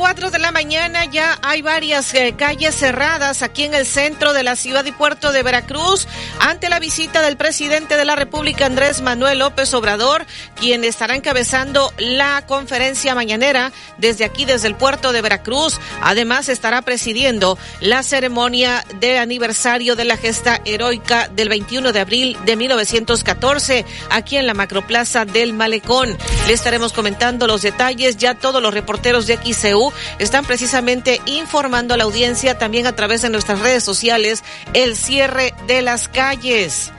4 de la mañana ya hay varias eh, calles cerradas aquí en el centro de la ciudad y puerto de Veracruz ante la visita del presidente de la República Andrés Manuel López Obrador, quien estará encabezando la conferencia mañanera desde aquí, desde el puerto de Veracruz. Además estará presidiendo la ceremonia de aniversario de la gesta heroica del 21 de abril de 1914 aquí en la macroplaza del Malecón. Le estaremos comentando los detalles, ya todos los reporteros de XCU están precisamente informando a la audiencia también a través de nuestras redes sociales el cierre de las calles.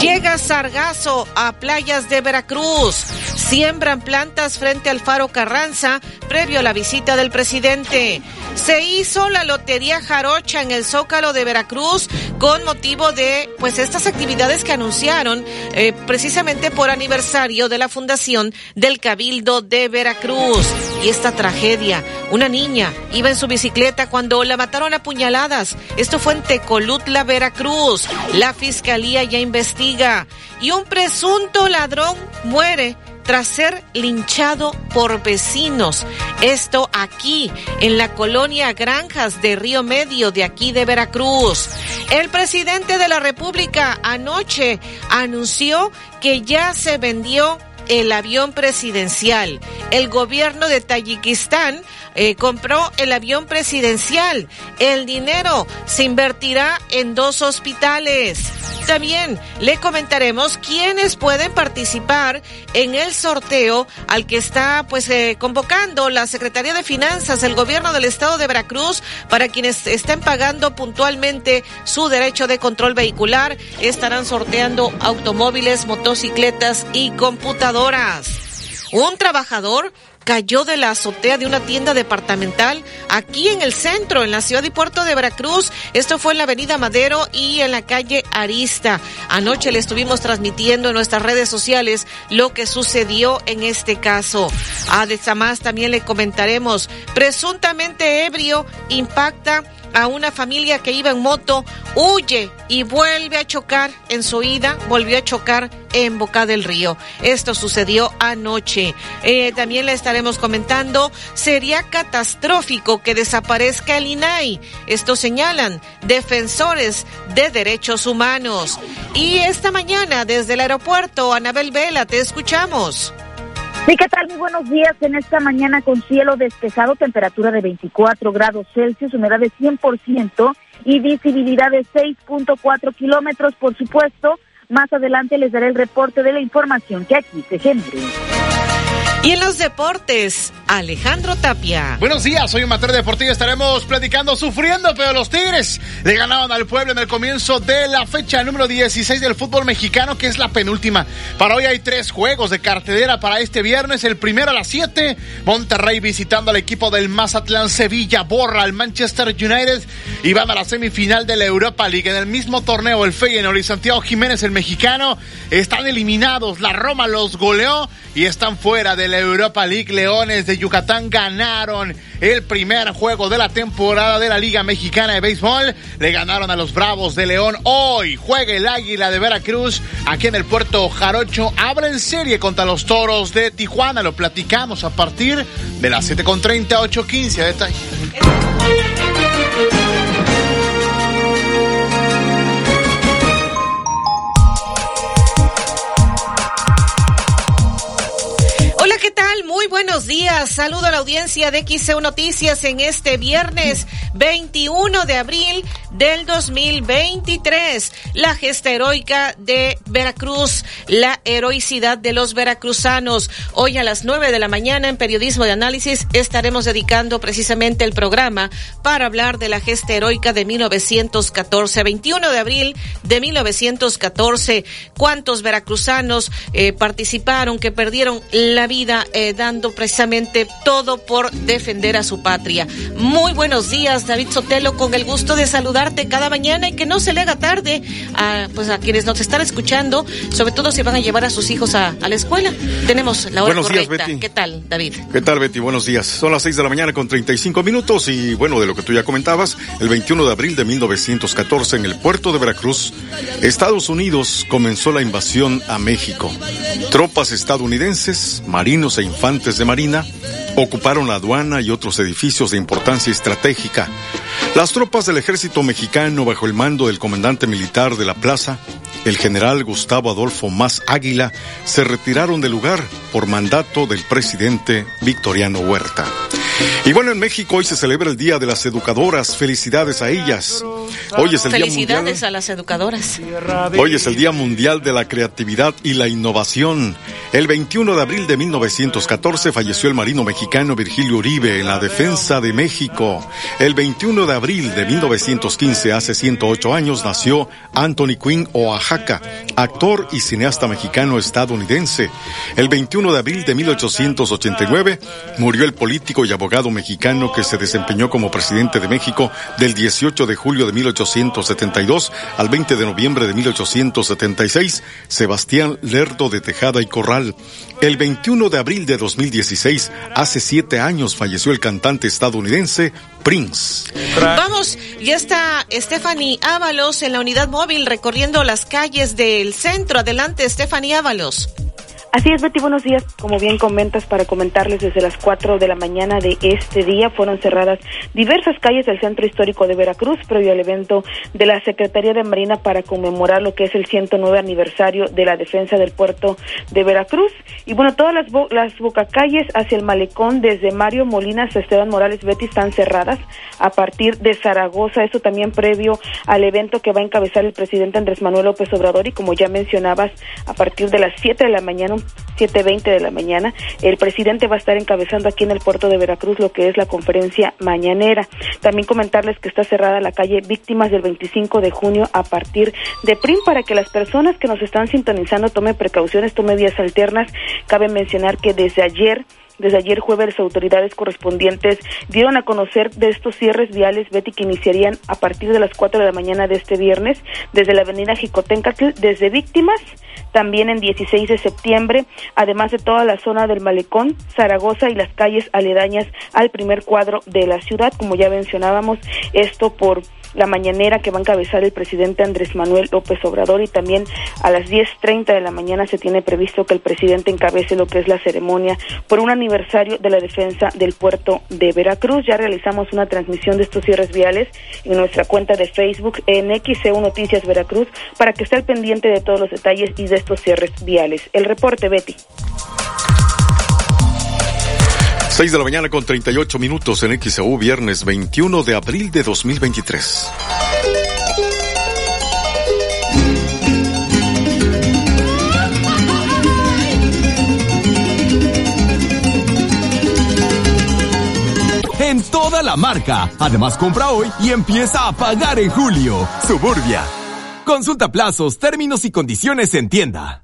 Llega Sargazo a playas de Veracruz. Siembran plantas frente al faro Carranza previo a la visita del presidente. Se hizo la lotería jarocha en el Zócalo de Veracruz con motivo de pues estas actividades que anunciaron eh, precisamente por aniversario de la fundación del Cabildo de Veracruz. Y esta tragedia, una niña iba en su bicicleta cuando la mataron a puñaladas. Esto fue en Tecolutla, Veracruz. La fiscalía ya y un presunto ladrón muere tras ser linchado por vecinos. Esto aquí, en la colonia Granjas de Río Medio, de aquí de Veracruz. El presidente de la República anoche anunció que ya se vendió el avión presidencial. El gobierno de Tayikistán eh, compró el avión presidencial. El dinero se invertirá en dos hospitales. También le comentaremos quiénes pueden participar en el sorteo al que está pues eh, convocando la Secretaría de Finanzas, el gobierno del estado de Veracruz, para quienes estén pagando puntualmente su derecho de control vehicular, estarán sorteando automóviles, motocicletas y computadoras. Un trabajador cayó de la azotea de una tienda departamental aquí en el centro, en la ciudad y puerto de Veracruz. Esto fue en la avenida Madero y en la calle Arista. Anoche le estuvimos transmitiendo en nuestras redes sociales lo que sucedió en este caso. Además, también le comentaremos, presuntamente ebrio impacta a una familia que iba en moto, huye y vuelve a chocar en su ida, volvió a chocar en Boca del Río. Esto sucedió anoche. Eh, también le estaremos comentando, sería catastrófico que desaparezca el INAI. Esto señalan defensores de derechos humanos. Y esta mañana desde el aeropuerto, Anabel Vela, te escuchamos. Sí, ¿qué tal? Muy buenos días. En esta mañana con cielo despejado, temperatura de 24 grados Celsius, humedad de 100% y visibilidad de 6.4 kilómetros, por supuesto. Más adelante les daré el reporte de la información que aquí se genere. Y en los deportes, Alejandro Tapia. Buenos días, soy un materia deportivo. Estaremos platicando sufriendo, pero los Tigres le ganaban al pueblo en el comienzo de la fecha número 16 del fútbol mexicano, que es la penúltima. Para hoy hay tres juegos de cartelera para este viernes. El primero a las 7, Monterrey visitando al equipo del Mazatlán Sevilla, borra al Manchester United y van a la semifinal de la Europa League. En el mismo torneo, el Feyenoord y Santiago Jiménez, el mexicano, están eliminados. La Roma los goleó y están fuera de la Europa League. Leones de Yucatán ganaron el primer juego de la temporada de la Liga Mexicana de Béisbol. Le ganaron a los Bravos de León. Hoy juega el Águila de Veracruz aquí en el puerto Jarocho. Abren serie contra los Toros de Tijuana. Lo platicamos a partir de las 7.30, 8.15. Detalle. Buenos días. Saludo a la audiencia de XEU Noticias en este viernes 21 de abril del 2023. La gesta heroica de Veracruz, la heroicidad de los veracruzanos. Hoy a las 9 de la mañana en Periodismo de Análisis estaremos dedicando precisamente el programa para hablar de la gesta heroica de 1914, 21 de abril de 1914. ¿Cuántos veracruzanos eh, participaron que perdieron la vida? Eh, dando precisamente todo por defender a su patria. Muy buenos días, David Sotelo, con el gusto de saludarte cada mañana y que no se le haga tarde a, pues a quienes nos están escuchando, sobre todo si van a llevar a sus hijos a, la escuela. Tenemos la hora buenos correcta. Días, Betty. ¿Qué tal, David? ¿Qué tal, Betty? Buenos días. Son las 6 de la mañana con 35 minutos y bueno, de lo que tú ya comentabas, el 21 de abril de 1914 en el puerto de Veracruz, Estados Unidos comenzó la invasión a México. Tropas estadounidenses, marinos e infantes de marina ocuparon la aduana y otros edificios de importancia estratégica. Las tropas del ejército mexicano bajo el mando del comandante militar de la plaza el general Gustavo Adolfo Más Águila se retiraron del lugar por mandato del presidente Victoriano Huerta. Y bueno, en México hoy se celebra el Día de las Educadoras. Felicidades a ellas. Hoy es el Felicidades Día mundial. a las educadoras. Hoy es el Día Mundial de la Creatividad y la Innovación. El 21 de abril de 1914 falleció el marino mexicano Virgilio Uribe en la defensa de México. El 21 de abril de 1915, hace 108 años, nació Anthony Quinn Oaxaca, actor y cineasta mexicano estadounidense. El 21 de abril de 1889 murió el político y abogado mexicano que se desempeñó como presidente de México del 18 de julio de 1872 al 20 de noviembre de 1876, Sebastián Lerdo de Tejada y Corral. El 21 de abril de 2016, hace siete años, falleció el cantante estadounidense Prince. Vamos, ya está Stephanie Ábalos en la unidad móvil recorriendo las calles del centro. Adelante, Stephanie Ábalos. Así es, Betty, buenos días. Como bien comentas, para comentarles desde las 4 de la mañana de este día fueron cerradas diversas calles del centro histórico de Veracruz previo al evento de la Secretaría de Marina para conmemorar lo que es el 109 aniversario de la defensa del puerto de Veracruz. Y bueno, todas las, bo las bocacalles hacia el malecón desde Mario Molina hasta Esteban Morales Betty están cerradas a partir de Zaragoza. Eso también previo al evento que va a encabezar el presidente Andrés Manuel López Obrador y como ya mencionabas, a partir de las 7 de la mañana 7.20 de la mañana, el presidente va a estar encabezando aquí en el puerto de Veracruz lo que es la conferencia mañanera. También comentarles que está cerrada la calle Víctimas del 25 de junio a partir de PRIM para que las personas que nos están sintonizando tomen precauciones, tomen vías alternas. Cabe mencionar que desde ayer desde ayer jueves las autoridades correspondientes dieron a conocer de estos cierres viales, Betty, que iniciarían a partir de las 4 de la mañana de este viernes desde la avenida Jicotencatl, desde Víctimas, también en 16 de septiembre, además de toda la zona del Malecón, Zaragoza y las calles aledañas al primer cuadro de la ciudad, como ya mencionábamos, esto por la mañanera que va a encabezar el presidente Andrés Manuel López Obrador y también a las 10.30 de la mañana se tiene previsto que el presidente encabece lo que es la ceremonia por un aniversario de la defensa del puerto de Veracruz. Ya realizamos una transmisión de estos cierres viales en nuestra cuenta de Facebook en XCU Noticias Veracruz para que esté al pendiente de todos los detalles y de estos cierres viales. El reporte, Betty. 6 de la mañana con 38 minutos en XAU, viernes 21 de abril de 2023. En toda la marca. Además, compra hoy y empieza a pagar en julio. Suburbia. Consulta plazos, términos y condiciones en tienda.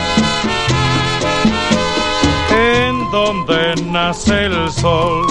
donde nace el sol,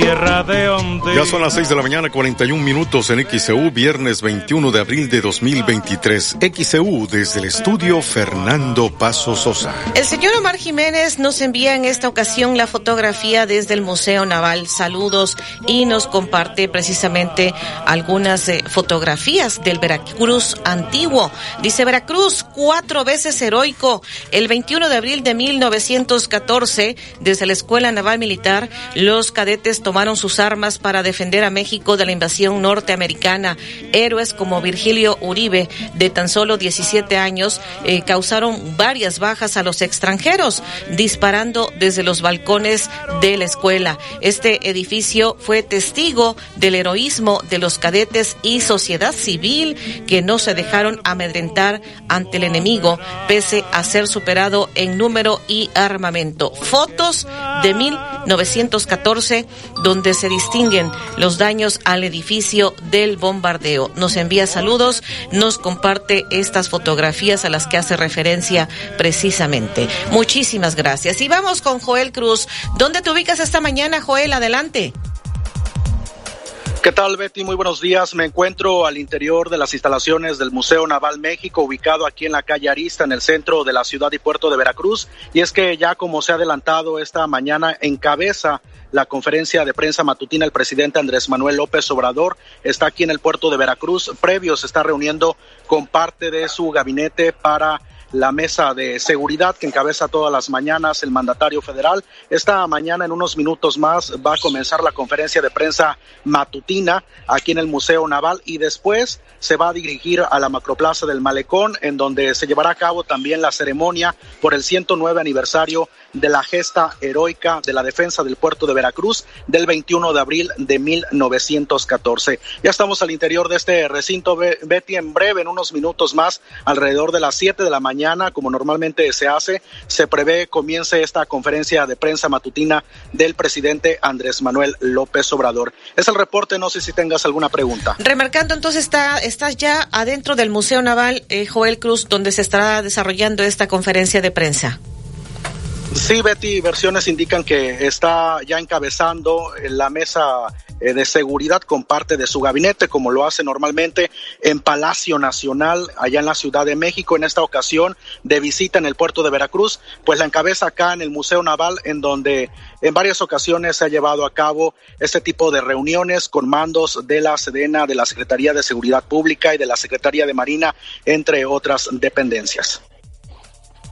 tierra de Ya son las 6 de la mañana, 41 minutos en XEU, viernes 21 de abril de 2023. XEU desde el estudio Fernando Paso Sosa. El señor Omar Jiménez nos envía en esta ocasión la fotografía desde el Museo Naval. Saludos y nos comparte precisamente algunas eh, fotografías del Veracruz antiguo. Dice Veracruz, cuatro veces heroico. El 21 de abril de 1914, desde la Escuela Naval Militar, los cadetes tomaron sus armas para defender a México de la invasión norteamericana. Héroes como Virgilio Uribe, de tan solo 17 años, eh, causaron varias bajas a los extranjeros, disparando desde los balcones de la escuela. Este edificio fue testigo del heroísmo de los cadetes y sociedad civil que no se dejaron amedrentar ante el enemigo, pese a ser superado en número y armamento. Fotos de 1914 donde se distinguen los daños al edificio del bombardeo. Nos envía saludos, nos comparte estas fotografías a las que hace referencia precisamente. Muchísimas gracias. Y vamos con Joel Cruz. ¿Dónde te ubicas esta mañana, Joel? Adelante. ¿Qué tal, Betty? Muy buenos días. Me encuentro al interior de las instalaciones del Museo Naval México, ubicado aquí en la calle Arista, en el centro de la ciudad y puerto de Veracruz. Y es que ya como se ha adelantado esta mañana, encabeza la conferencia de prensa matutina el presidente Andrés Manuel López Obrador. Está aquí en el puerto de Veracruz. Previo se está reuniendo con parte de su gabinete para la mesa de seguridad que encabeza todas las mañanas el mandatario federal. Esta mañana, en unos minutos más, va a comenzar la conferencia de prensa matutina aquí en el Museo Naval y después se va a dirigir a la macroplaza del Malecón, en donde se llevará a cabo también la ceremonia por el 109 aniversario de la gesta heroica de la defensa del puerto de Veracruz del 21 de abril de 1914. Ya estamos al interior de este recinto, Betty, en breve, en unos minutos más, alrededor de las 7 de la mañana, como normalmente se hace, se prevé comience esta conferencia de prensa matutina del presidente Andrés Manuel López Obrador. Es el reporte, no sé si tengas alguna pregunta. Remarcando, entonces, está, estás ya adentro del Museo Naval eh, Joel Cruz, donde se estará desarrollando esta conferencia de prensa. Sí, Betty, versiones indican que está ya encabezando la mesa eh, de seguridad con parte de su gabinete, como lo hace normalmente en Palacio Nacional, allá en la Ciudad de México. En esta ocasión de visita en el puerto de Veracruz, pues la encabeza acá en el Museo Naval, en donde en varias ocasiones se ha llevado a cabo este tipo de reuniones con mandos de la Sedena, de la Secretaría de Seguridad Pública y de la Secretaría de Marina, entre otras dependencias.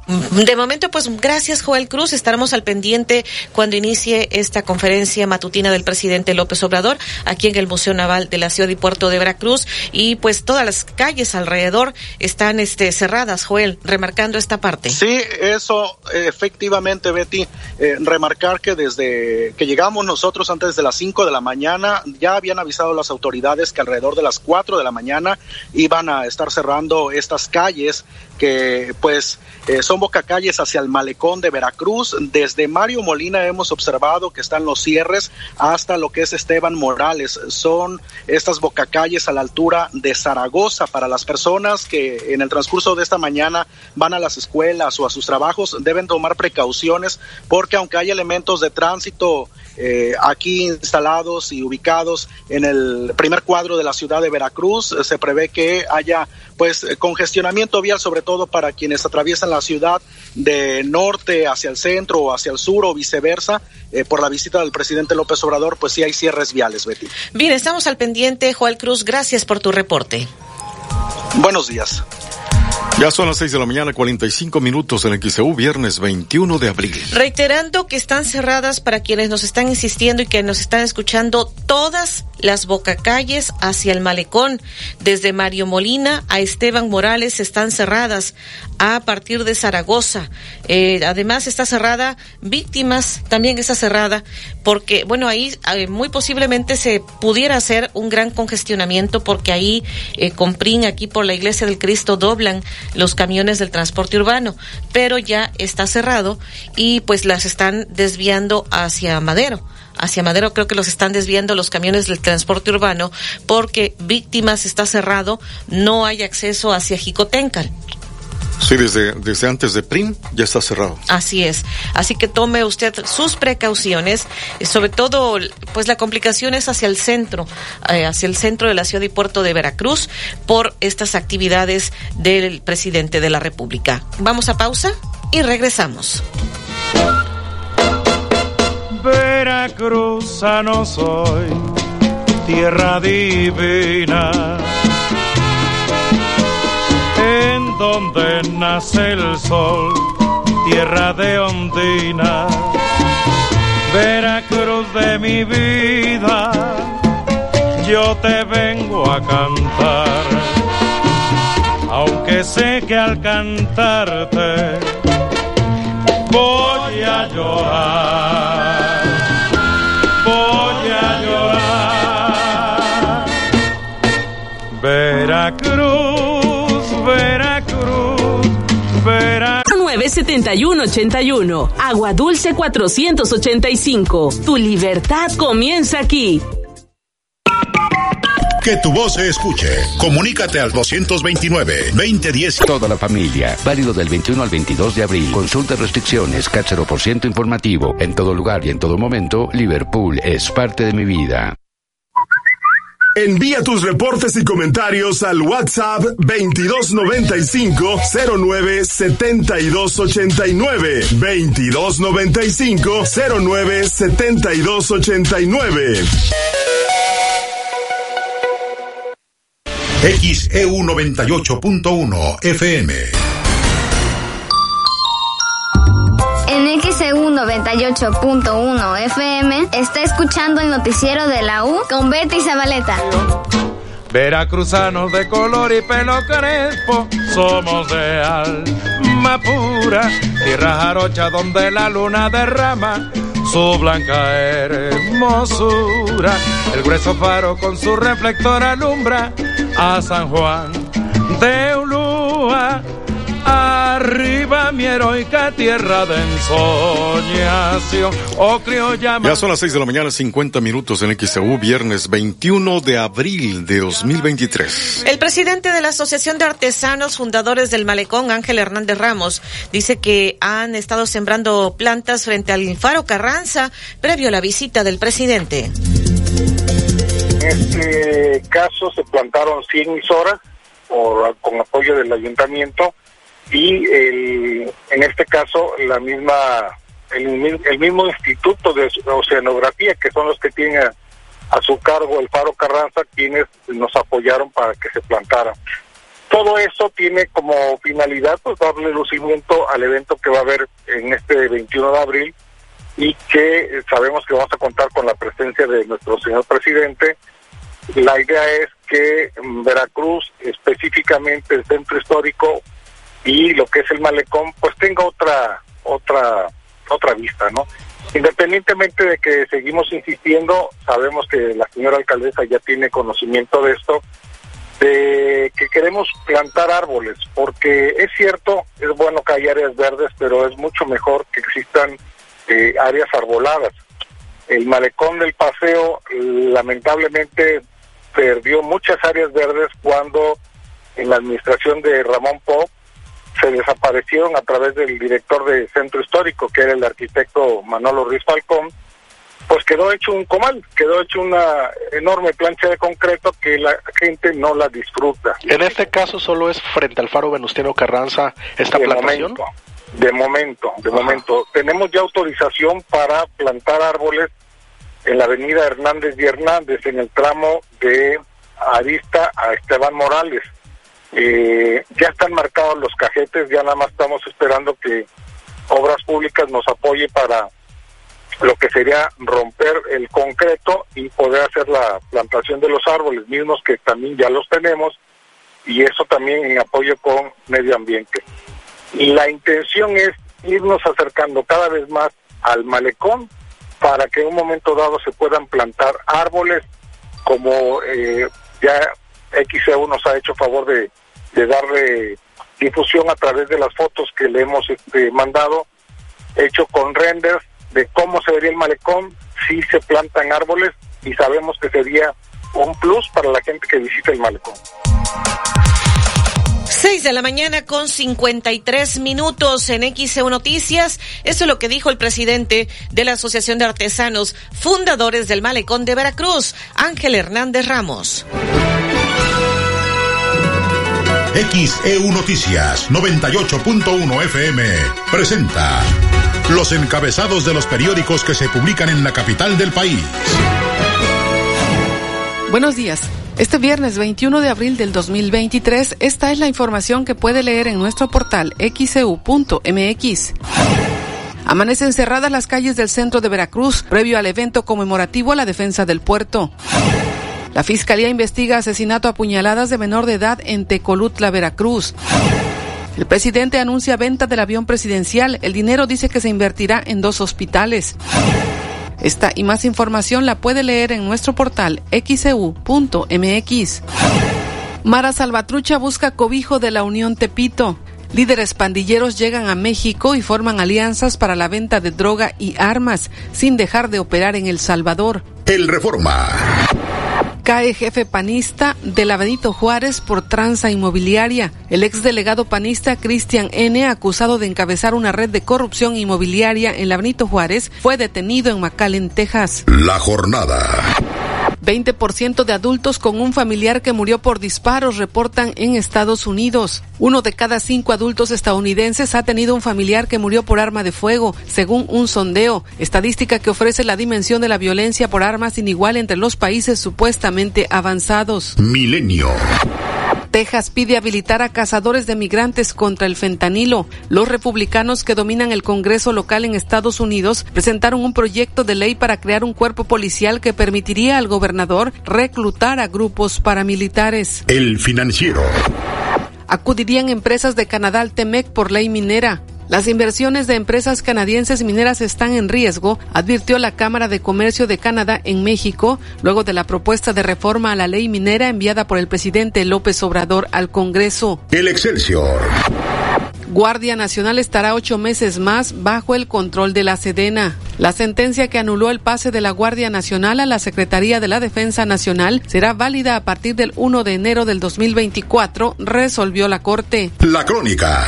De momento, pues gracias Joel Cruz. Estaremos al pendiente cuando inicie esta conferencia matutina del presidente López Obrador aquí en el Museo Naval de la Ciudad y Puerto de Veracruz. Y pues todas las calles alrededor están este, cerradas, Joel, remarcando esta parte. Sí, eso efectivamente, Betty. Eh, remarcar que desde que llegamos nosotros antes de las 5 de la mañana, ya habían avisado las autoridades que alrededor de las 4 de la mañana iban a estar cerrando estas calles que pues eh, son bocacalles hacia el malecón de Veracruz. Desde Mario Molina hemos observado que están los cierres hasta lo que es Esteban Morales. Son estas bocacalles a la altura de Zaragoza para las personas que en el transcurso de esta mañana van a las escuelas o a sus trabajos deben tomar precauciones porque aunque hay elementos de tránsito eh, aquí instalados y ubicados en el primer cuadro de la ciudad de Veracruz. Se prevé que haya pues eh, congestionamiento vial, sobre todo para quienes atraviesan la ciudad de norte hacia el centro o hacia el sur o viceversa. por la visita del presidente López Obrador, pues sí hay cierres viales, Betty. Bien, estamos al pendiente. Joel Cruz, gracias por tu reporte. Buenos días. Ya son las 6 de la mañana, 45 minutos en el XEU, viernes 21 de abril. Reiterando que están cerradas para quienes nos están insistiendo y que nos están escuchando todas las bocacalles hacia el malecón. Desde Mario Molina a Esteban Morales están cerradas a partir de Zaragoza. Eh, además está cerrada Víctimas, también está cerrada porque, bueno, ahí eh, muy posiblemente se pudiera hacer un gran congestionamiento porque ahí eh, aquí por la Iglesia del Cristo doblan los camiones del transporte urbano, pero ya está cerrado y pues las están desviando hacia Madero hacia Madero creo que los están desviando los camiones del transporte urbano porque Víctimas está cerrado, no hay acceso hacia Jicotencal. Sí, desde, desde antes de PRIM ya está cerrado. Así es. Así que tome usted sus precauciones, sobre todo, pues la complicación es hacia el centro, eh, hacia el centro de la ciudad y puerto de Veracruz por estas actividades del presidente de la República. Vamos a pausa y regresamos. Veracruzano soy, tierra divina. Donde nace el sol, tierra de ondina, Veracruz de mi vida, yo te vengo a cantar, aunque sé que al cantarte voy a llorar, 97181. Agua Dulce 485. Tu libertad comienza aquí. Que tu voz se escuche. Comunícate al 229-2010. Toda la familia. Válido del 21 al 22 de abril. Consulta restricciones. Cáchero por ciento informativo. En todo lugar y en todo momento, Liverpool es parte de mi vida. Envía tus reportes y comentarios al WhatsApp 2295 09 7289 2295 09 7289 XEU 98.1 FM XEU 98.1 FM está escuchando el noticiero de la U con Betty Zabaleta. Veracruzanos de color y pelo crespo, somos de alma pura, tierra jarocha donde la luna derrama su blanca hermosura. El grueso faro con su reflector alumbra a San Juan de mi heroica tierra de ensoñación. Oh, ya son las 6 de la mañana, 50 minutos en XEU, viernes 21 de abril de 2023. El presidente de la Asociación de Artesanos Fundadores del Malecón, Ángel Hernández Ramos, dice que han estado sembrando plantas frente al Faro Carranza previo a la visita del presidente. En este caso se plantaron 100 horas con apoyo del ayuntamiento y el, en este caso la misma el, mismo instituto de oceanografía que son los que tienen a, su cargo el Faro Carranza quienes nos apoyaron para que se plantara. Todo eso tiene como finalidad pues darle lucimiento al evento que va a haber en este 21 de abril y que sabemos que vamos a contar con la presencia de nuestro señor presidente. La idea es que Veracruz específicamente el centro histórico y lo que es el malecón pues tenga otra otra otra vista no independientemente de que seguimos insistiendo sabemos que la señora alcaldesa ya tiene conocimiento de esto de que queremos plantar árboles porque es cierto es bueno que haya áreas verdes pero es mucho mejor que existan eh, áreas arboladas. El malecón del paseo lamentablemente perdió muchas áreas verdes cuando en la administración de Ramón Pop se desaparecieron a través del director de centro histórico, que era el arquitecto Manolo Ruiz Falcón, pues quedó hecho un comal, quedó hecho una enorme plancha de concreto que la gente no la disfruta. En este caso solo es frente al faro Venustiano Carranza esta de plantación. Momento, de momento, de momento. Tenemos ya autorización para plantar árboles en la avenida Hernández y Hernández, en el tramo de Arista a Esteban Morales. Eh, ya están marcados los cajetes, ya nada más estamos esperando que Obras Públicas nos apoye para lo que sería romper el concreto y poder hacer la plantación de los árboles mismos que también ya los tenemos y eso también en apoyo con medio ambiente. Y la intención es irnos acercando cada vez más al malecón para que en un momento dado se puedan plantar árboles como eh, ya XEU nos ha hecho favor de, darle difusión a través de las fotos que le hemos este, mandado, hecho con renders de cómo se vería el malecón si se plantan árboles y sabemos que sería un plus para la gente que visita el malecón. 6 de la mañana con 53 minutos en XEU Noticias. Eso es lo que dijo el presidente de la Asociación de Artesanos Fundadores del Malecón de Veracruz, Ángel Hernández Ramos. XEU Noticias 98.1 FM presenta los encabezados de los periódicos que se publican en la capital del país. Buenos días. Este viernes 21 de abril del 2023, esta es la información que puede leer en nuestro portal xeu.mx. Amanecen cerradas las calles del centro de Veracruz previo al evento conmemorativo a la defensa del puerto. La Fiscalía investiga asesinato a puñaladas de menor de edad en Tecolutla, Veracruz. El presidente anuncia venta del avión presidencial. El dinero dice que se invertirá en dos hospitales. Esta y más información la puede leer en nuestro portal xcu.mx. Mara Salvatrucha busca cobijo de la Unión Tepito. Líderes pandilleros llegan a México y forman alianzas para la venta de droga y armas, sin dejar de operar en El Salvador. El Reforma. Cae jefe panista de Lavadito Juárez por tranza inmobiliaria. El exdelegado panista Cristian N., acusado de encabezar una red de corrupción inmobiliaria en Lavadito Juárez, fue detenido en McAllen, Texas. La jornada. 20% de adultos con un familiar que murió por disparos reportan en Estados Unidos. Uno de cada cinco adultos estadounidenses ha tenido un familiar que murió por arma de fuego, según un sondeo, estadística que ofrece la dimensión de la violencia por armas inigual entre los países supuestamente avanzados. Milenio. Texas pide habilitar a cazadores de migrantes contra el fentanilo. Los republicanos que dominan el Congreso local en Estados Unidos presentaron un proyecto de ley para crear un cuerpo policial que permitiría al gobernador reclutar a grupos paramilitares. El financiero. Acudirían empresas de Canadá al TEMEC por ley minera. Las inversiones de empresas canadienses mineras están en riesgo, advirtió la Cámara de Comercio de Canadá en México, luego de la propuesta de reforma a la ley minera enviada por el presidente López Obrador al Congreso. El Excelsior. Guardia Nacional estará ocho meses más bajo el control de la Sedena. La sentencia que anuló el pase de la Guardia Nacional a la Secretaría de la Defensa Nacional será válida a partir del 1 de enero del 2024, resolvió la Corte. La Crónica.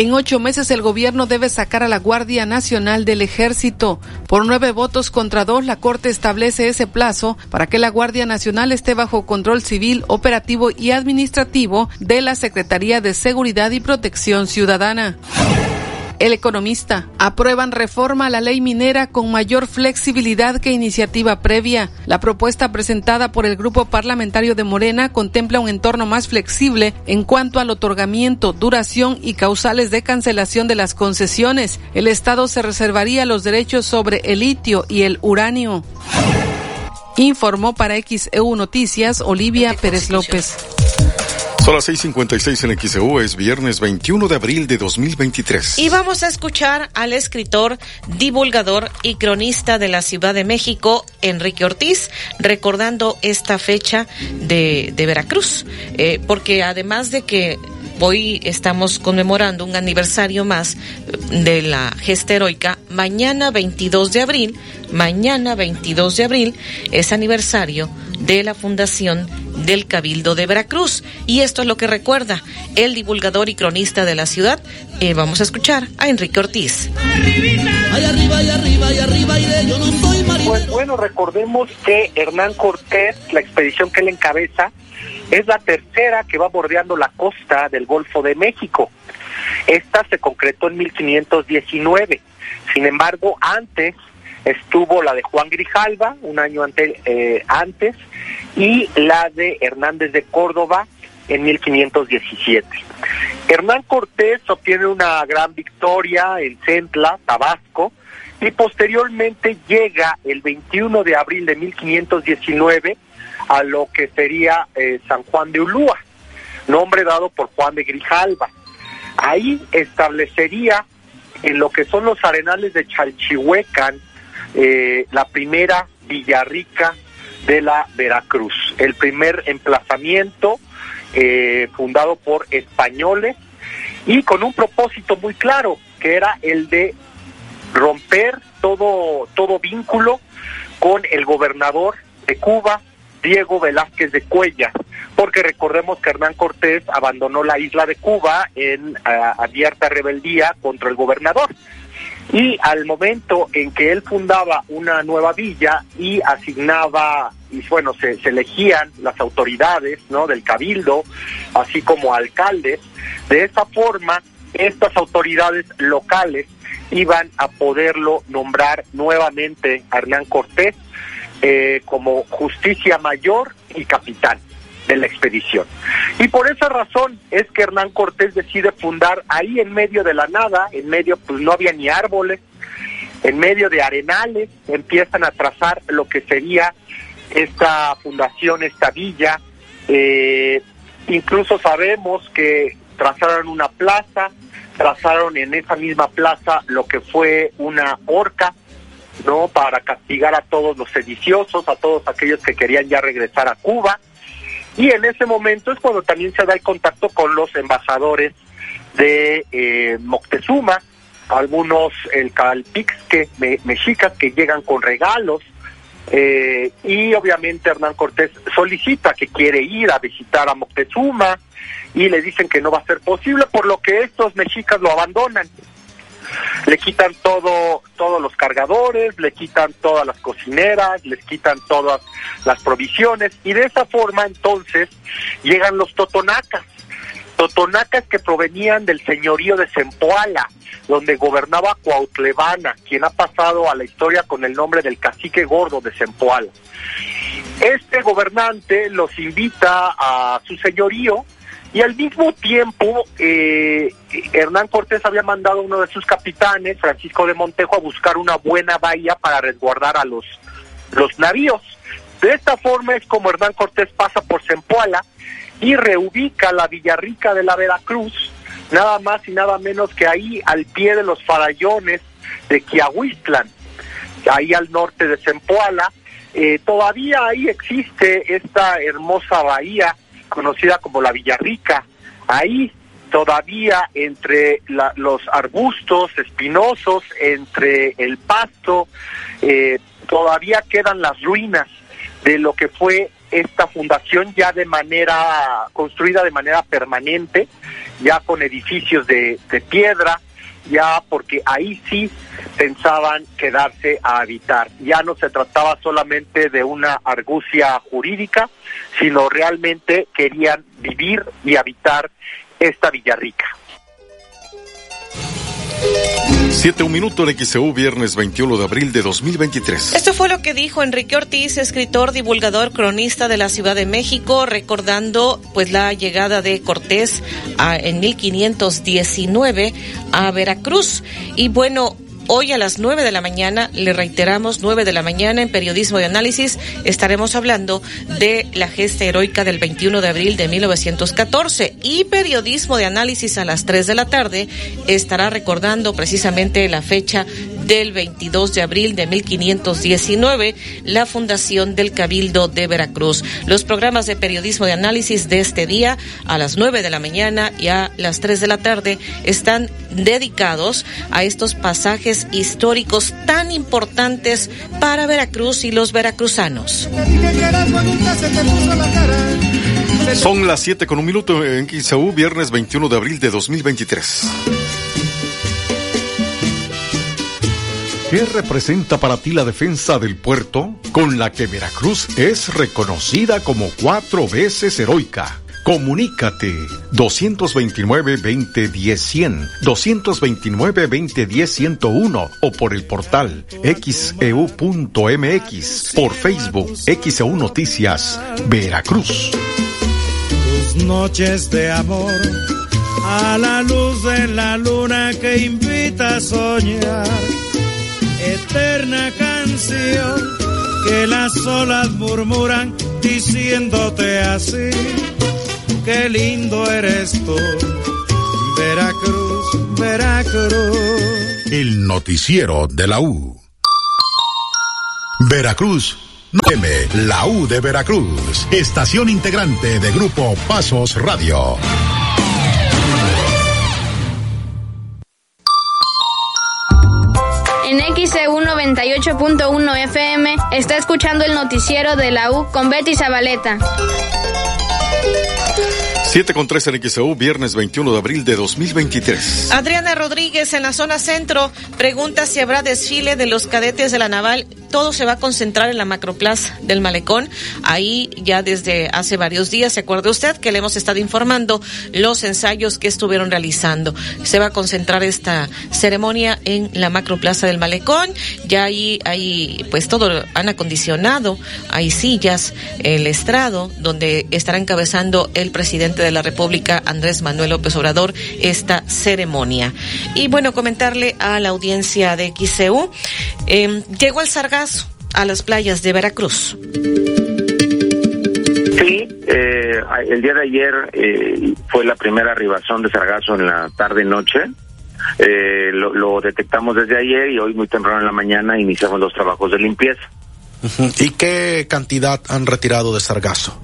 En ocho meses el gobierno debe sacar a la Guardia Nacional del Ejército. Por nueve votos contra dos, la Corte establece ese plazo para que la Guardia Nacional esté bajo control civil, operativo y administrativo de la Secretaría de Seguridad y Protección Ciudadana. El economista. Aprueban reforma a la ley minera con mayor flexibilidad que iniciativa previa. La propuesta presentada por el grupo parlamentario de Morena contempla un entorno más flexible en cuanto al otorgamiento, duración y causales de cancelación de las concesiones. El Estado se reservaría los derechos sobre el litio y el uranio. Informó para XEU Noticias Olivia Pérez López. Son las 6:56 en XEU, es viernes 21 de abril de 2023. Y vamos a escuchar al escritor, divulgador y cronista de la Ciudad de México, Enrique Ortiz, recordando esta fecha de, Veracruz. Eh, porque además de que hoy estamos conmemorando un aniversario más de la gesta heroica, mañana 22 de abril, mañana 22 de abril es aniversario de la fundación del Cabildo de Veracruz. Y esto es lo que recuerda el divulgador y cronista de la ciudad. Eh, vamos a escuchar a Enrique Ortiz. Pues bueno, recordemos que Hernán Cortés, la expedición que él encabeza, es la tercera que va bordeando la costa del Golfo de México. Esta se concretó en 1519. Sin embargo, antes estuvo la de Juan Grijalva, un año eh, antes, y la de Hernández de Córdoba en 1517. Hernán Cortés obtiene una gran victoria en Centla, Tabasco, y posteriormente llega el 21 de abril de 1519 a lo que sería eh, San Juan de Ulúa, nombre dado por Juan de Grijalva. Ahí establecería en lo que son los arenales de Chalchihuecan eh, la primera Villarrica de la Veracruz, el primer emplazamiento eh, fundado por españoles y con un propósito muy claro, que era el de romper todo, todo vínculo con el gobernador de Cuba, Diego Velázquez de Cuellar, porque recordemos que Hernán Cortés abandonó la isla de Cuba en abierta rebeldía contra el gobernador. Y al momento en que él fundaba una nueva villa y asignaba, y bueno, se, elegían las autoridades ¿no? del cabildo, así como alcaldes, de esa forma estas autoridades locales iban a poderlo nombrar nuevamente a Hernán Cortés eh, como justicia mayor y capitán de la expedición. Y por esa razón es que Hernán Cortés decide fundar ahí en medio de la nada, en medio pues no había ni árboles, en medio de arenales, empiezan a trazar lo que sería esta fundación, esta villa. Eh, incluso sabemos que trazaron una plaza, trazaron en esa misma plaza lo que fue una horca, ¿no? Para castigar a todos los sediciosos, a todos aquellos que querían ya regresar a Cuba. Y en ese momento es cuando también se da el contacto con los embajadores de eh, Moctezuma, algunos el calpixque mexicas que llegan con regalos, eh, y obviamente Hernán Cortés solicita que quiere ir a visitar a Moctezuma y le dicen que no va a ser posible, por lo que estos mexicas lo abandonan le quitan todo, todos los cargadores, le quitan todas las cocineras, les quitan todas las provisiones y de esa forma entonces llegan los totonacas. Totonacas que provenían del señorío de Zempoala, donde gobernaba Cuautlevana, quien ha pasado a la historia con el nombre del cacique gordo de Zempoala. Este gobernante los invita a su señorío y al mismo tiempo, eh, Hernán Cortés había mandado a uno de sus capitanes, Francisco de Montejo, a buscar una buena bahía para resguardar a los, los navíos. De esta forma es como Hernán Cortés pasa por Zempoala y reubica la Villarrica de la Veracruz, nada más y nada menos que ahí al pie de los farallones de Quiahuistlan, ahí al norte de Zempoala. Eh, todavía ahí existe esta hermosa bahía conocida como la Villarrica. Ahí todavía entre los arbustos espinosos, entre el pasto, eh, todavía quedan las ruinas de lo que fue esta fundación ya de manera construida de manera permanente, ya con edificios de piedra, ya porque ahí sí pensaban quedarse a habitar. Ya no se trataba solamente de una argucia jurídica, sino realmente querían vivir y habitar esta Villarrica. Siete un minuto en XEU, viernes 21 de abril de 2023. Esto fue lo que dijo Enrique Ortiz, escritor, divulgador, cronista de la Ciudad de México, recordando pues la llegada de Cortés en 1519 a Veracruz. Y bueno, Hoy a las 9 de la mañana, le reiteramos, 9 de la mañana en Periodismo de Análisis, estaremos hablando de la gesta heroica del 21 de abril de 1914 y Periodismo de Análisis a las 3 de la tarde estará recordando precisamente la fecha del 22 de abril de 1519, la fundación del Cabildo de Veracruz. Los programas de periodismo de análisis de este día a las 9 de la mañana y a las 3 de la tarde están dedicados a estos pasajes históricos tan importantes para Veracruz y los veracruzanos. Son las 7 con un minuto en Quisaú, viernes 21 de abril de 2023. ¿Qué representa para ti la defensa del puerto? Con la que Veracruz es reconocida como cuatro veces heroica. Comunícate. 229-2010-100, 229-2010-101 o por el portal xeu.mx, por Facebook XEU Noticias, Veracruz. Tus noches de amor a la luz de la luna que invita a soñar. Eterna canción que las olas murmuran diciéndote así, qué lindo eres tú, Veracruz, Veracruz. El noticiero de la U. Veracruz. M, la U de Veracruz, estación integrante de Grupo Pasos Radio. En XEU 98.1 FM está escuchando el noticiero de la U con Betty Zabaleta. 7 con 3 en XEU, viernes 21 de abril de 2023. Adriana Rodríguez en la zona centro pregunta si habrá desfile de los cadetes de la naval. Todo se va a concentrar en la macroplaza del malecón. Ahí ya desde hace varios días, ¿se acuerda usted que le hemos estado informando los ensayos que estuvieron realizando? Se va a concentrar esta ceremonia en la macroplaza del malecón. Ya ahí, ahí, pues todo han acondicionado. Hay sillas, el estrado, donde estará encabezando el presidente de la República, Andrés Manuel López Obrador, esta ceremonia. Y bueno, comentarle a la audiencia de XCU, eh, llegó el sargazo a las playas de Veracruz. Sí, eh, el día de ayer eh, fue la primera arribación de sargazo en la tarde-noche. Eh, lo, lo, detectamos desde ayer y hoy muy temprano en la mañana iniciamos los trabajos de limpieza. ¿Y qué cantidad han retirado de sargazo?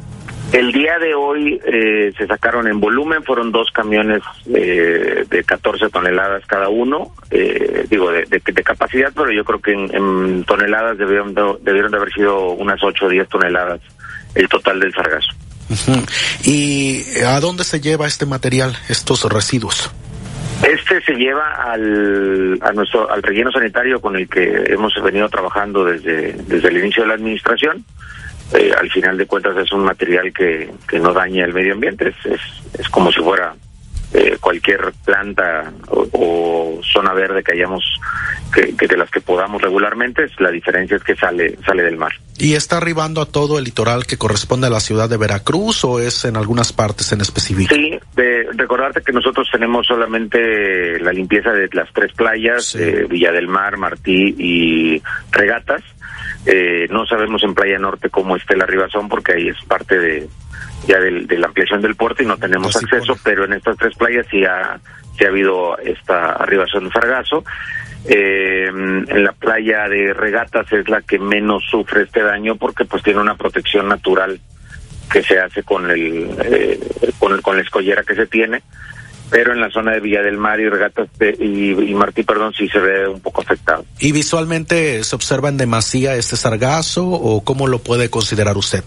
El día de hoy eh, se sacaron en volumen, fueron dos camiones eh, de 14 toneladas cada uno, eh, digo, de, de, de, capacidad, pero yo creo que en, en toneladas debieron de, debieron de haber sido unas 8 o 10 toneladas el total del sargazo. Uh -huh. ¿Y a dónde se lleva este material, estos residuos? Este se lleva al, a nuestro, al relleno sanitario con el que hemos venido trabajando desde, desde el inicio de la administración. Eh, al final de cuentas es un material que, que no daña el medio ambiente, es, es, es como si fuera eh, cualquier planta o, o, zona verde que hayamos, que, que, de las que podamos regularmente, la diferencia es que sale, sale del mar. ¿Y está arribando a todo el litoral que corresponde a la ciudad de Veracruz o es en algunas partes en específico? Sí, de, recordarte que nosotros tenemos solamente la limpieza de las tres playas, sí. eh, Villa del Mar, Martí y Regatas. Eh, no sabemos en Playa Norte cómo esté la ribazón porque ahí es parte de ya de, de la ampliación del puerto y no tenemos acceso, pero en estas tres playas sí ha, sí ha habido esta arribación de sargazo. Eh, en la playa de Regatas es la que menos sufre este daño porque pues tiene una protección natural que se hace con el, eh, con, el con la escollera que se tiene pero en la zona de Villa del Mar y Regatas de, y, y, Martí, perdón, sí se ve un poco afectado. ¿Y visualmente se observa en demasía este sargazo o cómo lo puede considerar usted?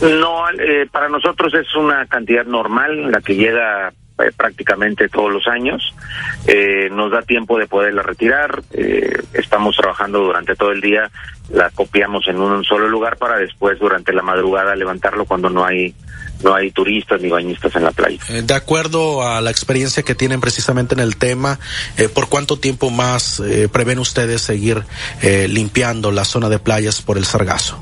No, eh, para nosotros es una cantidad normal, la que llega eh, prácticamente todos los años. Eh, nos da tiempo de poderla retirar. Eh, estamos trabajando durante todo el día, la copiamos en un solo lugar para después durante la madrugada levantarlo cuando no hay no hay turistas ni bañistas en la playa. Eh, de acuerdo a la experiencia que tienen precisamente en el tema, eh, ¿por cuánto tiempo más eh, prevén ustedes seguir limpiando la zona de playas por el sargazo?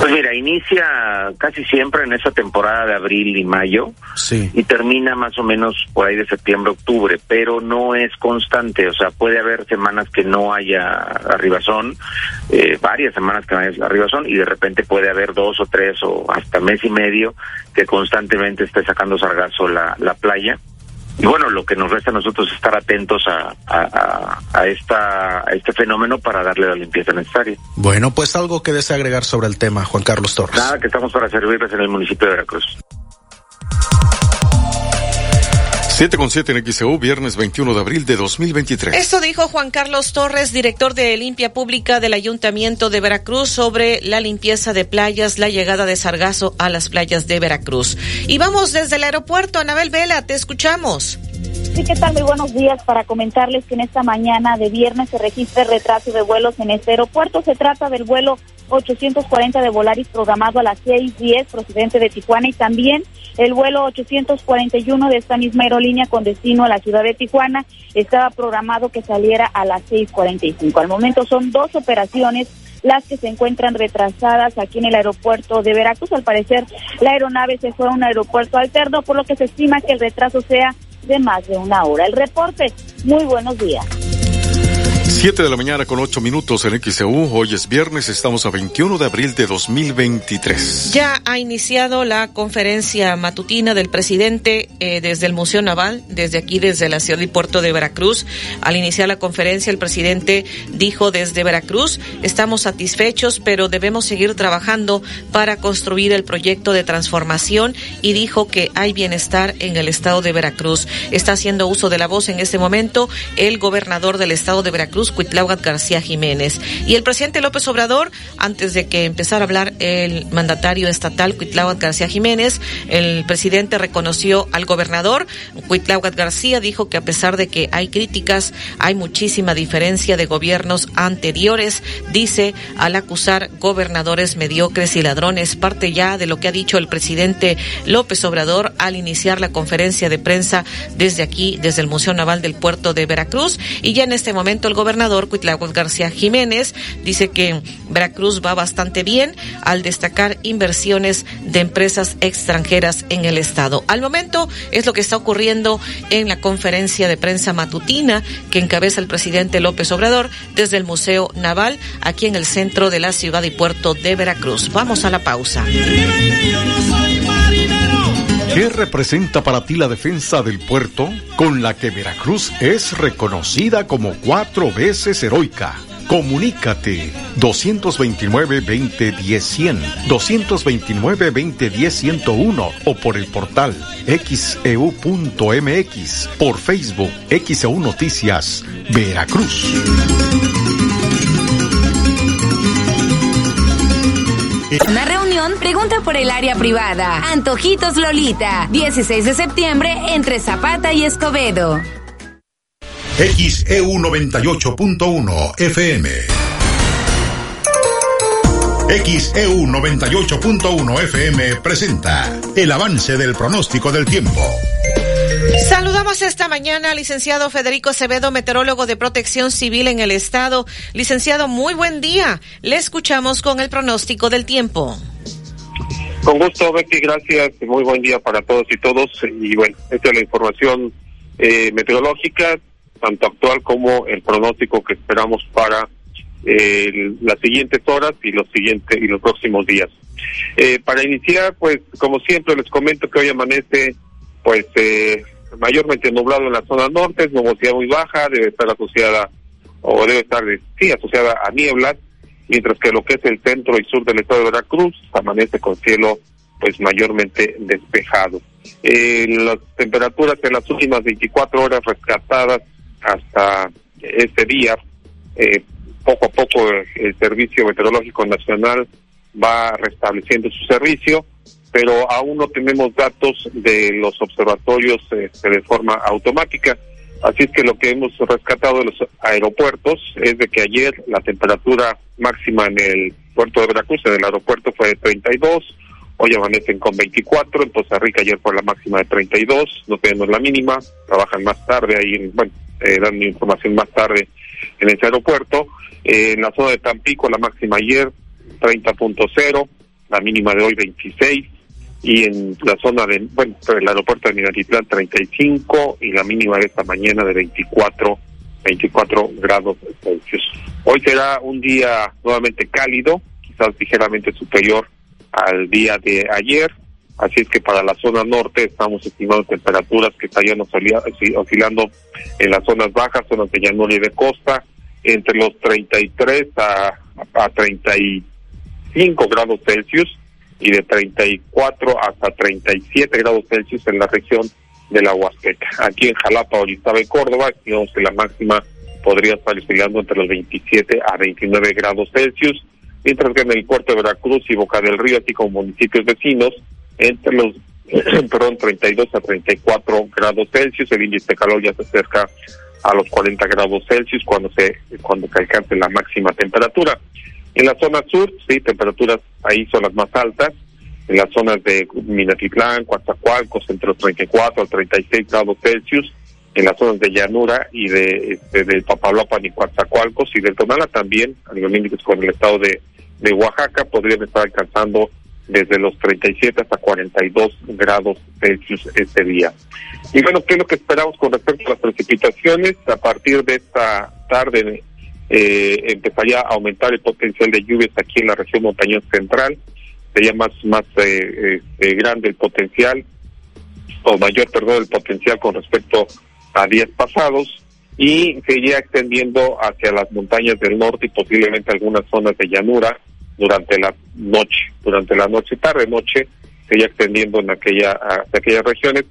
Pues mira, inicia casi siempre en esa temporada de abril y mayo sí. y termina más o menos por ahí de septiembre, octubre, pero no es constante, o sea, puede haber semanas que no haya arribazón, eh, varias semanas que no haya arribazón y de repente puede haber dos o tres o hasta mes y medio que constantemente esté sacando sargazo la, la playa y bueno, lo que nos resta a nosotros es estar atentos a, a, a, esta, a este fenómeno para darle la limpieza necesaria. Bueno, pues algo que desea agregar sobre el tema, Juan Carlos Torres. Nada, que estamos para servirles en el municipio de Veracruz. 7 con 7 en XEU, viernes 21 de abril de 2023. Esto dijo Juan Carlos Torres, director de Limpia Pública del Ayuntamiento de Veracruz, sobre la limpieza de playas, la llegada de sargazo a las playas de Veracruz. Y vamos desde el aeropuerto, Anabel Vela, te escuchamos. Sí, ¿qué tal? Muy buenos días para comentarles que en esta mañana de viernes se registra retraso de vuelos en este aeropuerto. Se trata del vuelo 840 de Volaris programado a las 6.10 procedente de Tijuana y también el vuelo 841 de esta misma aerolínea con destino a la ciudad de Tijuana estaba programado que saliera a las 6.45. Al momento son dos operaciones las que se encuentran retrasadas aquí en el aeropuerto de Veracruz. Al parecer, la aeronave se fue a un aeropuerto alterno, por lo que se estima que el retraso sea de más de una hora. El reporte, muy buenos días. 7 de la mañana con 8 minutos en XEU. Hoy es viernes, estamos a 21 de abril de 2023. Ya ha iniciado la conferencia matutina del presidente eh, desde el Museo Naval, desde aquí, desde la ciudad y puerto de Veracruz. Al iniciar la conferencia, el presidente dijo desde Veracruz, estamos satisfechos, pero debemos seguir trabajando para construir el proyecto de transformación y dijo que hay bienestar en el estado de Veracruz. Está haciendo uso de la voz en este momento el gobernador del estado de Veracruz, Cuitláhuac García Jiménez. Y el presidente López Obrador, antes de que empezara a hablar el mandatario estatal Cuitláhuac García Jiménez, el presidente reconoció al gobernador. Cuitláhuac García dijo que a pesar de que hay críticas, hay muchísima diferencia de gobiernos anteriores, dice, al acusar gobernadores mediocres y ladrones, parte ya de lo que ha dicho el presidente López Obrador al iniciar la conferencia de prensa desde aquí, desde el Museo Naval del Puerto de Veracruz. Y ya en este momento el gobernador Cuitláhuac García Jiménez dice que Veracruz va bastante bien al destacar inversiones de empresas extranjeras en el estado. Al momento es lo que está ocurriendo en la conferencia de prensa matutina que encabeza el presidente López Obrador desde el Museo Naval aquí en el centro de la ciudad y puerto de Veracruz. Vamos a la pausa. ¿Qué representa para ti la defensa del puerto con la que Veracruz es reconocida como cuatro veces heroica? Comunícate 229-2010-100, 229-2010-101 o por el portal xeu.mx, por Facebook XEU Noticias, Veracruz. Pregunta por el área privada. Antojitos Lolita, 16 de septiembre entre Zapata y Escobedo. XEU 98.1 FM. XEU 98.1 FM presenta el avance del pronóstico del tiempo. Saludamos esta mañana al licenciado Federico Acevedo, meteorólogo de protección civil en el estado. Licenciado, muy buen día. Le escuchamos con el pronóstico del tiempo. Con gusto, Betty, gracias. Muy buen día para todos y todos. Y bueno, esta es la información eh, meteorológica, tanto actual como el pronóstico que esperamos para eh, las siguientes horas y los siguientes y los próximos días. Eh, para iniciar, pues como siempre les comento que hoy amanece, pues eh, mayormente nublado en la zona norte, es nubosidad muy baja, debe estar asociada o debe estar sí asociada a nieblas, mientras que lo que es el centro y sur del estado de Veracruz amanece con cielo pues mayormente despejado. Eh, las temperaturas en las últimas 24 horas rescatadas hasta este día, eh, poco a poco el Servicio Meteorológico Nacional va restableciendo su servicio, pero aún no tenemos datos de los observatorios este, de forma automática. Así es que lo que hemos rescatado de los aeropuertos es de que ayer la temperatura máxima en el puerto de Veracruz, en el aeropuerto, fue de 32, hoy amanecen con 24, en Costa Rica ayer fue la máxima de 32, no tenemos la mínima, trabajan más tarde ahí, bueno, eh, dan información más tarde en ese aeropuerto. Eh, en la zona de Tampico la máxima ayer 30.0, la mínima de hoy 26 y en la zona de, bueno, el aeropuerto de Minatitlán 35 y la mínima de esta mañana de 24, 24 grados Celsius. Hoy será un día nuevamente cálido, quizás ligeramente superior al día de ayer, así es que para la zona norte estamos estimando temperaturas que estarían oscilando en las zonas bajas, zonas de llanura y de costa, entre los 33 a, a 35 grados Celsius y de 34 hasta 37 grados Celsius en la región de la Huasteca. Aquí en Jalapa, Orizaba y Córdoba, digamos que la máxima podría estar oscilando entre los 27 a 29 grados Celsius, mientras que en el puerto de Veracruz y Boca del Río, así como municipios vecinos, entre los perdón, 32 a 34 grados Celsius, el índice de calor ya se acerca a los 40 grados Celsius cuando se cuando se alcance la máxima temperatura. En la zona sur, sí, temperaturas ahí son las más altas. En las zonas de Minatitlán, Coatzacoalcos, entre los 34 al 36 grados Celsius. En las zonas de llanura y de, este, de Papaloapan y Coatzacoalcos y del Tonala también, a nivel índice con el estado de, de Oaxaca, podrían estar alcanzando desde los 37 hasta 42 grados Celsius este día. Y bueno, ¿qué es lo que esperamos con respecto a las precipitaciones? A partir de esta tarde eh, empezaría a aumentar el potencial de lluvias aquí en la región montañosa central, sería más, más eh, eh, grande el potencial, o mayor, perdón, el potencial con respecto a días pasados, y seguiría extendiendo hacia las montañas del norte y posiblemente algunas zonas de llanura durante la noche, durante la noche, tarde, noche, seguiría extendiendo en aquella, hacia aquellas regiones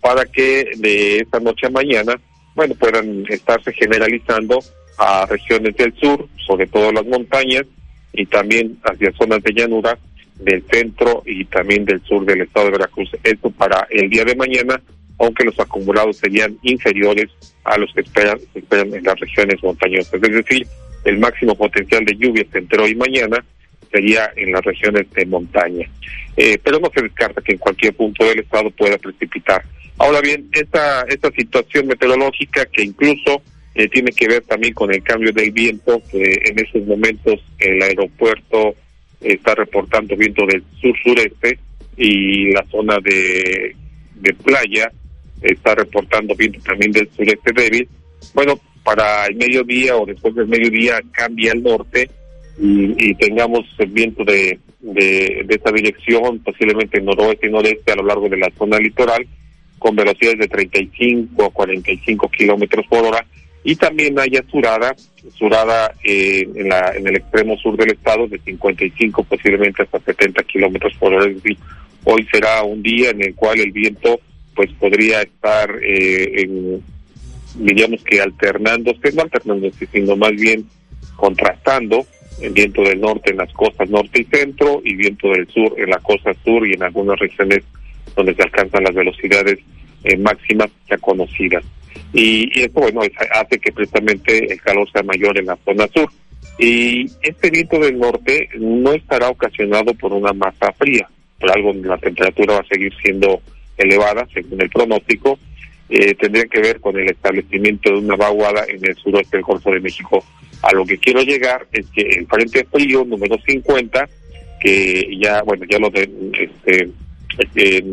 para que de esta noche a mañana, bueno, puedan estarse generalizando a regiones del sur, sobre todo las montañas, y también hacia zonas de llanura del centro y también del sur del estado de Veracruz. Esto para el día de mañana, aunque los acumulados serían inferiores a los que esperan, esperan en las regiones montañosas. Es decir, el máximo potencial de lluvias entre hoy y mañana sería en las regiones de montaña. Eh, pero no se descarta que en cualquier punto del estado pueda precipitar. Ahora bien, esta, esta situación meteorológica que incluso eh, tiene que ver también con el cambio del viento, que en estos momentos el aeropuerto está reportando viento del sur-sureste y la zona de, playa está reportando viento también del sureste débil. Bueno, para el mediodía o después del mediodía cambia el norte y, tengamos el viento de, de, de esta dirección, posiblemente noroeste y noreste a lo largo de la zona litoral, con velocidades de 35 a 45 kilómetros por hora, y también haya surada, surada eh, en, la, en el extremo sur del estado de 55 posiblemente hasta 70 kilómetros por hora. Hoy será un día en el cual el viento pues podría estar, eh, en, diríamos que alternándose, no alternándose, sino más bien contrastando el viento del norte en las costas norte y centro y viento del sur en la costa sur y en algunas regiones donde se alcanzan las velocidades eh, máximas ya conocidas. Y, y esto, bueno, hace que precisamente el calor sea mayor en la zona sur. Y este viento del norte no estará ocasionado por una masa fría, por algo la temperatura va a seguir siendo elevada, según el pronóstico, eh, tendría que ver con el establecimiento de una vaguada en el suroeste del Golfo de México. A lo que quiero llegar es que el frente frío número 50, que ya, bueno, ya lo de, este, eh,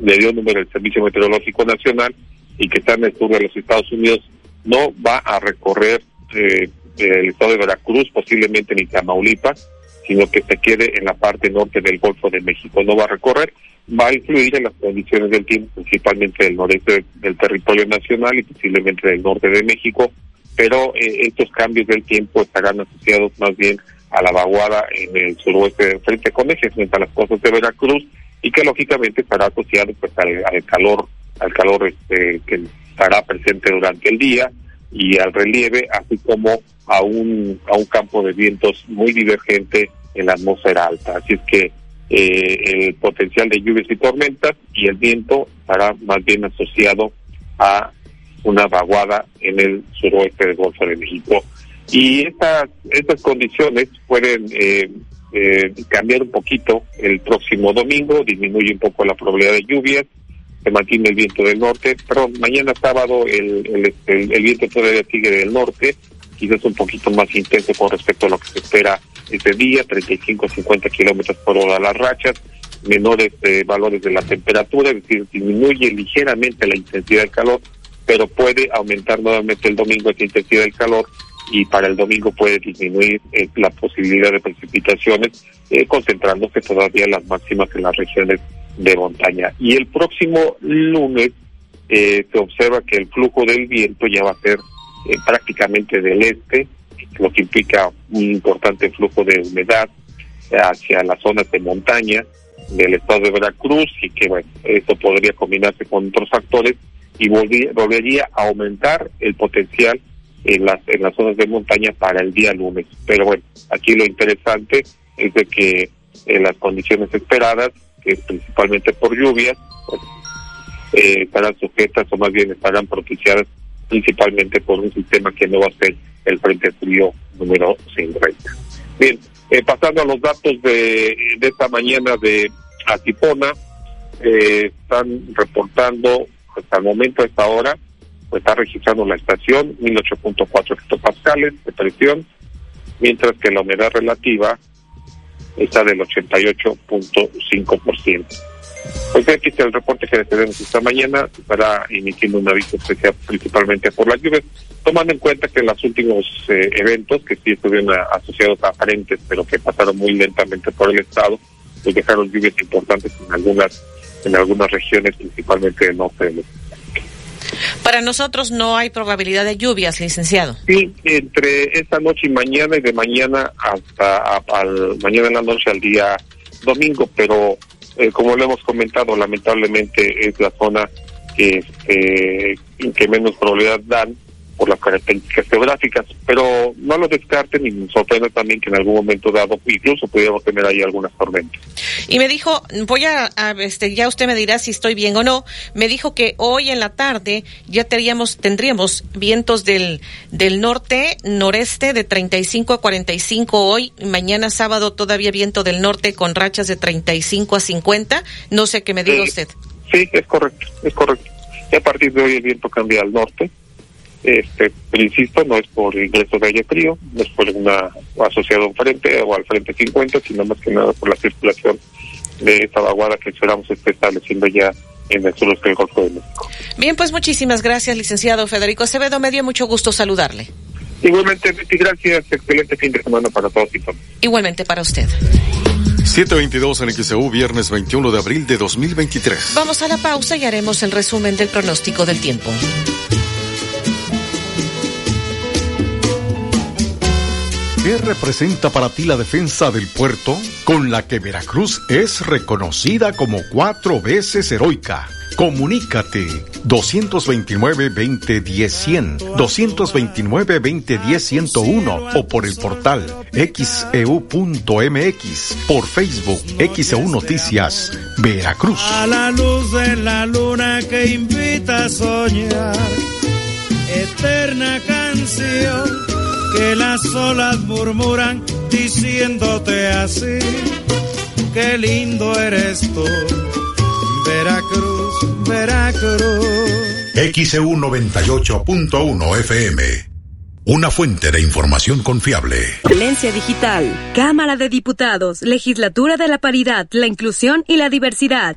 le dio número el Servicio Meteorológico Nacional y que está en el sur de los Estados Unidos, no va a recorrer eh, el estado de Veracruz, posiblemente ni Tamaulipas, sino que se quede en la parte norte del Golfo de México. No va a recorrer, va a influir en las condiciones del tiempo, principalmente del noreste del territorio nacional y posiblemente del norte de México, pero eh, estos cambios del tiempo estarán asociados más bien a la vaguada en el suroeste del frente con eje frente a las costas de Veracruz y que lógicamente estará asociado pues al, calor al calor este, que estará presente durante el día y al relieve así como a un a un campo de vientos muy divergente en la atmósfera alta así es que eh, el potencial de lluvias y tormentas y el viento estará más bien asociado a una vaguada en el suroeste del Golfo de México. Y estas, estas condiciones pueden eh, eh, cambiar un poquito el próximo domingo, disminuye un poco la probabilidad de lluvias, se mantiene el viento del norte, pero mañana sábado el, el, el, viento todavía sigue del norte, quizás un poquito más intenso con respecto a lo que se espera ese día, 35-50 kilómetros por hora las rachas, menores eh, valores de la temperatura, es decir, disminuye ligeramente la intensidad del calor, pero puede aumentar nuevamente el domingo esa intensidad del calor y para el domingo puede disminuir eh, la posibilidad de precipitaciones, eh, concentrándose todavía las máximas en las regiones de montaña. Y el próximo lunes se observa que el flujo del viento ya va a ser prácticamente del este, lo que implica un importante flujo de humedad hacia las zonas de montaña del estado de Veracruz y que bueno, eso podría combinarse con otros factores y volvería a aumentar el potencial en las, en las zonas de montaña para el día lunes. Pero bueno, aquí lo interesante es de que en las condiciones esperadas, es principalmente por lluvias, pues, eh, estarán sujetas o más bien estarán propiciadas principalmente por un sistema que no va a ser el Frente Frío número 50. Bien, eh, pasando a los datos de, esta mañana de Atipona, eh, están reportando hasta el momento, a esta hora, pues está registrando la estación 1008.4 hectopascales de presión, mientras que la humedad relativa está del 88.5%. Pues aquí está el reporte que tenemos esta mañana para emitiendo un aviso especial principalmente por las lluvias, tomando en cuenta que en los últimos eh, eventos que sí estuvieron asociados a aparentes, pero que pasaron muy lentamente por el estado, pues dejaron lluvias importantes en algunas en algunas regiones, principalmente del norte del Para nosotros no hay probabilidad de lluvias, licenciado. Sí, entre esta noche y mañana y de mañana hasta al mañana en la noche al día domingo, pero eh, como lo hemos comentado, lamentablemente es la zona que, este, que menos probabilidad dan por las características geográficas, pero no lo descarten y me sorprende también que en algún momento dado incluso pudiéramos tener ahí algunas tormentas. Y me dijo, voy a, este, ya usted me dirá si estoy bien o no, me dijo que hoy en la tarde ya tendríamos, tendríamos vientos del, del norte, noreste de 35 a 45 hoy, mañana sábado todavía viento del norte con rachas de 35 a 50, no sé qué me diga usted. Sí, es correcto, es correcto. Y a partir de hoy el viento cambia al norte, este, pero insisto, no es por ingreso de aire frío, no es por una asociado frente o al frente 50, sino más que nada por la circulación de esta vaguada que esperamos esté estableciendo ya en el sur del Golfo de México. Bien, pues muchísimas gracias, licenciado Federico Acevedo. Me dio mucho gusto saludarle. Igualmente, gracias. Excelente fin de semana para todos y todas. Igualmente para usted. 722 en XEU, viernes 21 de abril de 2023. Vamos a la pausa y haremos el resumen del pronóstico del tiempo. ¿Qué representa para ti la defensa del puerto con la que Veracruz es reconocida como cuatro veces heroica? Comunícate 229-2010-100, 229-2010-101 o por el portal xeu.mx, por Facebook XEU Noticias, Veracruz. A la luz de la luna que invita a soñar, eterna canción que las olas murmuran diciéndote así, qué lindo eres tú, Veracruz, Veracruz. XEU 98.1 FM. Una fuente de información confiable. Excelencia Digital. Cámara de Diputados. Legislatura de la Paridad, la Inclusión y la Diversidad.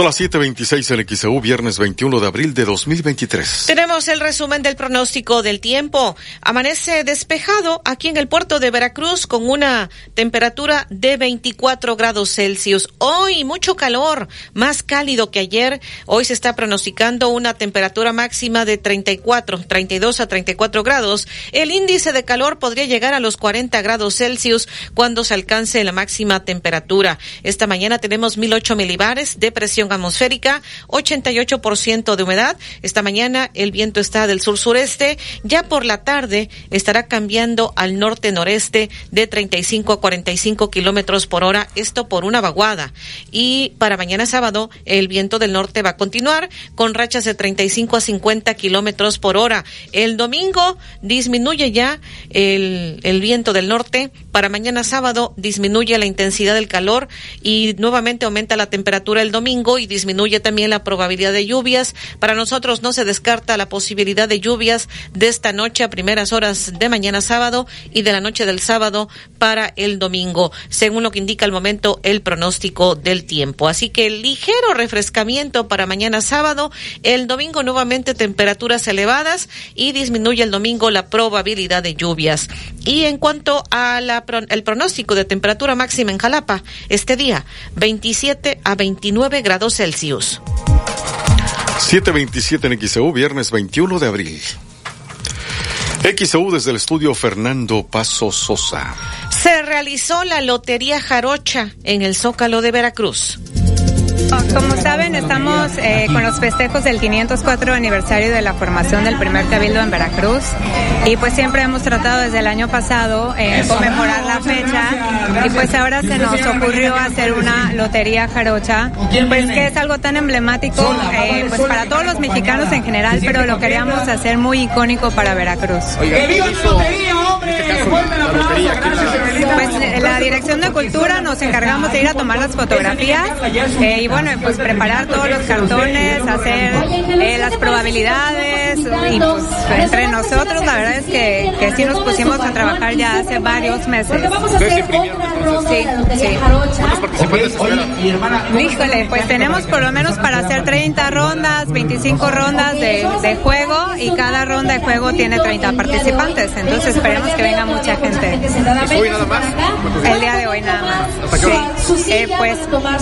Son las 7:26 en XEU, viernes 21 de abril de 2023. Tenemos el resumen del pronóstico del tiempo. Amanece despejado aquí en el puerto de Veracruz con una temperatura de 24 grados Celsius. Hoy mucho calor, más cálido que ayer. Hoy se está pronosticando una temperatura máxima de 34, 32 a 34 grados. El índice de calor podría llegar a los 40 grados Celsius cuando se alcance la máxima temperatura. Esta mañana tenemos 1008 milibares de presión atmosférica, 88% de humedad. Esta mañana el viento está del sur-sureste. Ya por la tarde estará cambiando al norte-noreste de 35 a 45 kilómetros por hora. Esto por una vaguada. Y para mañana sábado el viento del norte va a continuar con rachas de 35 a 50 kilómetros por hora. El domingo disminuye ya el, el viento del norte. Para mañana sábado disminuye la intensidad del calor y nuevamente aumenta la temperatura el domingo y disminuye también la probabilidad de lluvias. Para nosotros no se descarta la posibilidad de lluvias de esta noche a primeras horas de mañana sábado y de la noche del sábado para el domingo, según lo que indica al momento el pronóstico del tiempo. Así que ligero refrescamiento para mañana sábado, el domingo nuevamente temperaturas elevadas y disminuye el domingo la probabilidad de lluvias. Y en cuanto a la, el pronóstico de temperatura máxima en Jalapa, este día 27 a 29 grados Celsius. 727 en XEU, viernes 21 de abril. XEU desde el estudio Fernando Paso Sosa. Se realizó la Lotería Jarocha en el Zócalo de Veracruz. Como saben, estamos eh, con los festejos del 504 aniversario de la formación del primer cabildo en Veracruz. Y pues siempre hemos tratado desde el año pasado eh, conmemorar la fecha. y pues ahora se nos ocurrió hacer una lotería jarocha, pues que es algo tan emblemático eh, pues para todos los mexicanos en general, pero lo queríamos hacer muy icónico para Veracruz. Pues en la Dirección de Cultura nos encargamos de ir a tomar las fotografías eh, y bueno, pues preparar todos los cartones, hacer eh, las probabilidades y pues entre nosotros la verdad es que, que sí nos pusimos a trabajar ya hace varios meses. Sí, sí. Híjole, pues tenemos por lo menos para hacer 30 rondas, 25 rondas de, de juego y cada ronda de juego tiene 30 participantes, entonces esperemos que venga mucha gente. ¿Hoy nada más? El día de hoy nada más. Sí. Eh, pues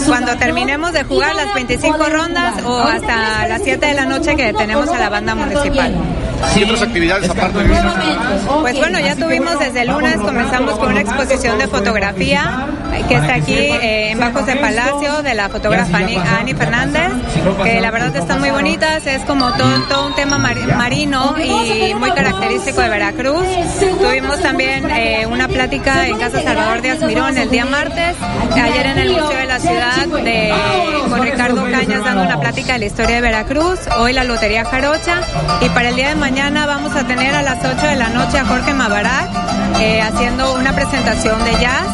cuando terminemos de jugar las 25 rondas o hasta las 7 de la noche que tenemos a la banda municipal. ¿Y otras actividades aparte de Pues bueno, ya tuvimos desde el lunes, comenzamos con una exposición de fotografía que está aquí eh, en Bajos de Palacio de la fotógrafa Ani, Fernández, que la verdad están muy bonitas, es como todo, todo un tema marino y muy característico de Veracruz. Tuvimos también eh, una plática en Casa Salvador de Asmirón el día martes, ayer en el Museo de la Ciudad de, con Ricardo Cañas dando una plática de la historia de Veracruz, hoy la Lotería Jarocha y para el día de mañana vamos a tener a las 8 de la noche a Jorge Mabarak eh, haciendo una presentación de jazz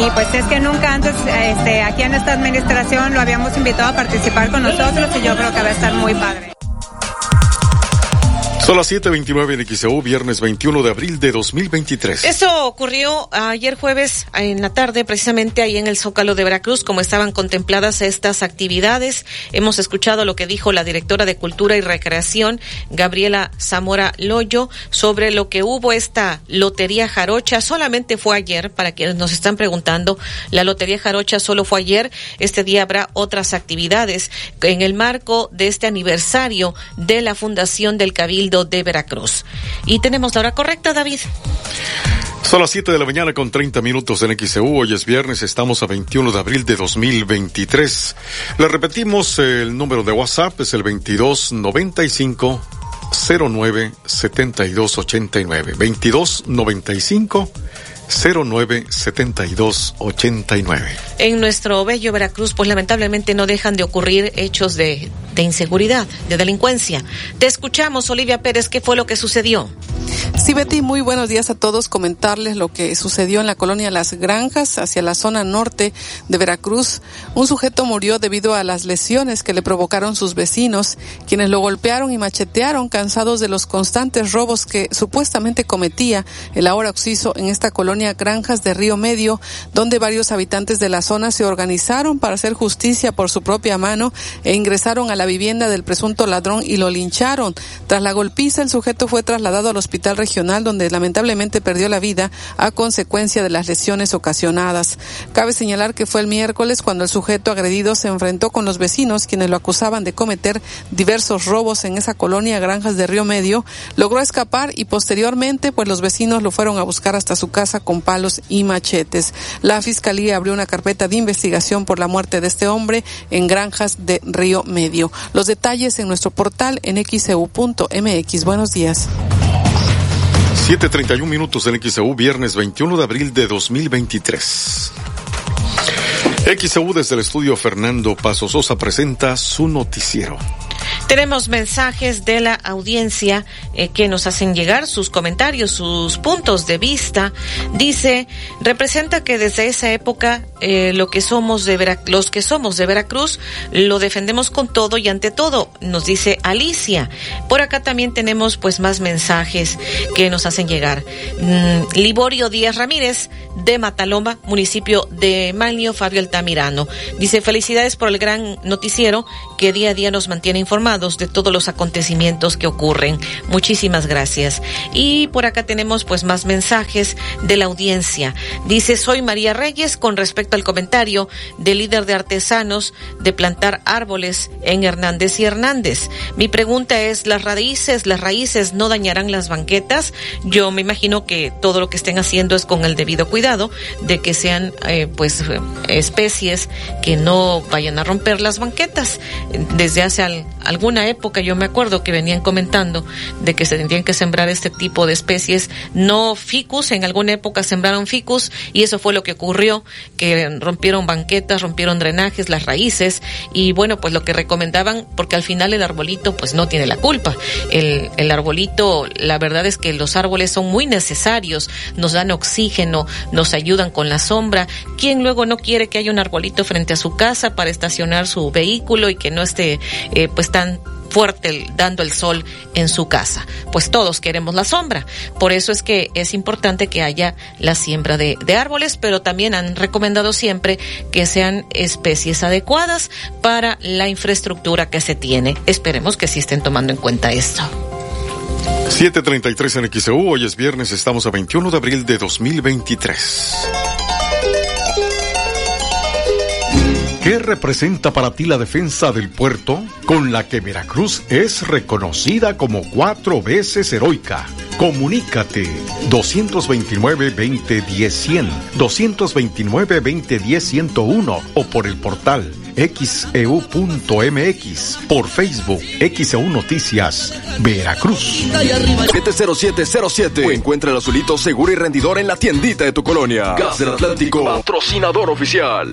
y pues es que nunca antes este, aquí en esta administración lo habíamos invitado a participar con nosotros y yo creo que va a estar muy padre. Son las 7:29 en XEU, viernes 21 de abril de 2023. Eso ocurrió ayer jueves en la tarde, precisamente ahí en el Zócalo de Veracruz, como estaban contempladas estas actividades. Hemos escuchado lo que dijo la directora de Cultura y Recreación, Gabriela Zamora Loyo, sobre lo que hubo esta Lotería Jarocha. Solamente fue ayer, para quienes nos están preguntando, la Lotería Jarocha solo fue ayer. Este día habrá otras actividades en el marco de este aniversario de la Fundación del Cabildo de Veracruz. Y tenemos la hora correcta, David. Son las 7 de la mañana con 30 minutos en XEU. Hoy es viernes, estamos a 21 de abril de 2023. Le repetimos, el número de WhatsApp es el 2295 09 72 89. 2295 097289. En nuestro bello Veracruz, pues lamentablemente no dejan de ocurrir hechos de, de inseguridad, de delincuencia. Te escuchamos, Olivia Pérez, ¿qué fue lo que sucedió? Sí, Betty, muy buenos días a todos. Comentarles lo que sucedió en la colonia Las Granjas, hacia la zona norte de Veracruz. Un sujeto murió debido a las lesiones que le provocaron sus vecinos, quienes lo golpearon y machetearon, cansados de los constantes robos que supuestamente cometía el ahora occiso en esta colonia Granjas de Río Medio, donde varios habitantes de la zona se organizaron para hacer justicia por su propia mano e ingresaron a la vivienda del presunto ladrón y lo lincharon. Tras la golpiza, el sujeto fue trasladado al hospital regional donde lamentablemente perdió la vida a consecuencia de las lesiones ocasionadas. Cabe señalar que fue el miércoles cuando el sujeto agredido se enfrentó con los vecinos quienes lo acusaban de cometer diversos robos en esa colonia Granjas de Río Medio. Logró escapar y posteriormente pues los vecinos lo fueron a buscar hasta su casa con palos y machetes. La fiscalía abrió una carpeta de investigación por la muerte de este hombre en Granjas de Río Medio. Los detalles en nuestro portal en xeu.mx. Buenos días. 7.31 minutos en XEU, viernes 21 de abril de 2023. XEU desde el estudio Fernando Paso Sosa presenta su noticiero. Tenemos mensajes de la audiencia eh, que nos hacen llegar sus comentarios, sus puntos de vista. Dice, representa que desde esa época eh, lo que somos de los que somos de Veracruz lo defendemos con todo y ante todo, nos dice Alicia. Por acá también tenemos pues más mensajes que nos hacen llegar. Mm, Liborio Díaz Ramírez de Mataloma, municipio de Malio, Fabio Altamirano. Dice, felicidades por el gran noticiero que día a día nos mantiene informados de todos los acontecimientos que ocurren. Muchísimas gracias. Y por acá tenemos pues más mensajes de la audiencia. Dice, soy María Reyes con respecto al comentario del líder de artesanos de plantar árboles en Hernández y Hernández. Mi pregunta es, ¿las raíces, las raíces no dañarán las banquetas? Yo me imagino que todo lo que estén haciendo es con el debido cuidado de que sean eh, pues especies que no vayan a romper las banquetas. Desde hace algún alguna época yo me acuerdo que venían comentando de que se tendrían que sembrar este tipo de especies, no ficus, en alguna época sembraron ficus y eso fue lo que ocurrió, que rompieron banquetas, rompieron drenajes, las raíces y bueno, pues lo que recomendaban, porque al final el arbolito pues no tiene la culpa. El, el arbolito, la verdad es que los árboles son muy necesarios, nos dan oxígeno, nos ayudan con la sombra. ¿Quién luego no quiere que haya un arbolito frente a su casa para estacionar su vehículo y que no esté eh, pues tan fuerte dando el sol en su casa. Pues todos queremos la sombra. Por eso es que es importante que haya la siembra de, árboles, pero también han recomendado siempre que sean especies adecuadas para la infraestructura que se tiene. Esperemos que sí estén tomando en cuenta esto. 733 en XEU, hoy es viernes, estamos a 21 de abril de 2023. ¿Qué representa para ti la defensa del puerto? Con la que Veracruz es reconocida como cuatro veces heroica. Comunícate 229-2010-100, 229-2010-101 o por el portal xeu.mx, por Facebook XEU Noticias, Veracruz. 70707 o encuentra el azulito seguro y rendidor en la tiendita de tu colonia. Gas del Atlántico, patrocinador oficial.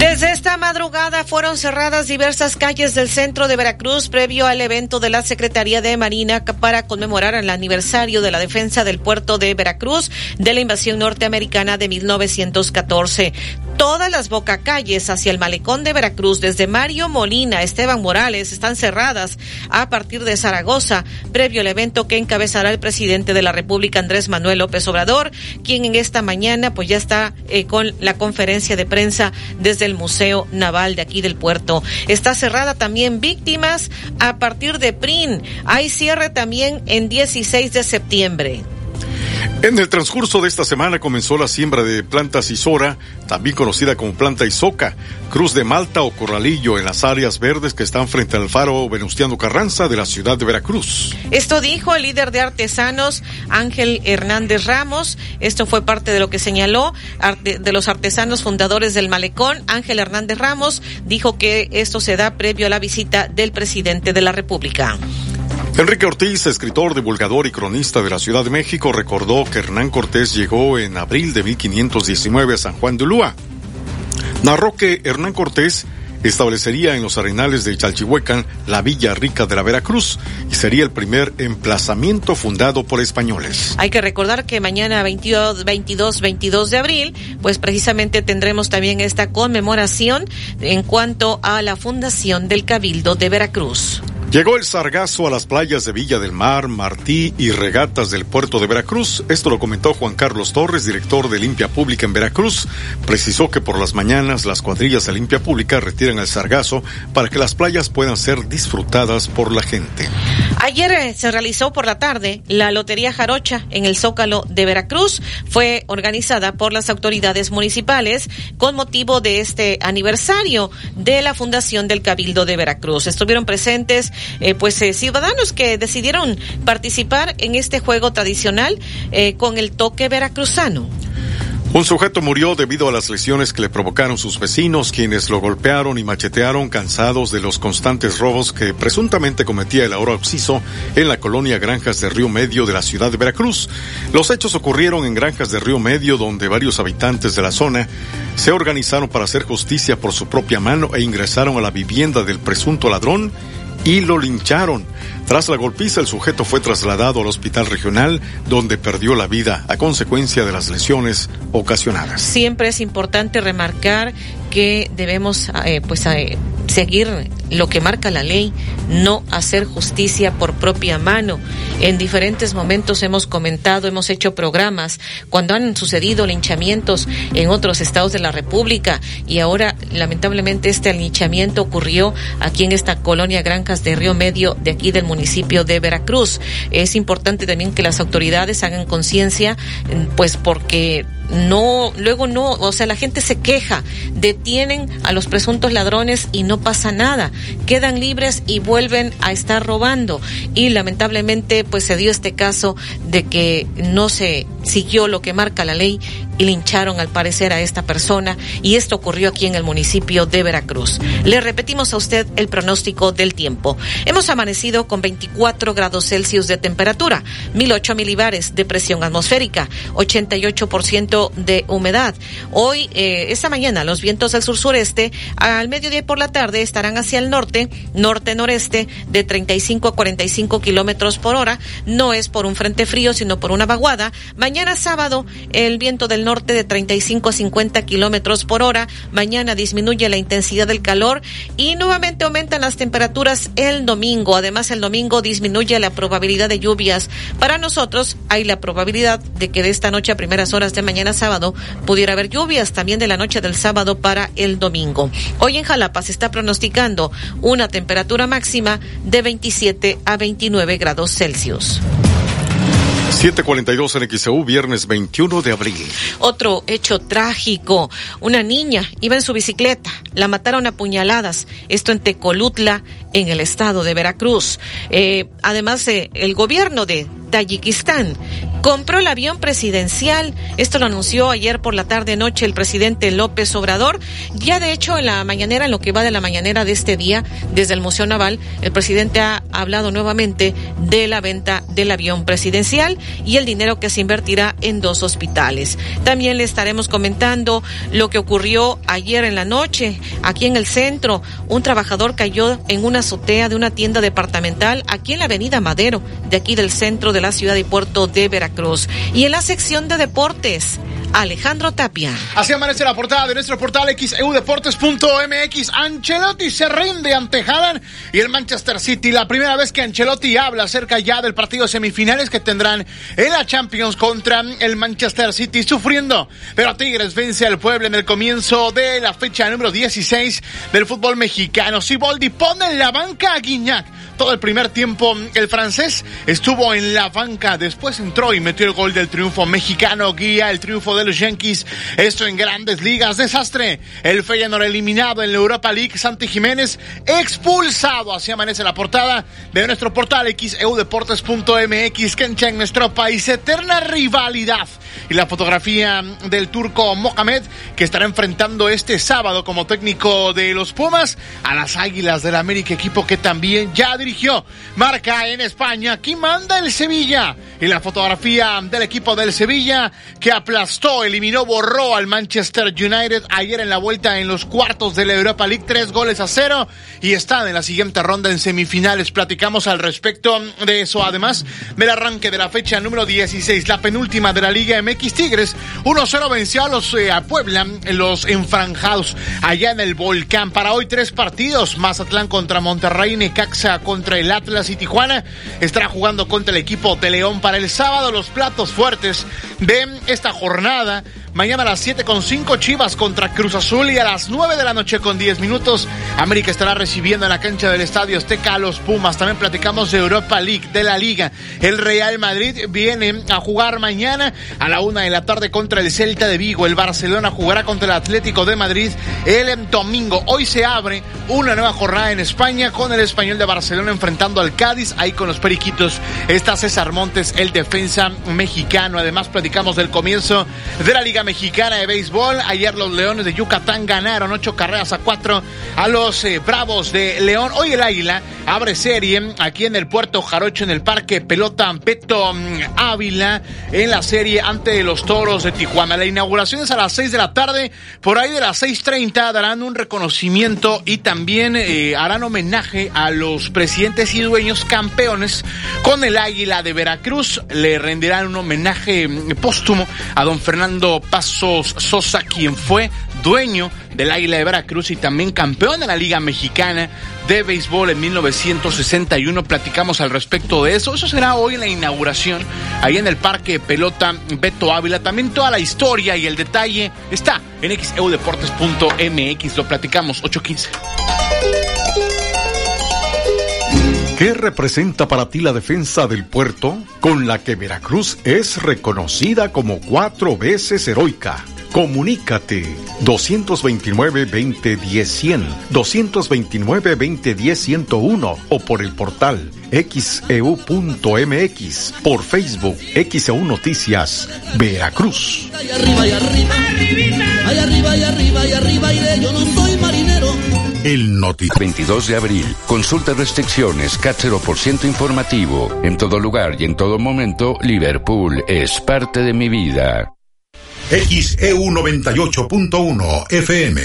Desde esta madrugada fueron cerradas diversas calles del centro de Veracruz previo al evento de la Secretaría de Marina para conmemorar el aniversario de la defensa del puerto de Veracruz de la invasión norteamericana de 1914 todas las bocacalles hacia el malecón de Veracruz, desde Mario Molina, Esteban Morales, están cerradas a partir de Zaragoza, previo al evento que encabezará el presidente de la República, Andrés Manuel López Obrador, quien en esta mañana pues ya está eh, con la conferencia de prensa desde Museo Naval de aquí del puerto. Está cerrada también víctimas a partir de PRIN. Hay cierre también en 16 de septiembre. En el transcurso de esta semana comenzó la siembra de plantas Isora, también conocida como planta Isoca, Cruz de Malta o Corralillo en las áreas verdes que están frente al faro Venustiano Carranza de la ciudad de Veracruz. Esto dijo el líder de artesanos Ángel Hernández Ramos. Esto fue parte de lo que señaló de los artesanos fundadores del malecón. Ángel Hernández Ramos dijo que esto se da previo a la visita del presidente de la República. Enrique Ortiz, escritor, divulgador y cronista de la Ciudad de México, recordó que Hernán Cortés llegó en abril de 1519 a San Juan de Ulúa. Narró que Hernán Cortés establecería en los arenales de Chalchihuecan la Villa Rica de la Veracruz y sería el primer emplazamiento fundado por españoles. Hay que recordar que mañana 22, 22, 22 de abril, pues precisamente tendremos también esta conmemoración en cuanto a la fundación del Cabildo de Veracruz. Llegó el sargazo a las playas de Villa del Mar, Martí y regatas del puerto de Veracruz. Esto lo comentó Juan Carlos Torres, director de Limpia Pública en Veracruz. Precisó que por las mañanas las cuadrillas de Limpia Pública retiran el sargazo para que las playas puedan ser disfrutadas por la gente. Ayer eh, se realizó por la tarde la Lotería Jarocha en el Zócalo de Veracruz. Fue organizada por las autoridades municipales con motivo de este aniversario de la fundación del Cabildo de Veracruz. Estuvieron presentes eh, pues eh, ciudadanos que decidieron participar en este juego tradicional eh, con el toque veracruzano. Un sujeto murió debido a las lesiones que le provocaron sus vecinos, quienes lo golpearon y machetearon cansados de los constantes robos que presuntamente cometía el ahora occiso en la colonia Granjas de Río Medio de la ciudad de Veracruz. Los hechos ocurrieron en Granjas de Río Medio, donde varios habitantes de la zona se organizaron para hacer justicia por su propia mano e ingresaron a la vivienda del presunto ladrón y lo lincharon. Tras la golpiza, el sujeto fue trasladado al hospital regional, donde perdió la vida a consecuencia de las lesiones ocasionadas. Siempre es importante remarcar que debemos eh, pues eh, seguir lo que marca la ley, no hacer justicia por propia mano. En diferentes momentos hemos comentado, hemos hecho programas cuando han sucedido linchamientos en otros estados de la República y ahora lamentablemente este linchamiento ocurrió aquí en esta colonia Granjas de Río Medio de aquí del municipio de Veracruz. Es importante también que las autoridades hagan conciencia, pues porque no, luego no, o sea, la gente se queja, detienen a los presuntos ladrones y no pasa nada, quedan libres y vuelven a estar robando. Y lamentablemente, pues se dio este caso de que no se siguió lo que marca la ley y lincharon al parecer a esta persona y esto ocurrió aquí en el municipio de Veracruz. Le repetimos a usted el pronóstico del tiempo. Hemos amanecido con 24 grados Celsius de temperatura, 1008 milibares de presión atmosférica, 88% de humedad. Hoy, eh, esta mañana, los vientos del sur-sureste al mediodía por la tarde estarán hacia el norte, norte-noreste, de 35 a 45 kilómetros por hora. No es por un frente frío, sino por una vaguada. Mañana sábado, el viento del norte de 35 a 50 kilómetros por hora. Mañana disminuye la intensidad del calor y nuevamente aumentan las temperaturas el domingo. Además, el domingo disminuye la probabilidad de lluvias. Para nosotros, hay la probabilidad de que de esta noche a primeras horas de mañana sábado pudiera haber lluvias también de la noche del sábado para el domingo. Hoy en Jalapa se está pronosticando una temperatura máxima de 27 a 29 grados Celsius. 742 en XEU, viernes 21 de abril. Otro hecho trágico. Una niña iba en su bicicleta, la mataron a puñaladas. Esto en Tecolutla, en el estado de Veracruz. Eh, además, eh, el gobierno de Tayikistán compró el avión presidencial. Esto lo anunció ayer por la tarde noche el presidente López Obrador. Ya de hecho en la mañanera, en lo que va de la mañanera de este día, desde el Museo Naval, el presidente ha hablado nuevamente de la venta del avión presidencial y el dinero que se invertirá en dos hospitales. También le estaremos comentando lo que ocurrió ayer en la noche aquí en el centro. Un trabajador cayó en una azotea de una tienda departamental aquí en la avenida Madero, de aquí del centro de la ciudad y puerto de Veracruz. Y en la sección de deportes, Alejandro Tapia. Así amanece la portada de nuestro portal xeudeportes.mx. Ancelotti se rinde ante Haaland y el Manchester City. La primera vez que Ancelotti habla acerca ya del partido semifinales que tendrán en la Champions contra el Manchester City sufriendo. Pero Tigres vence al pueblo en el comienzo de la fecha número 16 del fútbol mexicano. Siboldi pone en la banca a Guiñac todo el primer tiempo el francés estuvo en la banca, después entró y metió el gol del triunfo mexicano, guía el triunfo de los Yankees, esto en grandes ligas, desastre, el Feyenoord eliminado en la Europa League, Santi Jiménez expulsado, así amanece la portada de nuestro portal xeudeportes.mx, que en nuestro país, eterna rivalidad y la fotografía del turco Mohamed que estará enfrentando este sábado como técnico de los Pumas a las Águilas del América, equipo que también ya dirigió. Marca en España, aquí manda el Sevilla y la fotografía del equipo del Sevilla que aplastó, eliminó, borró al Manchester United ayer en la vuelta en los cuartos de la Europa League, tres goles a cero y están en la siguiente ronda en semifinales. Platicamos al respecto de eso, además del arranque de la fecha número 16, la penúltima de la Liga MX Tigres. 1-0 venció a los eh, a Puebla, los enfranjados allá en el Volcán. Para hoy tres partidos, Mazatlán contra Monterrey, Necaxa contra el Atlas y Tijuana. Estará jugando contra el equipo de León para el sábado los platos fuertes de esta jornada. Mañana a las 7 con 5 Chivas contra Cruz Azul y a las 9 de la noche con 10 minutos América estará recibiendo en la cancha del Estadio Azteca a los Pumas. También platicamos de Europa League, de la Liga. El Real Madrid viene a jugar mañana a la 1 de la tarde contra el Celta de Vigo. El Barcelona jugará contra el Atlético de Madrid el domingo. Hoy se abre una nueva jornada en España con el Español de Barcelona enfrentando al Cádiz. Ahí con los Periquitos está César Montes, el defensa mexicano. Además platicamos del comienzo de la Liga Mexicana de Béisbol. Ayer los Leones de Yucatán ganaron ocho carreras a cuatro a los eh, Bravos de León. Hoy el Águila abre serie aquí en el Puerto Jarocho, en el Parque Pelota Peto mm, Ávila, en la serie ante los Toros de Tijuana. La inauguración es a las seis de la tarde. Por ahí de las seis treinta darán un reconocimiento y también eh, harán homenaje a los presidentes y dueños campeones con el Águila de Veracruz. Le rendirán un homenaje mm, póstumo a don Fernando Pasos Sosa, quien fue dueño del Águila de Veracruz y también campeón de la Liga Mexicana de Béisbol en 1961. Platicamos al respecto de eso. Eso será hoy en la inauguración, ahí en el Parque Pelota Beto Ávila. También toda la historia y el detalle está en xeudeportes.mx. Lo platicamos 815. ¿Qué representa para ti la defensa del puerto, con la que Veracruz es reconocida como cuatro veces heroica? Comunícate 229-2010-100, 229-2010-101 o por el portal xeu.mx, por Facebook XEU Noticias, Veracruz. El Noti 22 de abril. Consulta restricciones, CAT 0% informativo. En todo lugar y en todo momento, Liverpool es parte de mi vida. XEU 98.1 FM.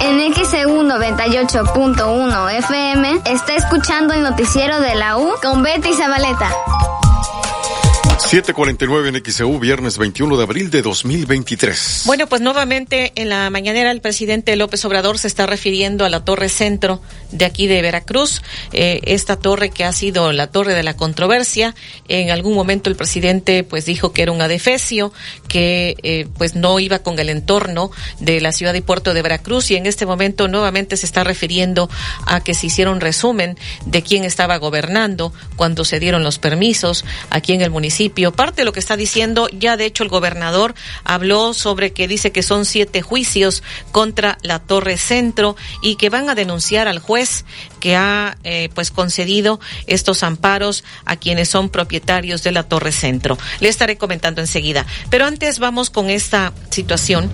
En XEU 98.1 FM está escuchando el noticiero de la U con Betty Zabaleta. 749 en XEU, viernes 21 de abril de 2023. Bueno, pues nuevamente en la mañanera el presidente López Obrador se está refiriendo a la torre centro de aquí de Veracruz, eh, esta torre que ha sido la torre de la controversia. En algún momento el presidente pues dijo que era un adefesio, que eh, pues no iba con el entorno de la ciudad y puerto de Veracruz y en este momento nuevamente se está refiriendo a que se hicieron resumen de quién estaba gobernando cuando se dieron los permisos aquí en el municipio Parte de lo que está diciendo, ya de hecho el gobernador habló sobre que dice que son siete juicios contra la Torre Centro y que van a denunciar al juez que ha eh, pues concedido estos amparos a quienes son propietarios de la Torre Centro. Le estaré comentando enseguida. Pero antes vamos con esta situación,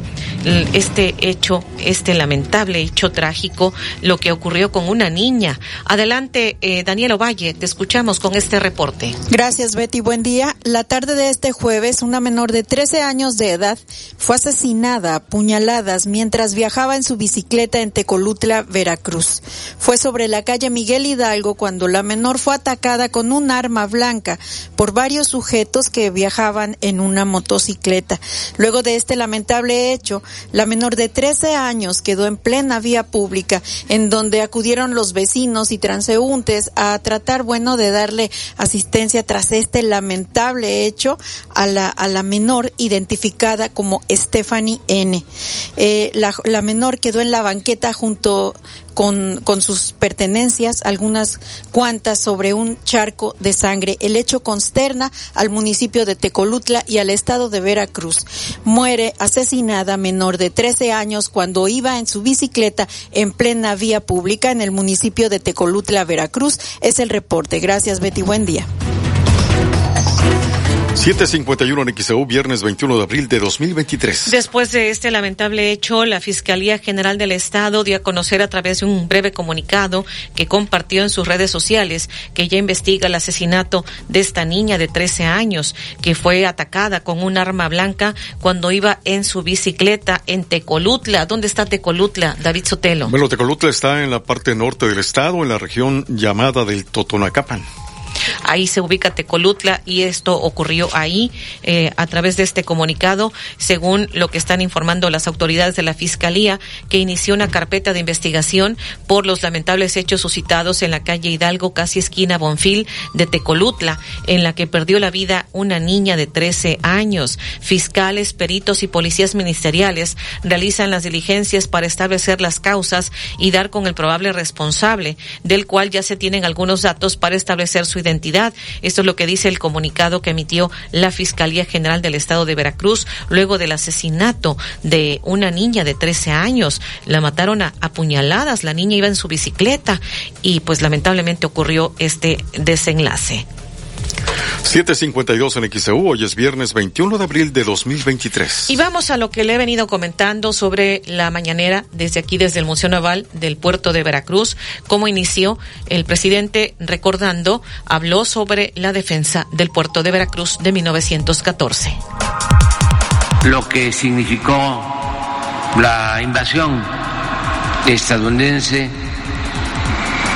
este hecho, este lamentable hecho trágico, lo que ocurrió con una niña. Adelante, eh, Daniel Ovalle, te escuchamos con este reporte. Gracias, Betty. Buen día. La tarde de este jueves, una menor de 13 años de edad fue asesinada a puñaladas mientras viajaba en su bicicleta en Tecolutla, Veracruz. Fue sobre la calle Miguel Hidalgo cuando la menor fue atacada con un arma blanca por varios sujetos que viajaban en una motocicleta. Luego de este lamentable hecho, la menor de 13 años quedó en plena vía pública, en donde acudieron los vecinos y transeúntes a tratar, bueno, de darle asistencia tras este lamentable hecho a la, a la menor identificada como Stephanie N. Eh, la, menor quedó en la banqueta junto con, con sus pertenencias, algunas cuantas sobre un charco de sangre. El hecho consterna al municipio de Tecolutla y al estado de Veracruz. Muere asesinada menor de 13 años cuando iba en su bicicleta en plena vía pública en el municipio de Tecolutla, Veracruz. Es el reporte. Gracias, Betty. Buen día. 751 en XEU, viernes 21 de abril de 2023. Después de este lamentable hecho, la Fiscalía General del Estado dio a conocer a través de un breve comunicado que compartió en sus redes sociales que ya investiga el asesinato de esta niña de 13 años que fue atacada con un arma blanca cuando iba en su bicicleta en Tecolutla. ¿Dónde está Tecolutla, David Sotelo? Bueno, Tecolutla está en la parte norte del estado, en la región llamada del Totonacapan. Ahí se ubica Tecolutla y esto ocurrió ahí eh, a través de este comunicado, según lo que están informando las autoridades de la Fiscalía, que inició una carpeta de investigación por los lamentables hechos suscitados en la calle Hidalgo, casi esquina Bonfil de Tecolutla, en la que perdió la vida una niña de 13 años. Fiscales, peritos y policías ministeriales realizan las diligencias para establecer las causas y dar con el probable responsable, del cual ya se tienen algunos datos para establecer su identidad. Esto es lo que dice el comunicado que emitió la Fiscalía General del Estado de Veracruz luego del asesinato de una niña de 13 años. La mataron a, apuñaladas, la niña iba en su bicicleta y pues lamentablemente ocurrió este desenlace. 752 en XEU, hoy es viernes 21 de abril de 2023. Y vamos a lo que le he venido comentando sobre la mañanera desde aquí, desde el Museo Naval del puerto de Veracruz, cómo inició el presidente recordando, habló sobre la defensa del puerto de Veracruz de 1914. Lo que significó la invasión estadounidense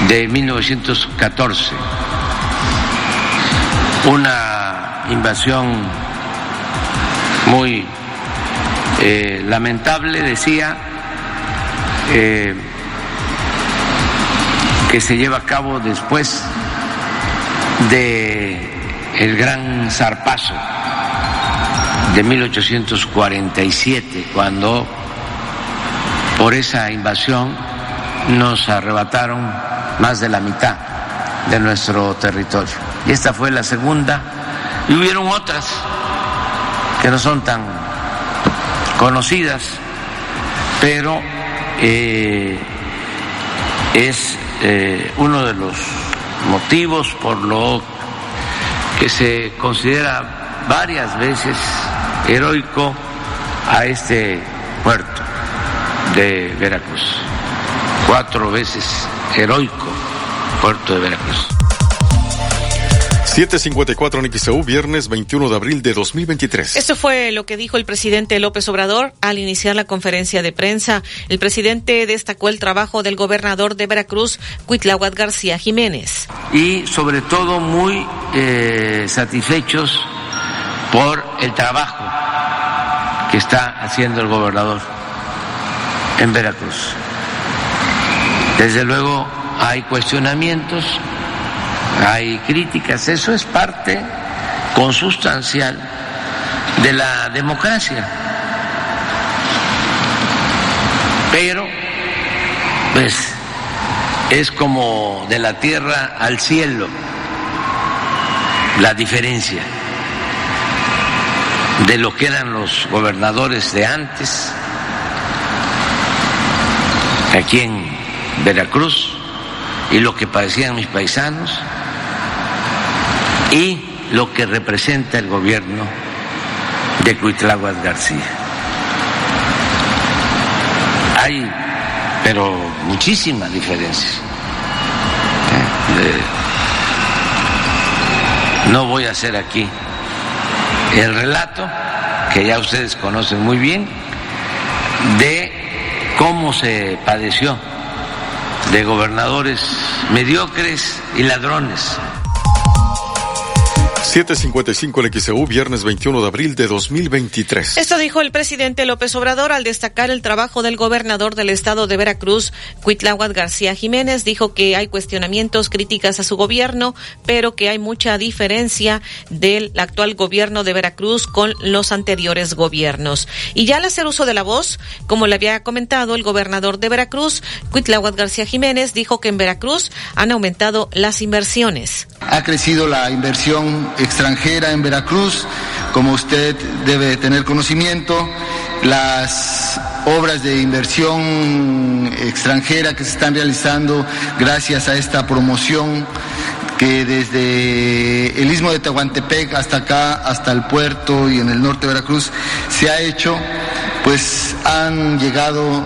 de 1914 una invasión muy eh, lamentable, decía, eh, que se lleva a cabo después de el gran zarpazo de 1847, cuando por esa invasión nos arrebataron más de la mitad de nuestro territorio. Y esta fue la segunda. Y hubieron otras que no son tan conocidas, pero eh, es eh, uno de los motivos por lo que se considera varias veces heroico a este puerto de Veracruz. Cuatro veces heroico puerto de Veracruz. 754 en XEU, viernes 21 de abril de 2023. Esto fue lo que dijo el presidente López Obrador al iniciar la conferencia de prensa. El presidente destacó el trabajo del gobernador de Veracruz, Cuitláhuac García Jiménez. Y sobre todo muy eh, satisfechos por el trabajo que está haciendo el gobernador en Veracruz. Desde luego hay cuestionamientos hay críticas, eso es parte consustancial de la democracia. Pero, pues, es como de la tierra al cielo la diferencia de lo que eran los gobernadores de antes, aquí en Veracruz, y lo que padecían mis paisanos y lo que representa el gobierno de Cuitláhuac García. Hay, pero muchísimas diferencias. Eh, no voy a hacer aquí el relato, que ya ustedes conocen muy bien, de cómo se padeció de gobernadores mediocres y ladrones 755 el XEU, viernes 21 de abril de 2023. Esto dijo el presidente López Obrador al destacar el trabajo del gobernador del estado de Veracruz, Cuitláhuac García Jiménez. Dijo que hay cuestionamientos, críticas a su gobierno, pero que hay mucha diferencia del actual gobierno de Veracruz con los anteriores gobiernos. Y ya al hacer uso de la voz, como le había comentado el gobernador de Veracruz, Cuitláhuac García Jiménez, dijo que en Veracruz han aumentado las inversiones. Ha crecido la inversión extranjera en Veracruz, como usted debe tener conocimiento, las obras de inversión extranjera que se están realizando gracias a esta promoción que desde el istmo de Tehuantepec hasta acá, hasta el puerto y en el norte de Veracruz se ha hecho, pues han llegado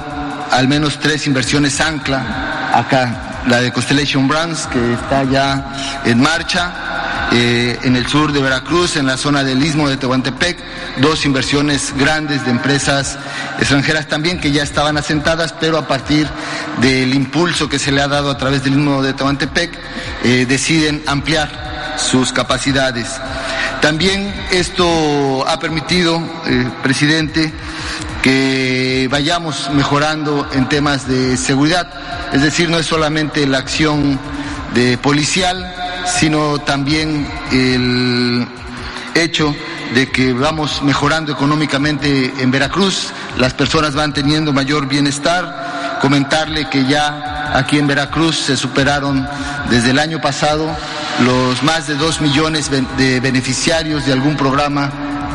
al menos tres inversiones ancla acá, la de Constellation Brands que está ya en marcha, eh, en el sur de Veracruz, en la zona del istmo de Tehuantepec, dos inversiones grandes de empresas extranjeras también que ya estaban asentadas, pero a partir del impulso que se le ha dado a través del istmo de Tehuantepec, eh, deciden ampliar sus capacidades. También esto ha permitido, eh, presidente, que vayamos mejorando en temas de seguridad, es decir, no es solamente la acción de policial, sino también el hecho de que vamos mejorando económicamente en Veracruz, las personas van teniendo mayor bienestar. Comentarle que ya aquí en Veracruz se superaron desde el año pasado los más de dos millones de beneficiarios de algún programa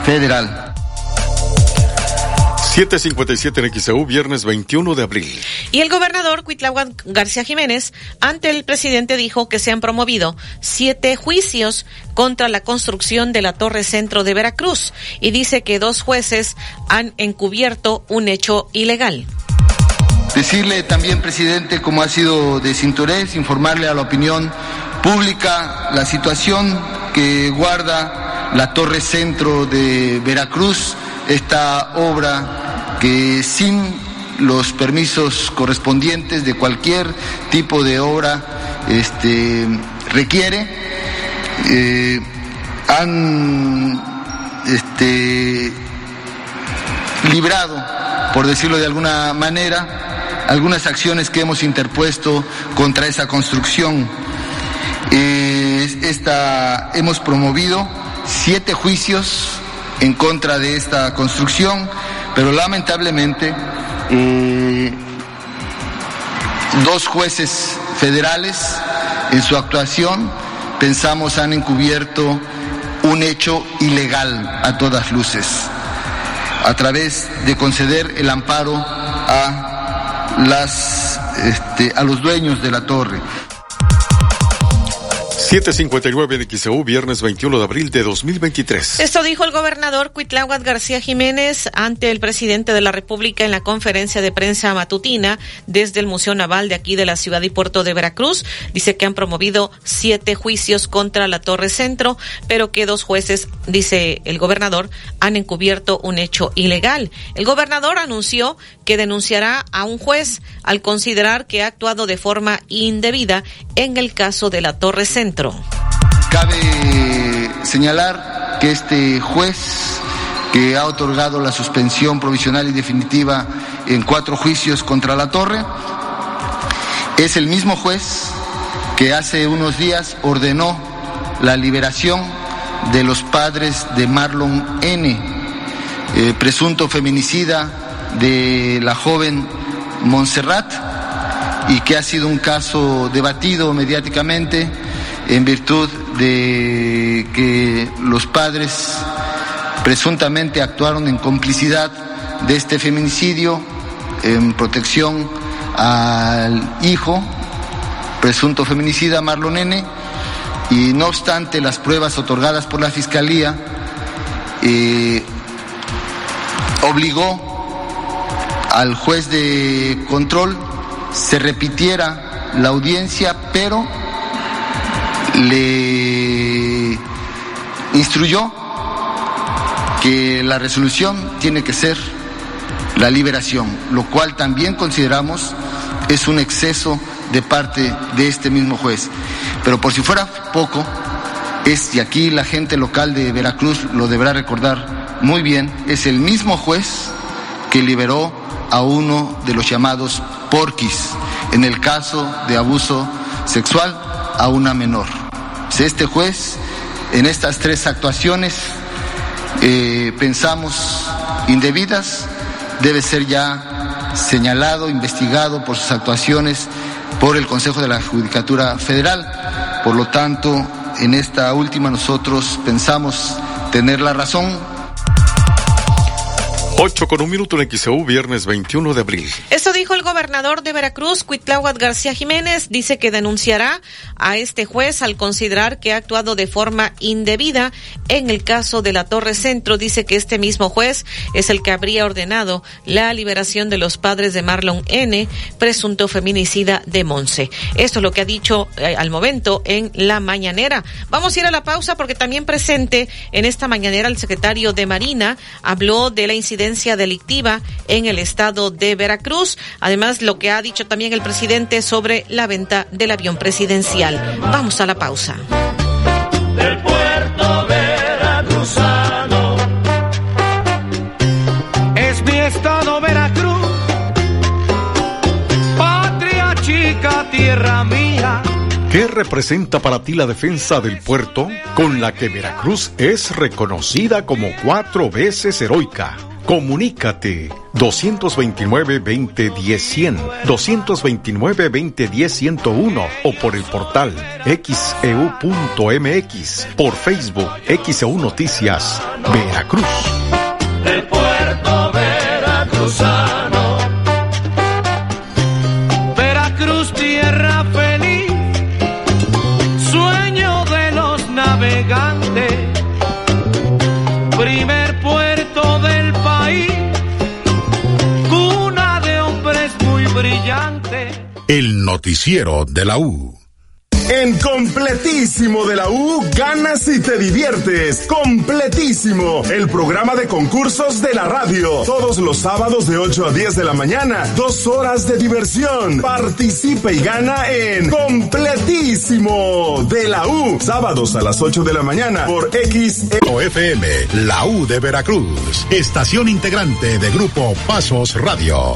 federal. 757 en XEU, viernes 21 de abril. Y el gobernador Cuitláhuac García Jiménez, ante el presidente, dijo que se han promovido siete juicios contra la construcción de la Torre Centro de Veracruz y dice que dos jueces han encubierto un hecho ilegal. Decirle también, presidente, como ha sido de cinturés, informarle a la opinión pública la situación que guarda la Torre Centro de Veracruz, esta obra sin los permisos correspondientes de cualquier tipo de obra este, requiere. Eh, han este, librado, por decirlo de alguna manera, algunas acciones que hemos interpuesto contra esa construcción. Eh, esta, hemos promovido siete juicios en contra de esta construcción, pero lamentablemente eh, dos jueces federales en su actuación pensamos han encubierto un hecho ilegal a todas luces a través de conceder el amparo a las este, a los dueños de la torre. 759 de XEU, viernes 21 de abril de 2023. Esto dijo el gobernador Cuitláhuac García Jiménez ante el presidente de la República en la conferencia de prensa matutina desde el Museo Naval de aquí de la ciudad y puerto de Veracruz. Dice que han promovido siete juicios contra la Torre Centro, pero que dos jueces, dice el gobernador, han encubierto un hecho ilegal. El gobernador anunció que denunciará a un juez al considerar que ha actuado de forma indebida en el caso de la Torre Centro. Cabe señalar que este juez que ha otorgado la suspensión provisional y definitiva en cuatro juicios contra la torre, es el mismo juez que hace unos días ordenó la liberación de los padres de Marlon N., eh, presunto feminicida de la joven Montserrat, y que ha sido un caso debatido mediáticamente en virtud de que los padres presuntamente actuaron en complicidad de este feminicidio en protección al hijo presunto feminicida Marlon N. Y no obstante las pruebas otorgadas por la Fiscalía, eh, obligó al juez de control se repitiera la audiencia, pero le instruyó que la resolución tiene que ser la liberación, lo cual también consideramos es un exceso de parte de este mismo juez. Pero por si fuera poco, es, y aquí la gente local de Veracruz lo deberá recordar muy bien, es el mismo juez que liberó a uno de los llamados porquis en el caso de abuso sexual a una menor. Este juez en estas tres actuaciones eh, pensamos indebidas, debe ser ya señalado, investigado por sus actuaciones por el Consejo de la Judicatura Federal. Por lo tanto, en esta última nosotros pensamos tener la razón 8 con un minuto en XEU, viernes 21 de abril. Esto dijo el gobernador de Veracruz, Cuitláhuac García Jiménez. Dice que denunciará a este juez al considerar que ha actuado de forma indebida en el caso de la Torre Centro. Dice que este mismo juez es el que habría ordenado la liberación de los padres de Marlon N., presunto feminicida de Monse. Esto es lo que ha dicho eh, al momento en la mañanera. Vamos a ir a la pausa porque también presente en esta mañanera el secretario de Marina habló de la incidencia delictiva en el estado de Veracruz. Además, lo que ha dicho también el presidente sobre la venta del avión presidencial. Vamos a la pausa. Del puerto veracruzano es mi estado Veracruz, patria chica, tierra mía. ¿Qué representa para ti la defensa del puerto con la que Veracruz es reconocida como cuatro veces heroica? Comunícate. 229-2010-100, 229-2010-101 o por el portal xeu.mx, por Facebook XEU Noticias, Veracruz. El noticiero de la U. En completísimo de la U, ganas y te diviertes. Completísimo, el programa de concursos de la radio. Todos los sábados de 8 a 10 de la mañana. Dos horas de diversión. Participa y gana en Completísimo de la U. Sábados a las 8 de la mañana por XFM, la U de Veracruz. Estación integrante de Grupo Pasos Radio.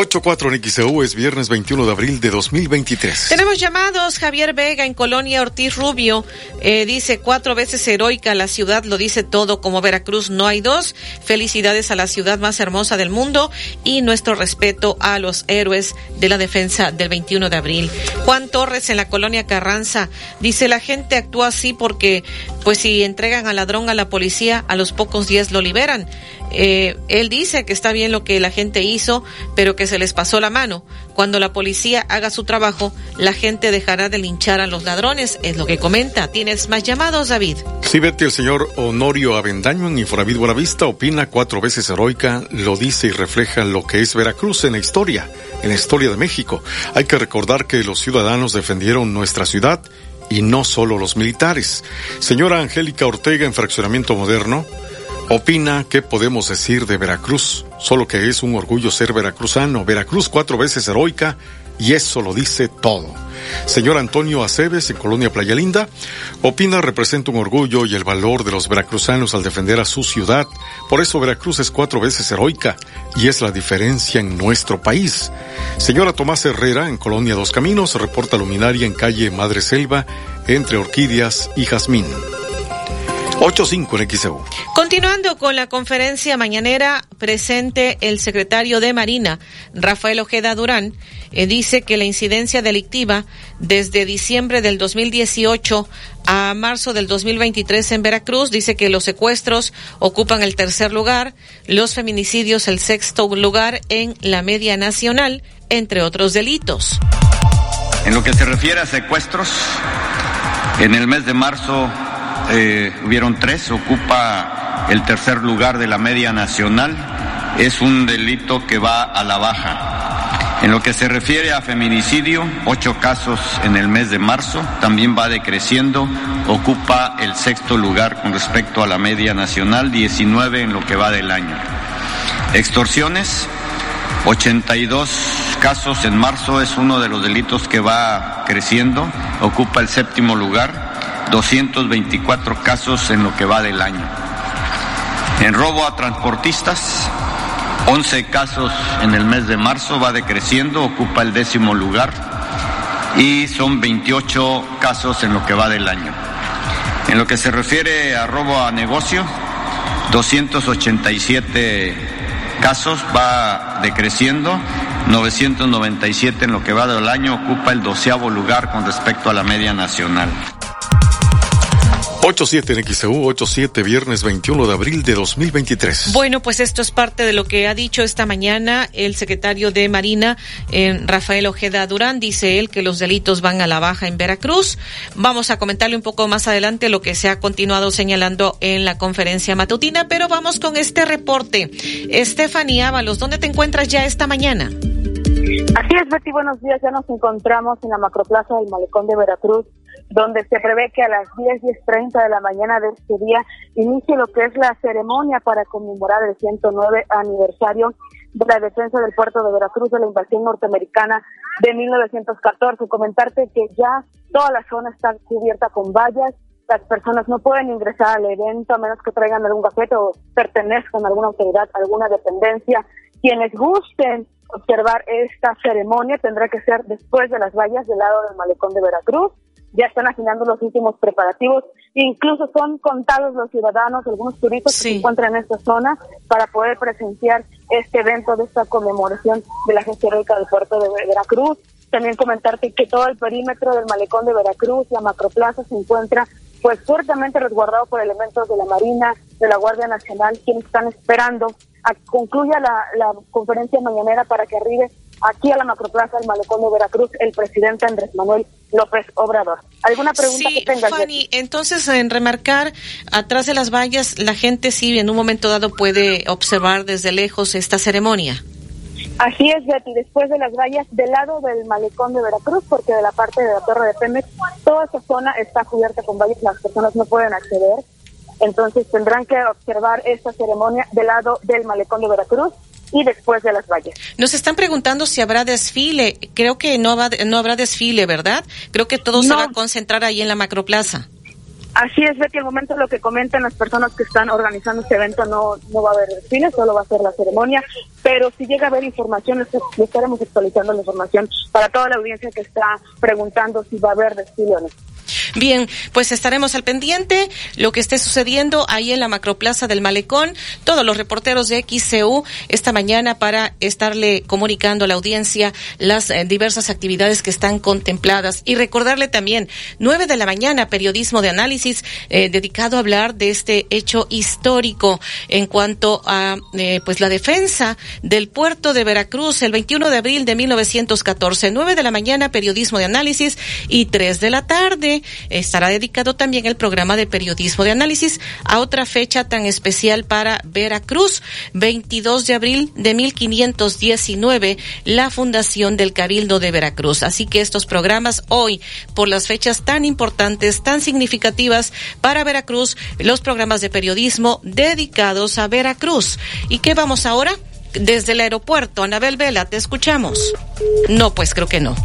8-4 en es viernes 21 de abril de 2023. Tenemos llamados. Javier Vega en Colonia Ortiz Rubio eh, dice cuatro veces heroica la ciudad, lo dice todo. Como Veracruz no hay dos. Felicidades a la ciudad más hermosa del mundo y nuestro respeto a los héroes de la defensa del 21 de abril. Juan Torres en la Colonia Carranza dice la gente actúa así porque pues si entregan al ladrón a la policía a los pocos días lo liberan. Eh, él dice que está bien lo que la gente hizo, pero que se les pasó la mano. Cuando la policía haga su trabajo, la gente dejará de linchar a los ladrones, es lo que comenta. ¿Tienes más llamados, David? Sí, Betty, el señor Honorio Avendaño en Infonavit Buenavista opina cuatro veces heroica, lo dice y refleja lo que es Veracruz en la historia, en la historia de México. Hay que recordar que los ciudadanos defendieron nuestra ciudad y no solo los militares. Señora Angélica Ortega en Fraccionamiento Moderno, opina qué podemos decir de Veracruz, solo que es un orgullo ser veracruzano. Veracruz cuatro veces heroica y eso lo dice todo. Señor Antonio Aceves, en Colonia Playa Linda, opina representa un orgullo y el valor de los veracruzanos al defender a su ciudad. Por eso Veracruz es cuatro veces heroica y es la diferencia en nuestro país. Señora Tomás Herrera, en Colonia Dos Caminos, reporta luminaria en calle Madre Selva, entre Orquídeas y Jazmín. 8.5 en XEU. Continuando con la conferencia mañanera, presente el secretario de Marina, Rafael Ojeda Durán, eh, dice que la incidencia delictiva desde diciembre del 2018 a marzo del 2023 en Veracruz dice que los secuestros ocupan el tercer lugar, los feminicidios el sexto lugar en la media nacional, entre otros delitos. En lo que se refiere a secuestros, en el mes de marzo eh, hubieron tres, ocupa el tercer lugar de la media nacional, es un delito que va a la baja. En lo que se refiere a feminicidio, ocho casos en el mes de marzo, también va decreciendo, ocupa el sexto lugar con respecto a la media nacional, 19 en lo que va del año. Extorsiones, 82 casos en marzo, es uno de los delitos que va creciendo, ocupa el séptimo lugar. 224 casos en lo que va del año. En robo a transportistas, 11 casos en el mes de marzo, va decreciendo, ocupa el décimo lugar y son 28 casos en lo que va del año. En lo que se refiere a robo a negocio, 287 casos va decreciendo, 997 en lo que va del año, ocupa el doceavo lugar con respecto a la media nacional. 87 en XEU, 87 viernes 21 de abril de 2023. Bueno, pues esto es parte de lo que ha dicho esta mañana el secretario de Marina, eh, Rafael Ojeda Durán. Dice él que los delitos van a la baja en Veracruz. Vamos a comentarle un poco más adelante lo que se ha continuado señalando en la conferencia matutina, pero vamos con este reporte. Estefanía Ábalos, ¿dónde te encuentras ya esta mañana? Así es, Betty, buenos días. Ya nos encontramos en la macroplaza del Malecón de Veracruz donde se prevé que a las 10, 10.30 de la mañana de este día inicie lo que es la ceremonia para conmemorar el 109 aniversario de la defensa del puerto de Veracruz de la invasión norteamericana de 1914. Comentarte que ya toda la zona está cubierta con vallas, las personas no pueden ingresar al evento a menos que traigan algún gafete o pertenezcan a alguna autoridad, alguna dependencia. Quienes gusten observar esta ceremonia tendrá que ser después de las vallas del lado del malecón de Veracruz ya están afinando los últimos preparativos. Incluso son contados los ciudadanos, algunos turistas que se encuentran en esta zona para poder presenciar este evento de esta conmemoración de la gesta heroica del puerto de Veracruz. También comentarte que todo el perímetro del malecón de Veracruz, la macroplaza, se encuentra pues fuertemente resguardado por elementos de la Marina, de la Guardia Nacional, quienes están esperando a que concluya la, la conferencia mañanera para que arribe aquí a la macroplaza del malecón de Veracruz el presidente Andrés Manuel López Obrador. ¿Alguna pregunta sí, que tengas? Fanny, entonces en remarcar, atrás de las vallas, la gente sí en un momento dado puede observar desde lejos esta ceremonia. Así es, Betty, después de las vallas del lado del malecón de Veracruz, porque de la parte de la torre de Pemex, toda esa zona está cubierta con vallas, las personas no pueden acceder, entonces tendrán que observar esta ceremonia del lado del malecón de Veracruz y después de las vallas. Nos están preguntando si habrá desfile. Creo que no, va, no habrá desfile, ¿verdad? Creo que todo se va a concentrar ahí en la macroplaza. Así es, Betty, al momento lo que comentan las personas que están organizando este evento no, no va a haber desfile, solo va a ser la ceremonia, pero si llega a haber información, estaremos actualizando la información para toda la audiencia que está preguntando si va a haber desfile o no. Bien, pues estaremos al pendiente lo que esté sucediendo ahí en la macroplaza del Malecón. Todos los reporteros de XCU esta mañana para estarle comunicando a la audiencia las eh, diversas actividades que están contempladas y recordarle también nueve de la mañana periodismo de análisis eh, dedicado a hablar de este hecho histórico en cuanto a eh, pues la defensa del puerto de Veracruz el 21 de abril de 1914. Nueve de la mañana periodismo de análisis y tres de la tarde estará dedicado también el programa de periodismo de análisis a otra fecha tan especial para Veracruz, 22 de abril de 1519, la fundación del Cabildo de Veracruz. Así que estos programas hoy, por las fechas tan importantes, tan significativas para Veracruz, los programas de periodismo dedicados a Veracruz. ¿Y qué vamos ahora? Desde el aeropuerto, Anabel Vela, te escuchamos. No, pues creo que no.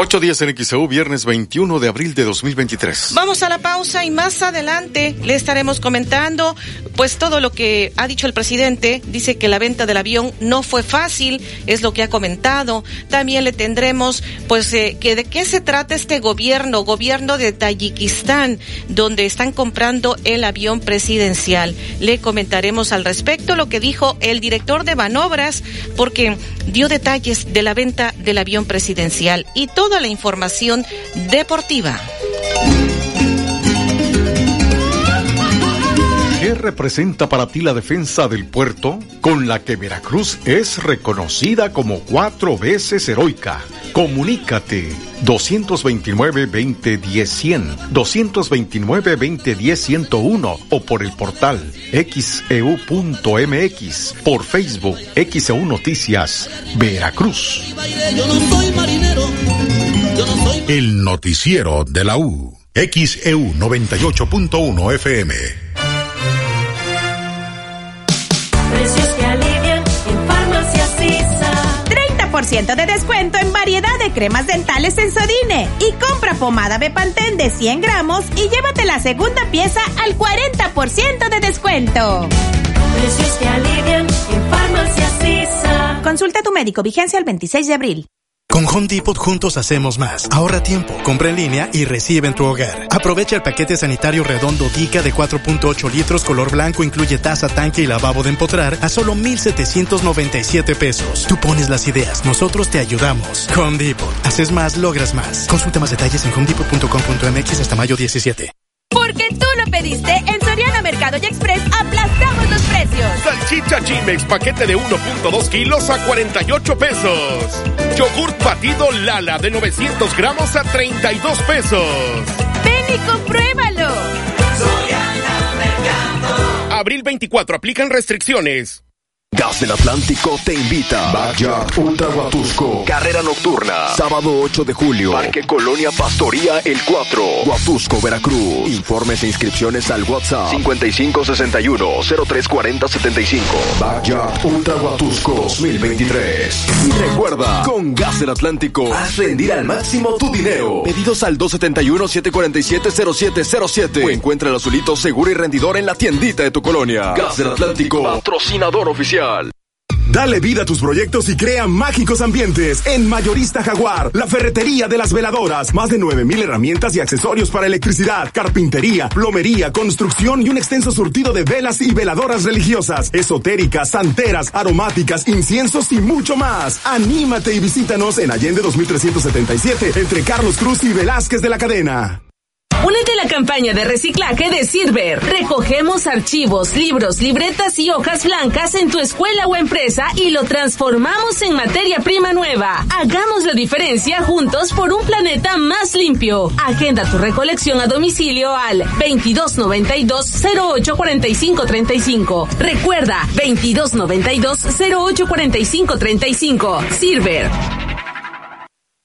Ocho días en XEU, viernes 21 de abril de 2023. Vamos a la pausa y más adelante le estaremos comentando pues todo lo que ha dicho el presidente. Dice que la venta del avión no fue fácil, es lo que ha comentado. También le tendremos pues eh, que de qué se trata este gobierno, gobierno de Tayikistán, donde están comprando el avión presidencial. Le comentaremos al respecto lo que dijo el director de Manobras porque dio detalles de la venta del avión presidencial y todo toda la información deportiva. ¿Qué representa para ti la defensa del puerto con la que Veracruz es reconocida como cuatro veces heroica? Comunícate 229-2010-100, 229-2010-101 o por el portal xeu.mx, por Facebook XEU Noticias, Veracruz. El noticiero de la U, XEU 98.1 FM. Precios que alivian en Farmacias Sisa. 30% de descuento en variedad de cremas dentales en Sodine. Y compra pomada Bepantén de 100 gramos y llévate la segunda pieza al 40% de descuento. Precios que alivian en Farmacias Sisa. Consulta a tu médico. Vigencia el 26 de abril. Con Home Depot juntos hacemos más. Ahorra tiempo, compra en línea y recibe en tu hogar. Aprovecha el paquete sanitario redondo Dica de 4.8 litros color blanco, incluye taza, tanque y lavabo de empotrar a solo 1,797 pesos. Tú pones las ideas, nosotros te ayudamos. Home Depot. Haces más, logras más. Consulta más detalles en homedepot.com.mx hasta mayo 17. Porque tú lo pediste, en Soriana Mercado y Express aplastamos los precios. Salchicha Chimex paquete de 1.2 kilos a 48 pesos. Yogurt batido Lala de 900 gramos a 32 pesos. Ven y compruébalo. Soriana Mercado. Abril 24, aplican restricciones. Gas del Atlántico te invita. Backyard Ultra Huatusco. Carrera nocturna. Sábado 8 de julio. Parque Colonia Pastoría El 4. Huatusco, Veracruz. Informes e inscripciones al WhatsApp 5561-034075. Backyard Ultra Huatusco 2023. Y recuerda, con Gas del Atlántico, haz rendir al máximo tu dinero. Pedidos al 271-747-0707. O encuentra el azulito seguro y rendidor en la tiendita de tu colonia. Gas del Atlántico, patrocinador oficial. Dale vida a tus proyectos y crea mágicos ambientes en Mayorista Jaguar, la ferretería de las veladoras. Más de 9000 herramientas y accesorios para electricidad, carpintería, plomería, construcción y un extenso surtido de velas y veladoras religiosas, esotéricas, santeras, aromáticas, inciensos y mucho más. Anímate y visítanos en Allende 2377 entre Carlos Cruz y Velázquez de la Cadena. Únete a la campaña de reciclaje de Silver. Recogemos archivos, libros, libretas y hojas blancas en tu escuela o empresa y lo transformamos en materia prima nueva. Hagamos la diferencia juntos por un planeta más limpio. Agenda tu recolección a domicilio al 2292 084535. Recuerda 2292 084535. Silver.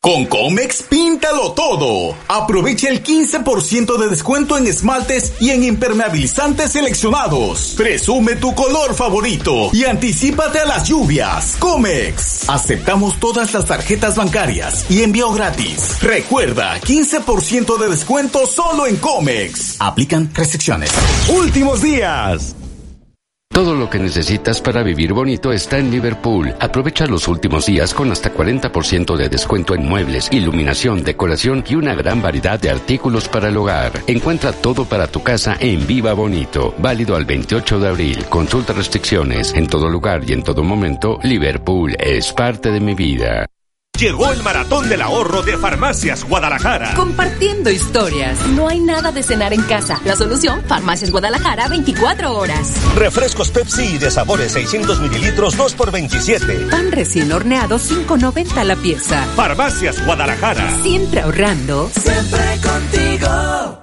Con Comex píntalo todo. Aprovecha el 15% de descuento en esmaltes y en impermeabilizantes seleccionados. Presume tu color favorito y anticipate a las lluvias. Comex. Aceptamos todas las tarjetas bancarias y envío gratis. Recuerda, 15% de descuento solo en Comex. Aplican restricciones. Últimos días. Todo lo que necesitas para vivir bonito está en Liverpool. Aprovecha los últimos días con hasta 40% de descuento en muebles, iluminación, decoración y una gran variedad de artículos para el hogar. Encuentra todo para tu casa en Viva Bonito. Válido al 28 de abril. Consulta restricciones. En todo lugar y en todo momento, Liverpool es parte de mi vida. Llegó el maratón del ahorro de Farmacias Guadalajara. Compartiendo historias. No hay nada de cenar en casa. La solución, Farmacias Guadalajara 24 horas. Refrescos Pepsi de sabores 600 mililitros 2 por 27. Pan recién horneado 5.90 la pieza. Farmacias Guadalajara. Siempre ahorrando. Siempre contigo.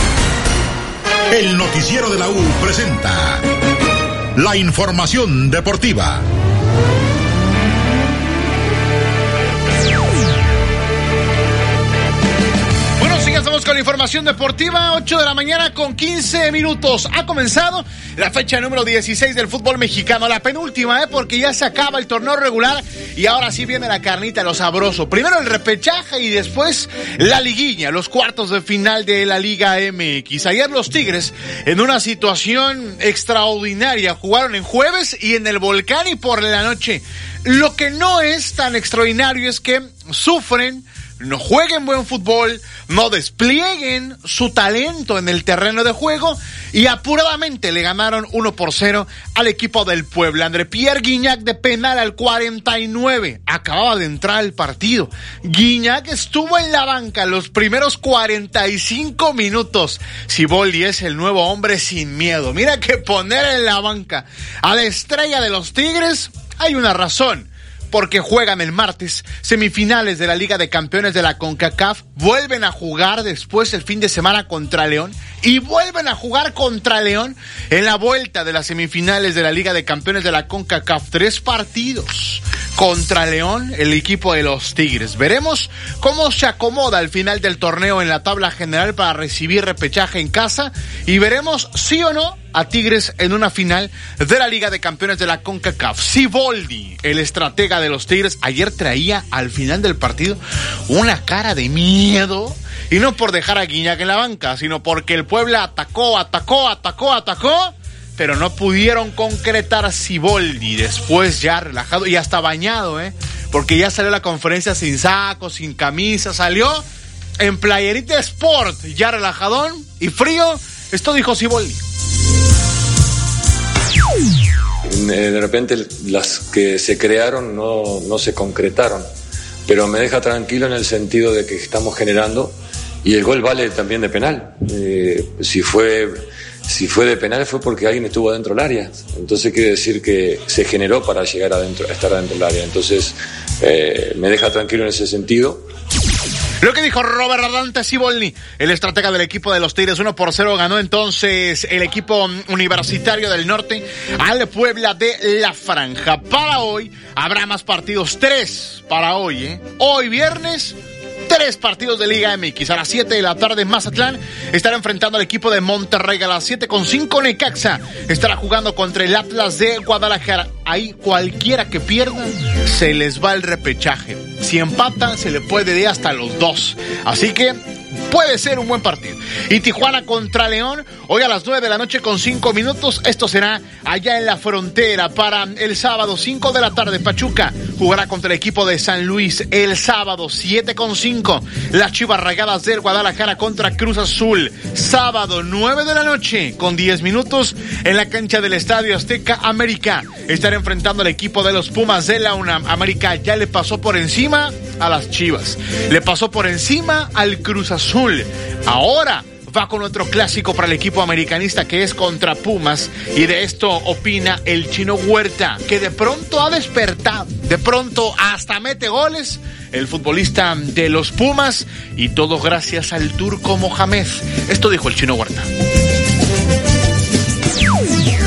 El noticiero de la U presenta la información deportiva. Con la información deportiva. 8 de la mañana con 15 minutos. Ha comenzado la fecha número 16 del fútbol mexicano. La penúltima, ¿eh? Porque ya se acaba el torneo regular y ahora sí viene la carnita, lo sabroso. Primero el repechaje y después la liguilla, los cuartos de final de la Liga MX. Ayer los Tigres, en una situación extraordinaria, jugaron en jueves y en el volcán y por la noche. Lo que no es tan extraordinario es que sufren no jueguen buen fútbol, no desplieguen su talento en el terreno de juego y apuradamente le ganaron 1 por 0 al equipo del Puebla. André Pierre Guignac de penal al 49. Acababa de entrar al partido. Guignac estuvo en la banca los primeros 45 minutos. Siboldi es el nuevo hombre sin miedo. Mira que poner en la banca a la estrella de los Tigres hay una razón porque juegan el martes semifinales de la Liga de Campeones de la CONCACAF, vuelven a jugar después el fin de semana contra León y vuelven a jugar contra León en la vuelta de las semifinales de la Liga de Campeones de la CONCACAF. Tres partidos contra León, el equipo de los Tigres. Veremos cómo se acomoda al final del torneo en la tabla general para recibir repechaje en casa y veremos sí o no a Tigres en una final de la Liga de Campeones de la CONCACAF. Siboldi, el estratega de los Tigres, ayer traía al final del partido una cara de miedo. Y no por dejar a Guiñac en la banca, sino porque el Puebla atacó, atacó, atacó, atacó, pero no pudieron concretar Siboldi. Después ya relajado y hasta bañado, ¿eh? Porque ya salió la conferencia sin saco, sin camisa, salió en playerita sport, ya relajadón y frío. Esto dijo Siboldi. Eh, de repente las que se crearon no, no, se concretaron, pero me deja tranquilo en el sentido de que estamos generando y el gol vale también de penal. Eh, si, fue, si fue de penal fue porque alguien estuvo adentro del área, entonces quiere decir que se generó para llegar adentro, a estar adentro del área, entonces eh, me deja tranquilo en ese sentido. Lo que dijo Robert Radante Sibolni, el estratega del equipo de los Tigres, 1 por 0 ganó entonces el equipo universitario del norte al Puebla de la Franja. Para hoy habrá más partidos, tres para hoy, ¿eh? Hoy viernes, tres partidos de Liga MX. A las 7 de la tarde, Mazatlán estará enfrentando al equipo de Monterrey. A las 7 con 5, Necaxa estará jugando contra el Atlas de Guadalajara. Ahí cualquiera que pierda, se les va el repechaje. Si empatan, se le puede ir hasta los dos. Así que puede ser un buen partido. Y Tijuana contra León, hoy a las 9 de la noche con 5 minutos. Esto será allá en la frontera para el sábado 5 de la tarde. Pachuca jugará contra el equipo de San Luis el sábado 7 con 5. Las Chivas Ragadas del Guadalajara contra Cruz Azul. Sábado 9 de la noche con 10 minutos en la cancha del Estadio Azteca América. Estará enfrentando al equipo de los Pumas de la UNAM. América ya le pasó por encima a las Chivas. Le pasó por encima al Cruz Azul. Ahora va con otro clásico para el equipo americanista que es contra Pumas y de esto opina el chino Huerta que de pronto ha despertado, de pronto hasta mete goles el futbolista de los Pumas y todo gracias al turco Mohamed. Esto dijo el chino Huerta.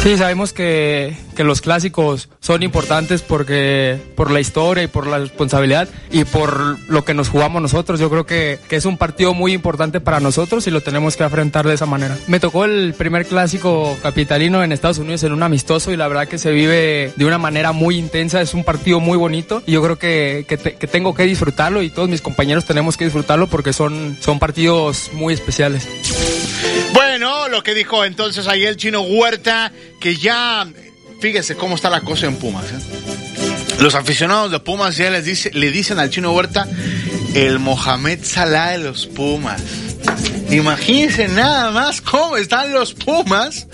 Sí, sabemos que, que, los clásicos son importantes porque por la historia y por la responsabilidad y por lo que nos jugamos nosotros. Yo creo que, que, es un partido muy importante para nosotros y lo tenemos que afrontar de esa manera. Me tocó el primer clásico capitalino en Estados Unidos en un amistoso y la verdad que se vive de una manera muy intensa. Es un partido muy bonito y yo creo que, que, te, que tengo que disfrutarlo y todos mis compañeros tenemos que disfrutarlo porque son, son partidos muy especiales. Lo que dijo entonces ahí el chino Huerta, que ya, fíjese cómo está la cosa en Pumas. ¿eh? Los aficionados de Pumas ya les dice, le dicen al chino Huerta el Mohamed Salah de los Pumas. Imagínense nada más cómo están los Pumas.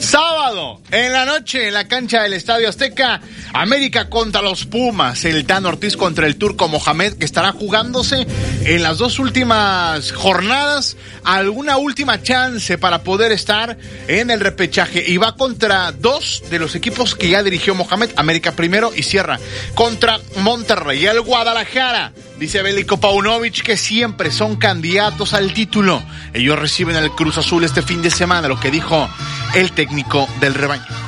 Sábado, en la noche, en la cancha del Estadio Azteca, América contra los Pumas, el Tan Ortiz contra el turco Mohamed, que estará jugándose en las dos últimas jornadas alguna última chance para poder estar en el repechaje. Y va contra dos de los equipos que ya dirigió Mohamed, América primero y cierra contra Monterrey, el Guadalajara. Dice Bélico Paunovic que siempre son candidatos al título. Ellos reciben el Cruz Azul este fin de semana, lo que dijo el técnico del rebaño.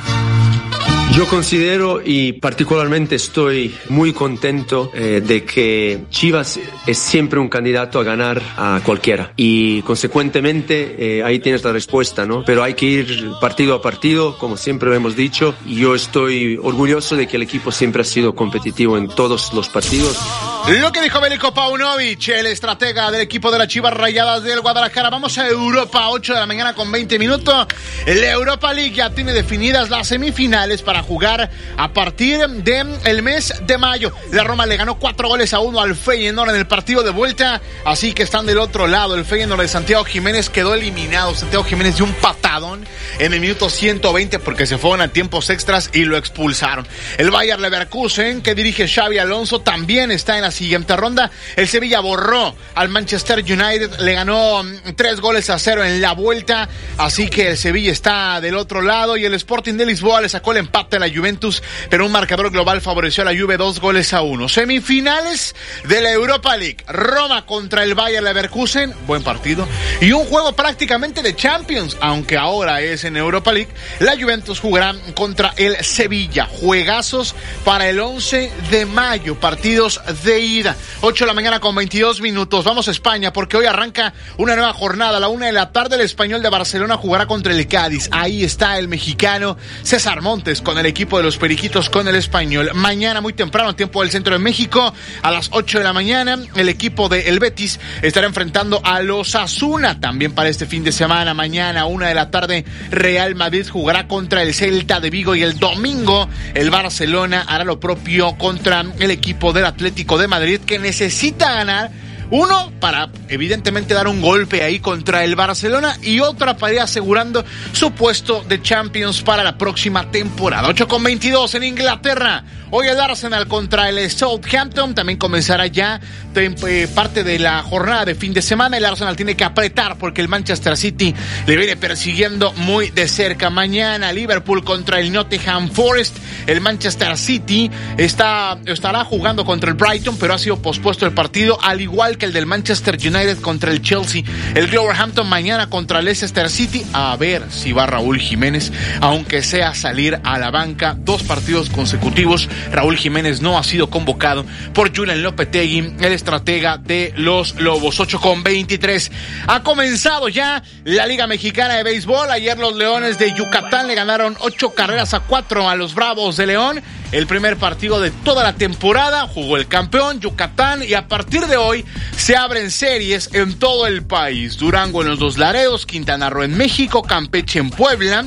Yo considero y particularmente estoy muy contento eh, de que Chivas es siempre un candidato a ganar a cualquiera y consecuentemente eh, ahí tienes la respuesta, ¿no? Pero hay que ir partido a partido, como siempre lo hemos dicho, y yo estoy orgulloso de que el equipo siempre ha sido competitivo en todos los partidos. Lo que dijo Bélico Paunovic, el estratega del equipo de las Chivas Rayadas del Guadalajara. Vamos a Europa, 8 de la mañana con 20 minutos. La Europa League ya tiene definidas las semifinales para jugar a partir del el mes de mayo. La Roma le ganó cuatro goles a uno al Feyenoord en el partido de vuelta, así que están del otro lado. El Feyenoord de Santiago Jiménez quedó eliminado. Santiago Jiménez dio un patadón en el minuto 120 porque se fueron a tiempos extras y lo expulsaron. El Bayer Leverkusen, que dirige Xavi Alonso, también está en la siguiente ronda. El Sevilla borró al Manchester United, le ganó tres goles a cero en la vuelta, así que el Sevilla está del otro lado y el Sporting de Lisboa le sacó el empate la Juventus, pero un marcador global favoreció a la Juve dos goles a uno. Semifinales de la Europa League, Roma contra el Bayer Leverkusen, buen partido, y un juego prácticamente de Champions, aunque ahora es en Europa League, la Juventus jugará contra el Sevilla, juegazos para el 11 de mayo, partidos de ida. 8 de la mañana con 22 minutos. Vamos a España porque hoy arranca una nueva jornada. A la una de la tarde el español de Barcelona jugará contra el Cádiz. Ahí está el mexicano César Montes el equipo de los Periquitos con el español. Mañana muy temprano, tiempo del centro de México, a las 8 de la mañana, el equipo de El Betis estará enfrentando a los Asuna. También para este fin de semana, mañana, una de la tarde, Real Madrid jugará contra el Celta de Vigo y el domingo el Barcelona hará lo propio contra el equipo del Atlético de Madrid Madrid que necesita ganar. Uno, para evidentemente dar un golpe ahí contra el Barcelona y otra para ir asegurando su puesto de Champions para la próxima temporada. 8 con 22 en Inglaterra. Hoy el Arsenal contra el Southampton también comenzará ya eh, parte de la jornada de fin de semana. El Arsenal tiene que apretar porque el Manchester City le viene persiguiendo muy de cerca. Mañana Liverpool contra el Nottingham Forest. El Manchester City está, estará jugando contra el Brighton, pero ha sido pospuesto el partido, al igual que el del Manchester United contra el Chelsea. El Wolverhampton mañana contra el Leicester City. A ver si va Raúl Jiménez, aunque sea salir a la banca dos partidos consecutivos Raúl Jiménez no ha sido convocado por Julian Lopetegui, el estratega de los Lobos. 8 con 23. Ha comenzado ya la Liga Mexicana de Béisbol. Ayer los Leones de Yucatán le ganaron 8 carreras a 4 a los Bravos de León. El primer partido de toda la temporada jugó el campeón Yucatán y a partir de hoy se abren series en todo el país. Durango en los dos Laredos, Quintana Roo en México, Campeche en Puebla.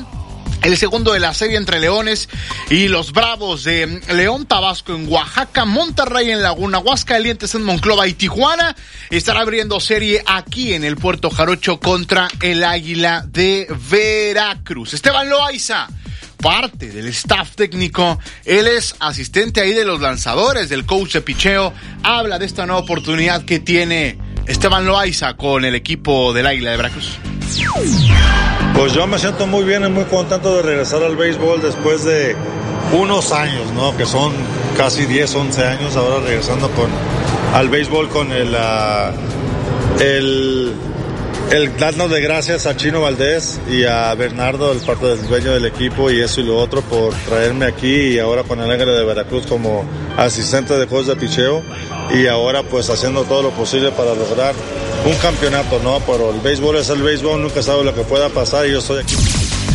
El segundo de la serie entre Leones y los Bravos de León, Tabasco en Oaxaca, Monterrey en Laguna, Aguascalientes en Monclova y Tijuana. Estará abriendo serie aquí en el Puerto Jarocho contra el Águila de Veracruz. Esteban Loaiza parte del staff técnico. Él es asistente ahí de los lanzadores del coach de picheo. Habla de esta nueva oportunidad que tiene Esteban Loaiza con el equipo del Águila de Veracruz. Pues yo me siento muy bien y muy contento de regresar al béisbol después de unos años, ¿no? Que son casi 10, 11 años ahora regresando con al béisbol con el, uh, el el darnos de gracias a Chino Valdés y a Bernardo, el parte del dueño del equipo y eso y lo otro por traerme aquí y ahora con el Ángel de Veracruz como asistente de juegos de picheo y ahora pues haciendo todo lo posible para lograr un campeonato, ¿no? Pero el béisbol es el béisbol, nunca sabe lo que pueda pasar y yo estoy aquí.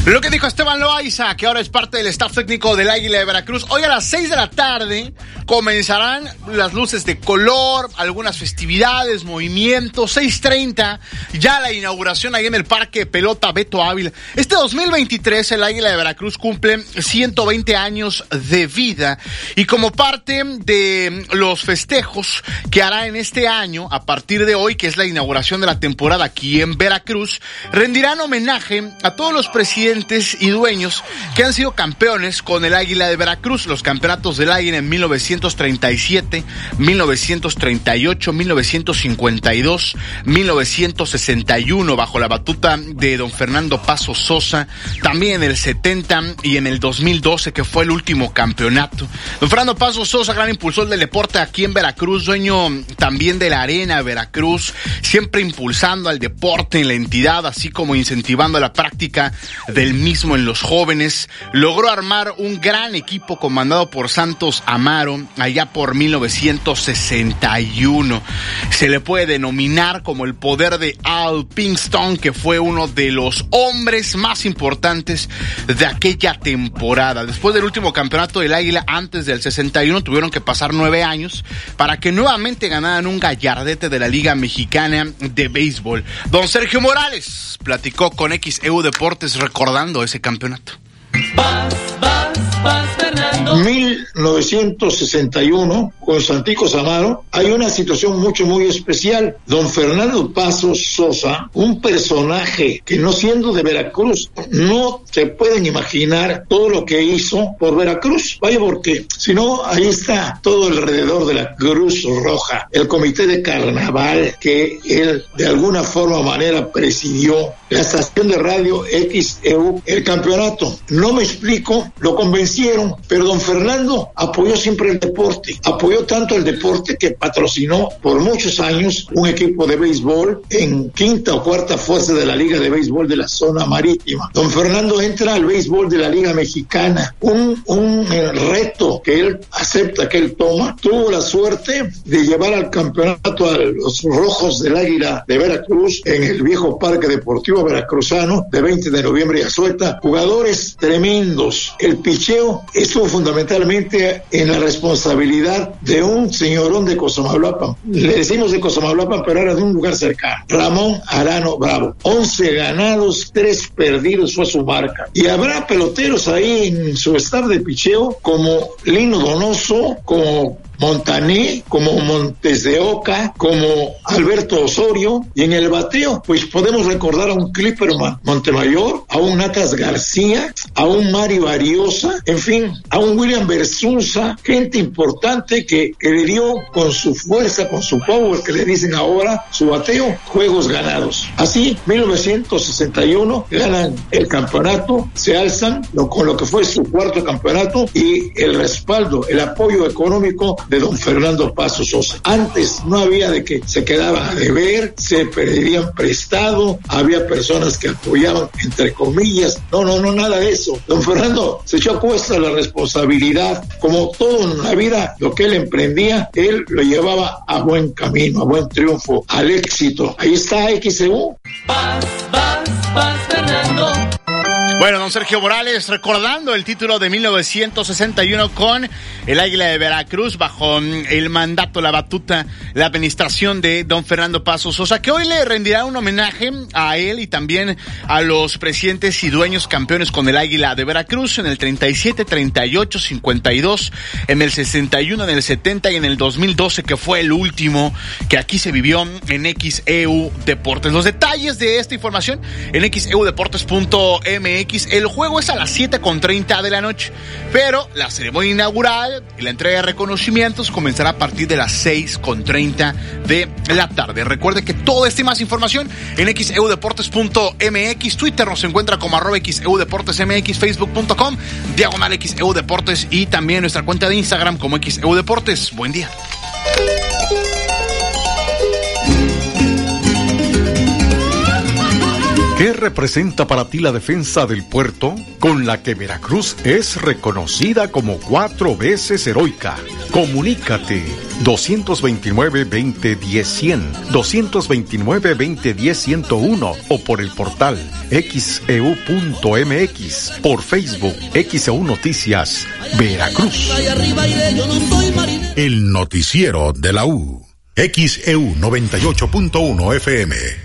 Lo que dijo Esteban Loaiza, que ahora es parte del staff técnico del Águila de Veracruz. Hoy a las 6 de la tarde comenzarán las luces de color, algunas festividades, movimientos. 6.30, ya la inauguración ahí en el Parque Pelota Beto Ávila. Este 2023 el Águila de Veracruz cumple 120 años de vida y como parte de los festejos que hará en este año, a partir de hoy, que es la inauguración de la temporada aquí en Veracruz, rendirán homenaje a todos los presidentes y dueños que han sido campeones con el Águila de Veracruz, los campeonatos del Águila en 1937, 1938, 1952, 1961 bajo la batuta de don Fernando Paso Sosa, también en el 70 y en el 2012 que fue el último campeonato. Don Fernando Paso Sosa, gran impulsor del deporte aquí en Veracruz, dueño también de la Arena Veracruz, siempre impulsando al deporte en la entidad, así como incentivando la práctica de el mismo en los jóvenes, logró armar un gran equipo comandado por Santos Amaro allá por 1961. Se le puede denominar como el poder de Al Pinkston, que fue uno de los hombres más importantes de aquella temporada. Después del último campeonato del Águila, antes del 61, tuvieron que pasar nueve años para que nuevamente ganaran un gallardete de la Liga Mexicana de Béisbol. Don Sergio Morales platicó con XEU Deportes recordando ese campeonato. 1961, con Santico Samaro, hay una situación mucho, muy especial. Don Fernando Pasos Sosa, un personaje que no siendo de Veracruz, no se pueden imaginar todo lo que hizo por Veracruz. Vaya, porque si no, ahí está todo alrededor de la Cruz Roja, el comité de carnaval que él de alguna forma o manera presidió, la estación de radio XEU, el campeonato. No me explico, lo convencieron, pero don Fernando apoyó siempre el deporte, apoyó tanto el deporte que patrocinó por muchos años un equipo de béisbol en quinta o cuarta fuerza de la Liga de Béisbol de la zona marítima. Don Fernando entra al béisbol de la Liga Mexicana, un, un reto que él acepta, que él toma, tuvo la suerte de llevar al campeonato a los rojos del Águila de Veracruz en el viejo Parque Deportivo Veracruzano de 20 de noviembre y Azueta, jugadores tremendos. El picheo estuvo fundamentalmente en la responsabilidad de un señorón de Cosamaglapan. Le decimos de Cosamaglapan, pero era de un lugar cercano. Ramón Arano Bravo. 11 ganados, 3 perdidos fue su marca. Y habrá peloteros ahí en su staff de picheo como Lino Donoso, como Montané, como Montes de Oca, como Alberto Osorio, y en el bateo, pues podemos recordar a un Clipper Montemayor, a un Natas García, a un Mario Ariosa, en fin, a un William Versusa, gente importante que, que le dio con su fuerza, con su power, que le dicen ahora, su bateo, juegos ganados. Así, 1961 ganan el campeonato, se alzan con lo que fue su cuarto campeonato y el respaldo, el apoyo económico de don Fernando Paso Sosa. Antes no había de que se quedaba a deber, se pedirían prestado, había personas que apoyaban, entre comillas. No, no, no, nada de eso. Don Fernando se echó a cuesta la responsabilidad. Como todo en la vida, lo que él emprendía, él lo llevaba a buen camino, a buen triunfo, al éxito. Ahí está XEU. Vas, vas, vas ganando. Bueno, don Sergio Morales, recordando el título de 1961 con el Águila de Veracruz bajo mm, el mandato, la batuta, la administración de don Fernando Paso Sosa, que hoy le rendirá un homenaje a él y también a los presidentes y dueños campeones con el Águila de Veracruz en el 37, 38, 52, en el 61, en el 70 y en el 2012, que fue el último que aquí se vivió en XEU Deportes. Los detalles de esta información en xeudeportes.mx el juego es a las 7.30 de la noche, pero la ceremonia inaugural y la entrega de reconocimientos comenzará a partir de las 6.30 de la tarde. Recuerde que toda esta y más información en xeudeportes.mx, Twitter nos encuentra como arroba xeudeportesmx, facebook.com, diagonal xeudeportes y también nuestra cuenta de Instagram como xeudeportes. Buen día. ¿Qué representa para ti la defensa del puerto con la que Veracruz es reconocida como cuatro veces heroica? Comunícate 229-2010-100, 229-2010-101 o por el portal xeu.mx, por Facebook XEU Noticias, Veracruz. El noticiero de la U. XEU 98.1 FM.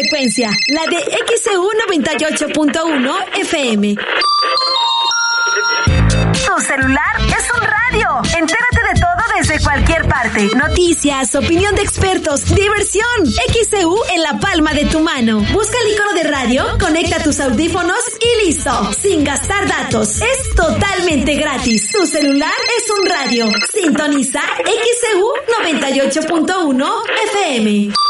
Frecuencia, la de XEU 98.1 FM. Tu celular es un radio. Entérate de todo desde cualquier parte. Noticias, opinión de expertos, diversión. XEU en la palma de tu mano. Busca el icono de radio, conecta tus audífonos y listo. Sin gastar datos. Es totalmente gratis. Tu celular es un radio. Sintoniza XEU 98.1 FM.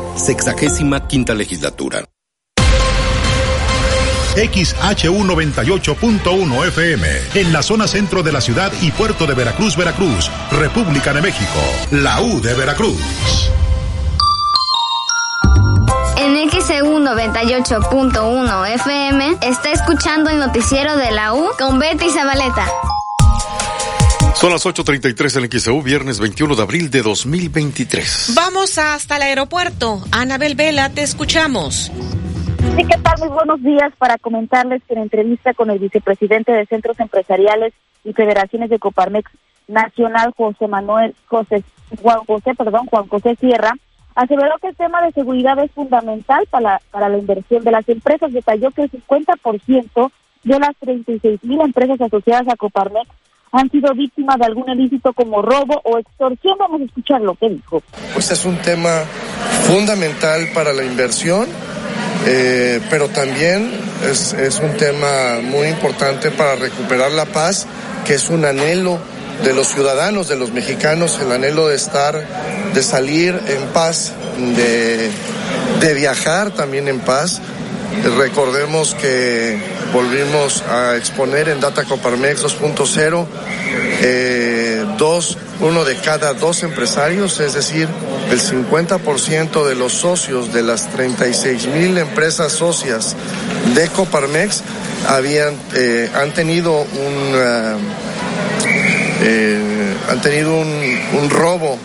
Sexagésima quinta legislatura. XHU 98.1 FM, en la zona centro de la ciudad y puerto de Veracruz, Veracruz, República de México, la U de Veracruz. En XEU 98.1 FM está escuchando el noticiero de la U con Betty Zabaleta. Son las 8.33 en XEU, viernes 21 de abril de 2023. Vamos hasta el aeropuerto. Anabel Vela, te escuchamos. Sí, ¿qué tal? Muy buenos días para comentarles que en entrevista con el vicepresidente de Centros Empresariales y Federaciones de Coparmex Nacional, José Manuel, José, Juan José, perdón, Juan José Sierra, aseveró que el tema de seguridad es fundamental para, para la inversión de las empresas. Detalló que el 50% de las 36 mil empresas asociadas a Coparmex han sido víctimas de algún ilícito como robo o extorsión. Vamos a escuchar lo que dijo. Pues es un tema fundamental para la inversión, eh, pero también es, es un tema muy importante para recuperar la paz, que es un anhelo de los ciudadanos, de los mexicanos, el anhelo de estar, de salir en paz, de, de viajar también en paz. Recordemos que volvimos a exponer en Data Coparmex 2.0 eh, dos, uno de cada dos empresarios, es decir, el 50% de los socios de las 36 mil empresas socias de Coparmex habían, eh, han tenido un, eh, han tenido un, un robo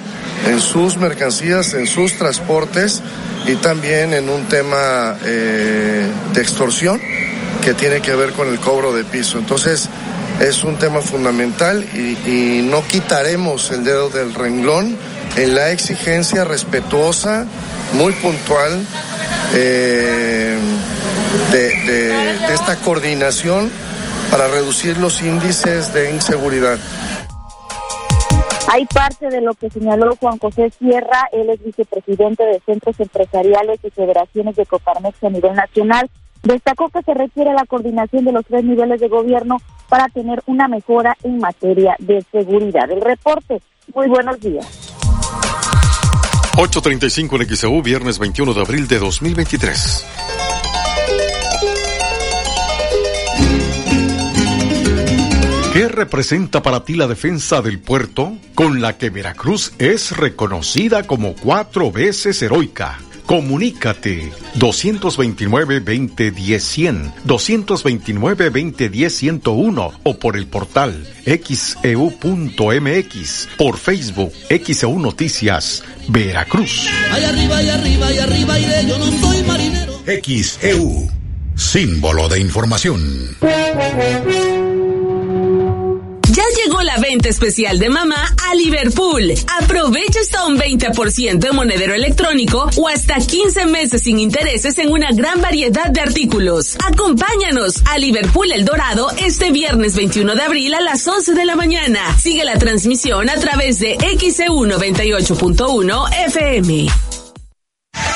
en sus mercancías, en sus transportes y también en un tema eh, de extorsión que tiene que ver con el cobro de piso. Entonces, es un tema fundamental y, no quitaremos el dedo del renglón en la exigencia respetuosa, muy puntual, eh, de, de esta coordinación para reducir los índices de inseguridad. Hay parte de lo que señaló Juan José Sierra, él es vicepresidente de Centros Empresariales y Federaciones de Coparmex a nivel nacional. Destacó que se requiere la coordinación de los tres niveles de gobierno para tener una mejora en materia de seguridad. El reporte, muy buenos días. 8.35 en XEU, viernes 21 de abril de 2023. ¿Qué representa para ti la defensa del puerto, con la que Veracruz es reconocida como cuatro veces heroica? Comunícate 229-2010-100, 229-2010-101 o por el portal xeu.mx, por Facebook XEU Noticias, Veracruz. Ay arriba, y arriba, y arriba, iré, yo no soy marinero. XEU, símbolo de información. La venta especial de mamá a Liverpool. Aprovecha hasta un 20% de monedero electrónico o hasta 15 meses sin intereses en una gran variedad de artículos. Acompáñanos a Liverpool El Dorado este viernes 21 de abril a las 11 de la mañana. Sigue la transmisión a través de XEU 98.1 FM.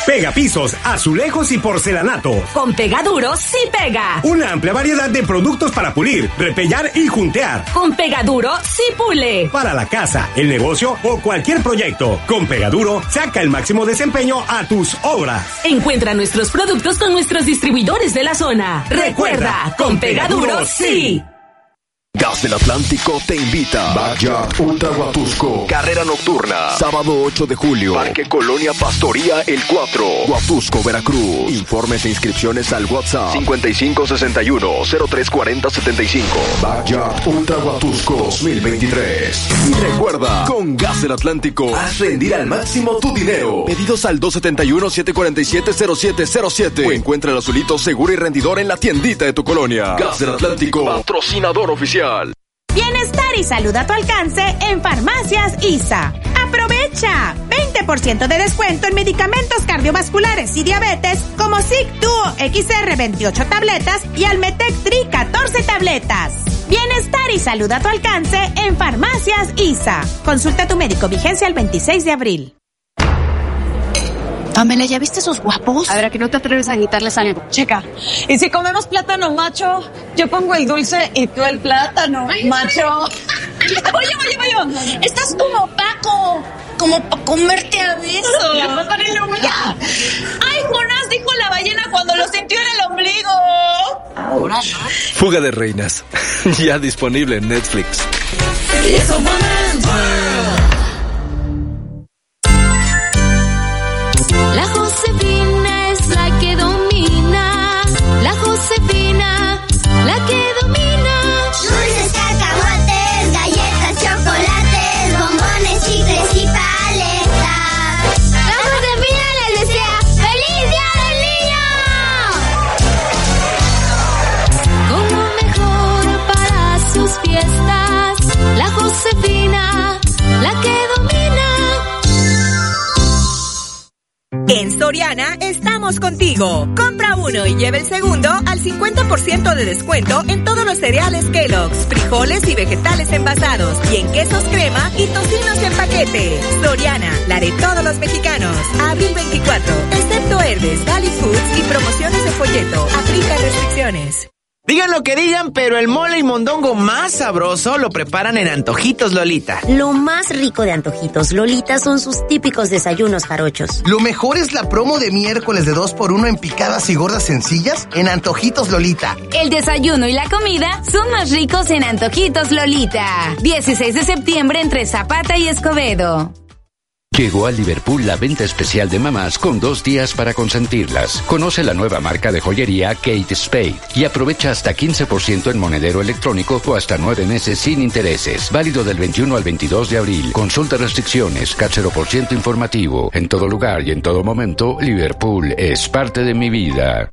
Pega pisos, azulejos y porcelanato. Con Pegaduro sí pega. Una amplia variedad de productos para pulir, repellar y juntear. Con Pegaduro sí pule. Para la casa, el negocio o cualquier proyecto. Con Pegaduro, saca el máximo desempeño a tus obras. Encuentra nuestros productos con nuestros distribuidores de la zona. Recuerda, con Pegaduro sí. Gas del Atlántico te invita. Backyard Ultra Huatusco. Carrera nocturna. Sábado 8 de julio. Parque Colonia Pastoría El 4. Huatusco, Veracruz. Informes e inscripciones al WhatsApp 5561-034075. Backyard Ultra Huatusco 2023. Y recuerda, con Gas del Atlántico, haz rendir al máximo tu dinero. Pedidos al 271-747-0707. O encuentra el azulito seguro y rendidor en la tiendita de tu colonia. Gas del Atlántico. Patrocinador oficial. Bienestar y salud a tu alcance en Farmacias ISA. ¡Aprovecha! 20% de descuento en medicamentos cardiovasculares y diabetes como SIC Duo XR 28 tabletas y Almetec Tri 14 tabletas. Bienestar y salud a tu alcance en Farmacias ISA. Consulta a tu médico vigencia el 26 de abril. Pamela, ¿ya viste esos guapos? A ver, ¿a que no te atreves a quitarles algo? Checa. Y si comemos plátano macho, yo pongo el dulce y tú el plátano macho. Oye, oye, oye, estás como Paco, como para comerte a besos. Ya. Ay, Jonás dijo la ballena cuando lo sintió en el ombligo. Fuga de Reinas, ya disponible en Netflix. En Soriana estamos contigo. Compra uno y lleve el segundo al 50% de descuento en todos los cereales Kellogg's, frijoles y vegetales envasados y en quesos crema y tocinos en paquete. Soriana, la de todos los mexicanos. Abril 24, excepto Herbes, Valley Foods y promociones de folleto. Aplica restricciones. Digan lo que digan, pero el mole y mondongo más sabroso lo preparan en Antojitos Lolita. Lo más rico de Antojitos Lolita son sus típicos desayunos jarochos. Lo mejor es la promo de miércoles de 2x1 en picadas y gordas sencillas en Antojitos Lolita. El desayuno y la comida son más ricos en Antojitos Lolita. 16 de septiembre entre Zapata y Escobedo. Llegó a Liverpool la venta especial de mamás con dos días para consentirlas. Conoce la nueva marca de joyería Kate Spade y aprovecha hasta 15% en monedero electrónico o hasta nueve meses sin intereses. Válido del 21 al 22 de abril. Consulta restricciones, CAT 0% informativo. En todo lugar y en todo momento, Liverpool es parte de mi vida.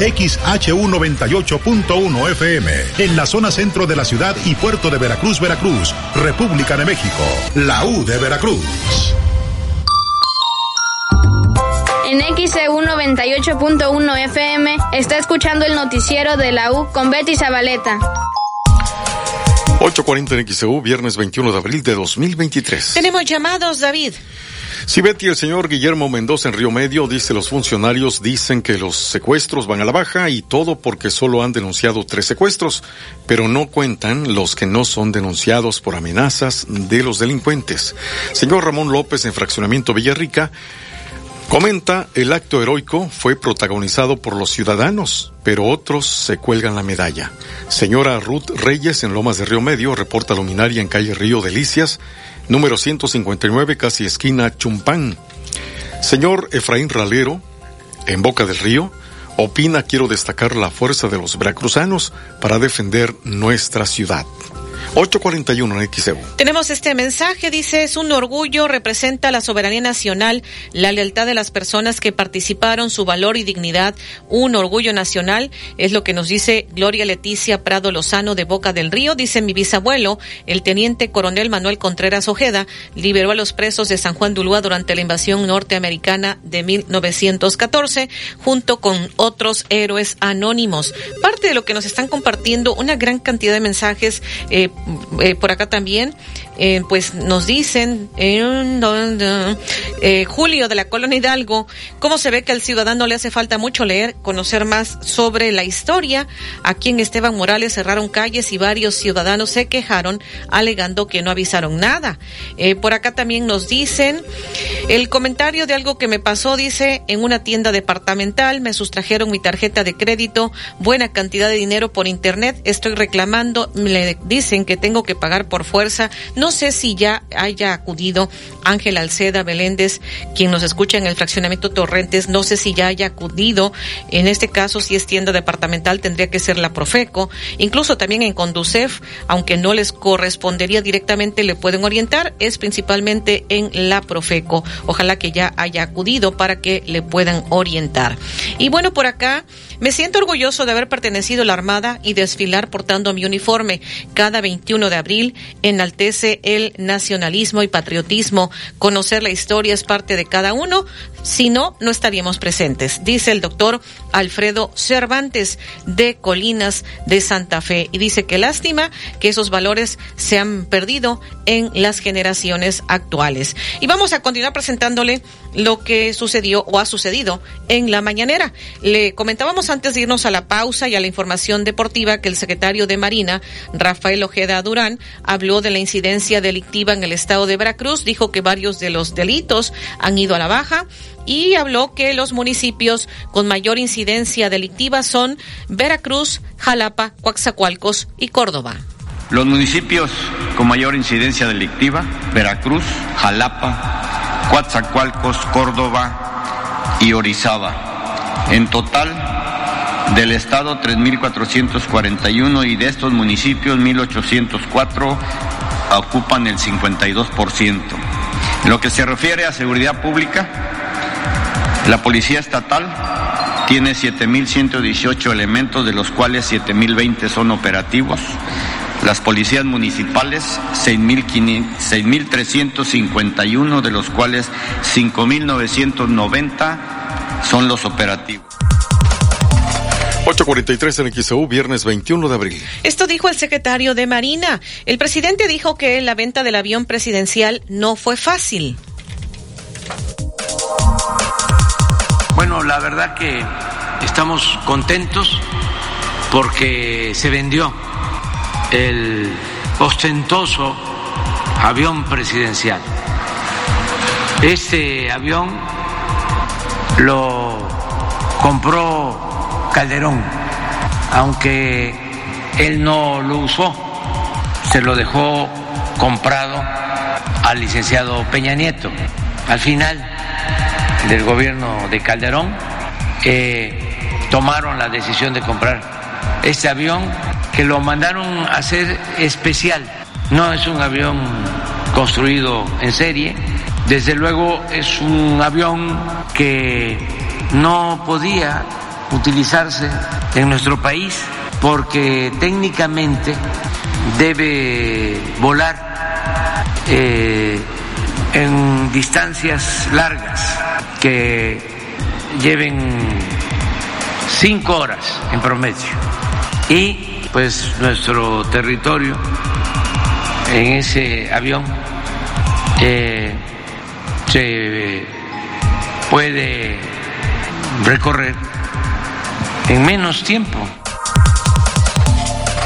XHU98.1 FM, en la zona centro de la ciudad y puerto de Veracruz, Veracruz, República de México, la U de Veracruz. En XEU 98.1 FM está escuchando el noticiero de la U con Betty Zabaleta. 8.40 en XEU, viernes 21 de abril de 2023. Tenemos llamados, David. Si Betty, el señor Guillermo Mendoza en Río Medio dice los funcionarios dicen que los secuestros van a la baja y todo porque solo han denunciado tres secuestros, pero no cuentan los que no son denunciados por amenazas de los delincuentes. Señor Ramón López en Fraccionamiento Villarrica comenta el acto heroico fue protagonizado por los ciudadanos, pero otros se cuelgan la medalla. Señora Ruth Reyes en Lomas de Río Medio reporta luminaria en calle Río Delicias número 159, casi esquina Chumpán. Señor Efraín Ralero, en Boca del Río, opina quiero destacar la fuerza de los veracruzanos para defender nuestra ciudad. 841 en XEU. Tenemos este mensaje, dice, es un orgullo, representa la soberanía nacional, la lealtad de las personas que participaron, su valor y dignidad, un orgullo nacional, es lo que nos dice Gloria Leticia Prado Lozano de Boca del Río, dice mi bisabuelo, el teniente coronel Manuel Contreras Ojeda, liberó a los presos de San Juan de Ulúa durante la invasión norteamericana de 1914, junto con otros héroes anónimos. Parte de lo que nos están compartiendo, una gran cantidad de mensajes, eh, eh, por acá también, eh, pues nos dicen, eh, Julio de la Colonia Hidalgo, cómo se ve que al ciudadano le hace falta mucho leer, conocer más sobre la historia. Aquí en Esteban Morales cerraron calles y varios ciudadanos se quejaron alegando que no avisaron nada. por acá también nos dicen, el comentario de algo que me pasó, dice, en una tienda departamental me sustrajeron mi tarjeta de crédito, buena cantidad de dinero por internet, estoy reclamando, me dicen que tengo que pagar por fuerza. No sé si ya haya acudido Ángel Alceda Beléndez, quien nos escucha en el fraccionamiento Torrentes, no sé si ya haya acudido. En este caso, si es tienda departamental, tendría que ser la Profeco. Incluso también en Conducef, aunque no les correspondería directamente, le pueden orientar, es principalmente en la Profeco. Ojalá que ya haya acudido para que le puedan orientar. Y bueno, por acá Me siento orgulloso de haber pertenecido a la Armada y desfilar portando mi uniforme. Cada 21 de abril enaltece el nacionalismo y patriotismo. Conocer la historia es parte de cada uno, si no, no estaríamos presentes, dice el doctor Alfredo Cervantes de Colinas de Santa Fe. Y dice que lástima que esos valores se han perdido en las generaciones actuales. Y vamos a continuar presentándole lo que sucedió o ha sucedido en la mañanera. Le comentábamos antes de irnos a la pausa y a la información deportiva que el secretario de Marina, Rafael Ojeda Durán, habló de la incidencia delictiva en el estado de Veracruz, dijo que varios de los delitos han ido a la baja y habló que los municipios con mayor incidencia delictiva son Veracruz, Jalapa, Coaxacualcos y Córdoba. Los municipios con mayor incidencia delictiva, Veracruz, Jalapa, Coatzacoalcos, Córdoba y Orizaba. En total, del estado 3.441 y de estos municipios 1.804 ocupan el 52%. En lo que se refiere a seguridad pública, la Policía Estatal tiene 7.118 elementos, de los cuales 7.020 son operativos. Las policías municipales, 6.351, de los cuales 5.990 son los operativos. 843 en XEU, viernes 21 de abril. Esto dijo el secretario de Marina. El presidente dijo que la venta del avión presidencial no fue fácil. Bueno, la verdad que estamos contentos porque se vendió el ostentoso avión presidencial. Este avión lo compró Calderón, aunque él no lo usó, se lo dejó comprado al licenciado Peña Nieto. Al final del gobierno de Calderón eh, tomaron la decisión de comprar este avión que lo mandaron a hacer especial. No es un avión construido en serie, desde luego es un avión que no podía utilizarse en nuestro país porque técnicamente debe volar eh, en distancias largas que lleven cinco horas en promedio. Y pues nuestro territorio en ese avión eh, se puede recorrer en menos tiempo.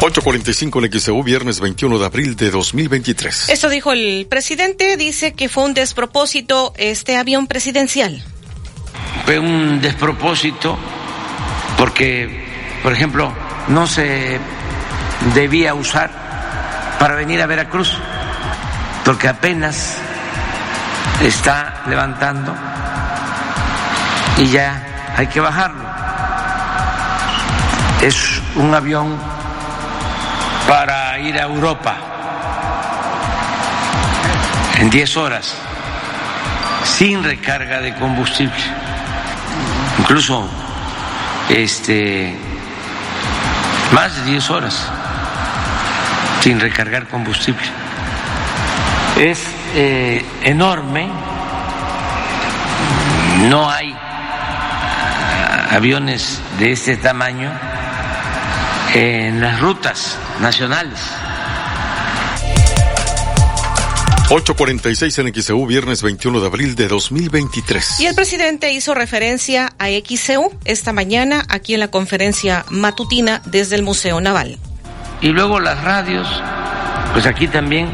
845 en XEU, viernes 21 de abril de 2023. Eso dijo el presidente, dice que fue un despropósito este avión presidencial. Fue un despropósito porque, por ejemplo, no se debía usar para venir a Veracruz, porque apenas está levantando y ya hay que bajarlo. Es un avión para ir a Europa en 10 horas, sin recarga de combustible. Incluso este más de 10 horas sin recargar combustible. Es eh, enorme, no hay aviones de este tamaño en las rutas nacionales. 846 en XEU, viernes 21 de abril de 2023. Y el presidente hizo referencia a XEU esta mañana aquí en la conferencia matutina desde el Museo Naval. Y luego las radios, pues aquí también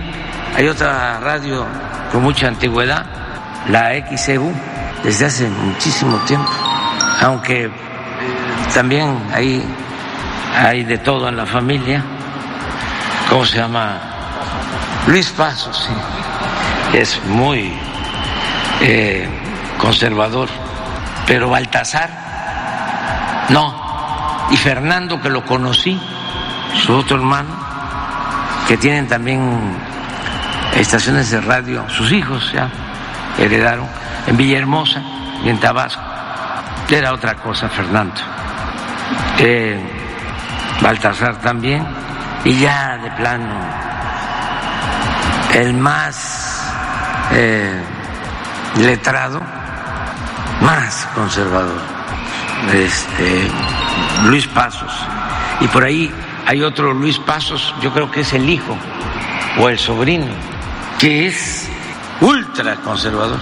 hay otra radio con mucha antigüedad, la XEU, desde hace muchísimo tiempo, aunque también hay, hay de todo en la familia. ¿Cómo se llama? Luis Paso, sí. Es muy eh, conservador. Pero Baltasar, no. Y Fernando, que lo conocí, su otro hermano, que tienen también estaciones de radio, sus hijos ya heredaron, en Villahermosa y en Tabasco. Era otra cosa, Fernando. eh, Baltasar también, y ya de plano el más eh, letrado, más conservador, este, Luis Pasos. Y por ahí hay otro Luis Pasos, yo creo que es el hijo o el sobrino, que es ultra conservador,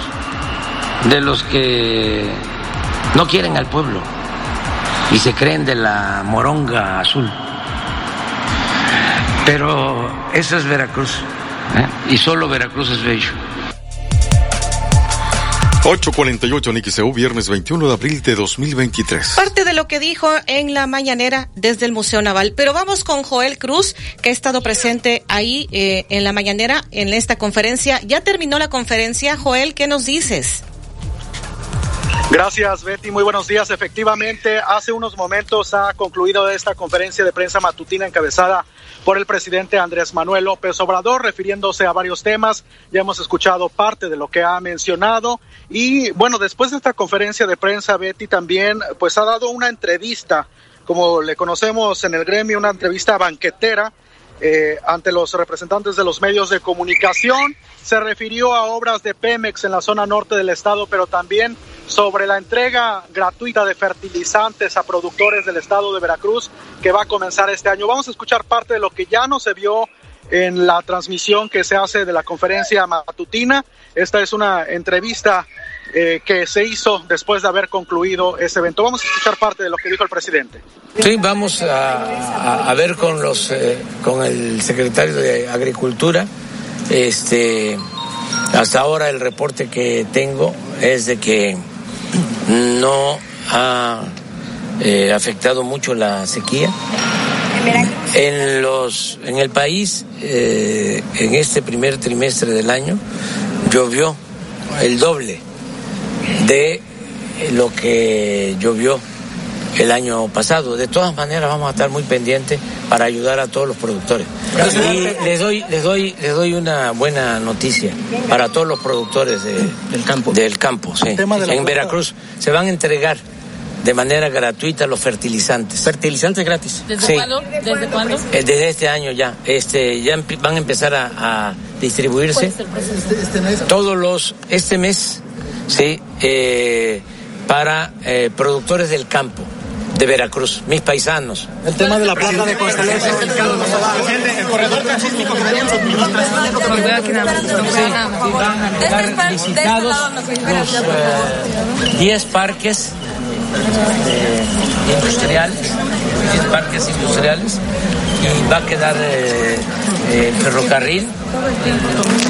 de los que no quieren al pueblo y se creen de la moronga azul. Pero eso es Veracruz, ¿eh? y solo Veracruz es bello. 848 Niquiseu, viernes 21 de abril de 2023. Parte de lo que dijo en la mañanera desde el Museo Naval. Pero vamos con Joel Cruz, que ha estado presente ahí eh, en la mañanera, en esta conferencia. Ya terminó la conferencia. Joel, ¿qué nos dices? Gracias, Betty. Muy buenos días. Efectivamente, hace unos momentos ha concluido esta conferencia de prensa matutina encabezada por el presidente Andrés Manuel López Obrador, refiriéndose a varios temas. Ya hemos escuchado parte de lo que ha mencionado. Y bueno, después de esta conferencia de prensa, Betty también pues ha dado una entrevista, como le conocemos en el gremio, una entrevista banquetera eh, ante los representantes de los medios de comunicación. Se refirió a obras de Pemex en la zona norte del estado, pero también sobre la entrega gratuita de fertilizantes a productores del estado de Veracruz que va a comenzar este año. Vamos a escuchar parte de lo que ya no se vio en la transmisión que se hace de la conferencia matutina. Esta es una entrevista eh, que se hizo después de haber concluido ese evento. Vamos a escuchar parte de lo que dijo el presidente. Sí, vamos a, ver con los eh, con el secretario de Agricultura. Este, hasta ahora el reporte que tengo es de que no ha eh, afectado mucho la sequía. En los en el país eh, en este primer trimestre del año llovió el doble de lo que llovió el año pasado. De todas maneras vamos a estar muy pendientes para ayudar a todos los productores. Y les doy, les doy, les doy una buena noticia para todos los productores de- del campo. Del campo, sí. tema de la En Veracruz se van a entregar de manera gratuita los fertilizantes. Fertilizantes gratis. ¿Desde sí. cuándo? ¿Desde cuándo? Eh, Desde este año ya, este, ya van a empezar a, a distribuirse todos los, este mes, sí, eh, para eh, productores del campo de Veracruz, mis paisanos. El tema de la plaza de Constelación. El corredor transísmico que venían los ministros. Visitados los eh, 10 parques eh, industriales, 10 parques industriales, y va a quedar eh, eh, el ferrocarril,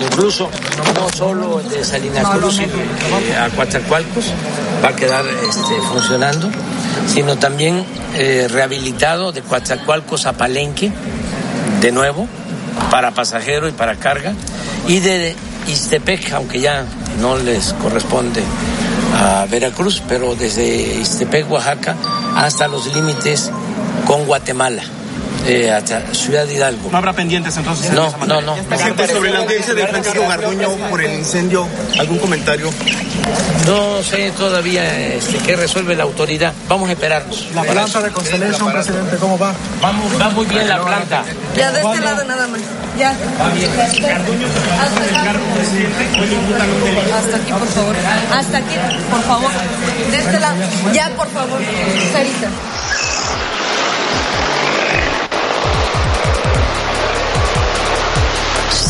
incluso no solo de Salinas Cruz eh, a Coatzacoalcos, va a quedar este, funcionando, sino también eh, rehabilitado de Coatzacoalcos a Palenque, de nuevo, para pasajero y para carga, y de Ixtepec, aunque ya no les corresponde a Veracruz, pero desde Ixtepec, Oaxaca, hasta los límites con Guatemala, eh, hasta Ciudad Hidalgo. No habrá pendientes entonces. en No, esa materia? no, no. Presidente, sobre la audiencia de Francisco Garduño por el incendio, ¿algún comentario? No sé todavía este, qué resuelve la autoridad. Vamos a esperarnos. La planta de Constellation, presidente, ¿cómo va? Vamos, va muy bien la planta. Ya de este lado nada más. Ya. Hasta aquí, por favor. Hasta aquí, por favor. De este lado. Ya, por favor. Sarita.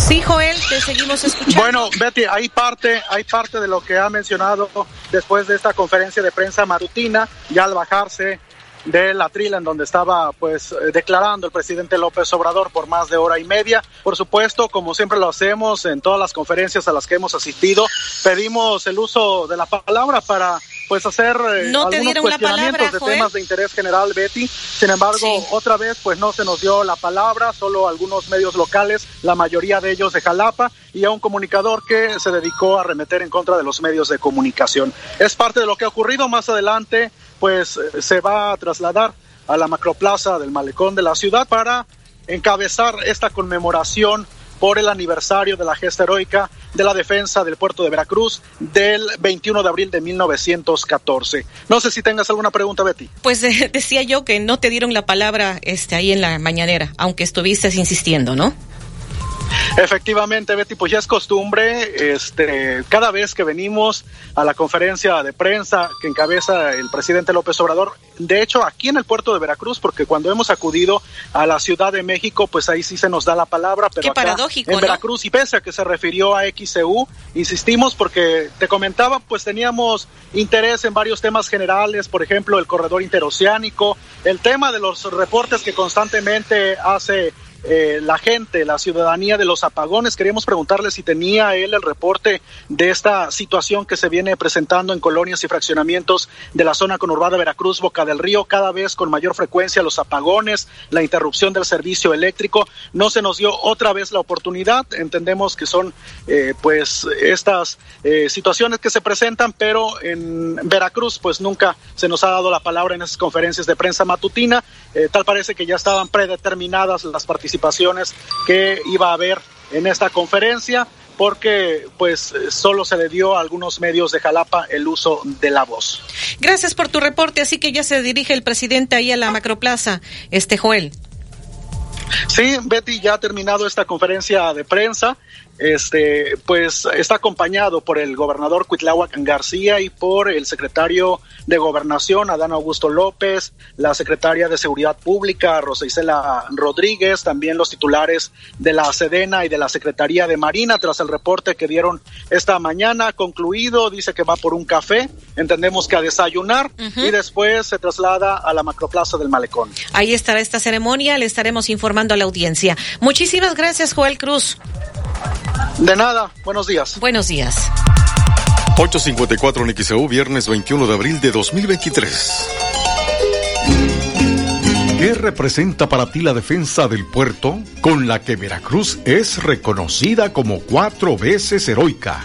Sí, Joel, te seguimos escuchando. Bueno, Betty, hay parte, hay parte de lo que ha mencionado después de esta conferencia de prensa matutina, ya al bajarse de la trila en donde estaba pues eh, declarando el presidente López Obrador por más de hora y media. Por supuesto, como siempre lo hacemos en todas las conferencias a las que hemos asistido, pedimos el uso de la palabra para pues hacer eh, No algunos cuestionamientos palabra, de Joel. temas de interés general, Betty. Sin embargo, otra vez pues no se nos dio la palabra, solo algunos medios locales, la mayoría de ellos de Jalapa y a un comunicador que se dedicó a remeter en contra de los medios de comunicación. Es parte de lo que ha ocurrido más adelante, pues eh, se va a trasladar a la macroplaza del malecón de la ciudad para encabezar esta conmemoración por el aniversario de la gesta heroica de la defensa del puerto de Veracruz del 21 de abril de 1914. No sé si tengas alguna pregunta, Betty. Pues eh, decía yo que no te dieron la palabra este, ahí en la mañanera, aunque estuviste insistiendo, ¿no? Efectivamente, Betty, pues ya es costumbre, este, cada vez que venimos a la conferencia de prensa que encabeza el presidente López Obrador, de hecho aquí en el puerto de Veracruz, porque cuando hemos acudido a la Ciudad de México, pues ahí sí se nos da la palabra, pero Qué acá paradójico, en ¿no? Veracruz y pese a que se refirió a XCU, insistimos porque te comentaba, pues teníamos interés en varios temas generales, por ejemplo, el corredor interoceánico, el tema de los reportes que constantemente hace eh, la gente, la ciudadanía de los apagones. Queríamos preguntarle si tenía él el reporte de esta situación que se viene presentando en colonias y fraccionamientos de la zona conurbada Veracruz, Boca del Río, cada vez con mayor frecuencia los apagones, la interrupción del servicio eléctrico. No se nos dio otra vez la oportunidad. Entendemos que son eh, pues estas eh, situaciones que se presentan, pero en Veracruz pues nunca se nos ha dado la palabra en esas conferencias de prensa matutina. Eh, tal parece que ya estaban predeterminadas las participaciones que iba a haber en esta conferencia porque pues solo se le dio a algunos medios de Jalapa el uso de la voz. Gracias por tu reporte, así que ya se dirige el presidente ahí a la macroplaza, este Joel. Sí, Betty ya ha terminado esta conferencia de prensa. Este, pues está acompañado por el gobernador Cuitláhuac García y por el secretario de Gobernación, Adán Augusto López, la secretaria de Seguridad Pública, Rosa Isela Rodríguez, también los titulares de la Sedena y de la Secretaría de Marina, tras el reporte que dieron esta mañana. Concluido, dice que va por un café, entendemos que a desayunar, y después se traslada a la macroplaza del Malecón. Ahí estará esta ceremonia, le estaremos informando a la audiencia. Muchísimas gracias, Joel Cruz. De nada, buenos días. Buenos días. 854 en XEU, viernes 21 de abril de 2023. ¿Qué representa para ti la defensa del puerto con la que Veracruz es reconocida como cuatro veces heroica?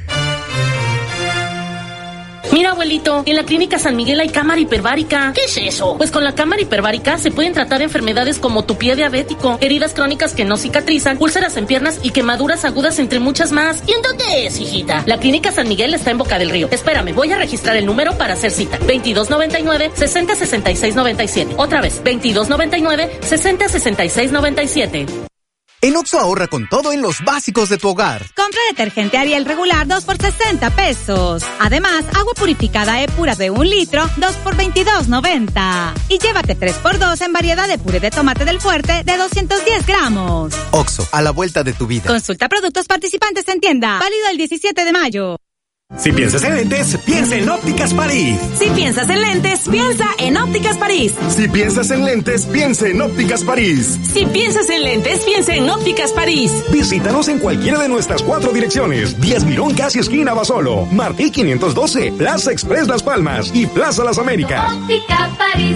Mira, abuelito, en la clínica San Miguel hay cámara hiperbárica. ¿Qué es eso? Pues con la cámara hiperbárica se pueden tratar enfermedades como tu pie diabético, heridas crónicas que no cicatrizan, úlceras en piernas y quemaduras agudas, entre muchas más. ¿Y en dónde es, hijita? La clínica San Miguel está en Boca del Río. Espérame, voy a registrar el número para hacer cita. 2299-606697. Otra vez, 2299-606697. En Oxo ahorra con todo en los básicos de tu hogar. Compra detergente Ariel regular 2 por 60 pesos. Además, agua purificada E pura de un litro 2 por 22.90. Y llévate 3 por 2 en variedad de puré de tomate del fuerte de 210 gramos. Oxo, a la vuelta de tu vida. Consulta productos participantes en tienda. Válido el 17 de mayo. Si piensas en lentes, piensa en Ópticas París. Si piensas en lentes, piensa en Ópticas París. Si piensas en lentes, piensa en Ópticas París. Si piensas en lentes, piensa en Ópticas París. Visítanos en cualquiera de nuestras cuatro direcciones. 10 Mirón, casi esquina Basolo. Martí 512, Plaza Express Las Palmas y Plaza Las Américas. Óptica París.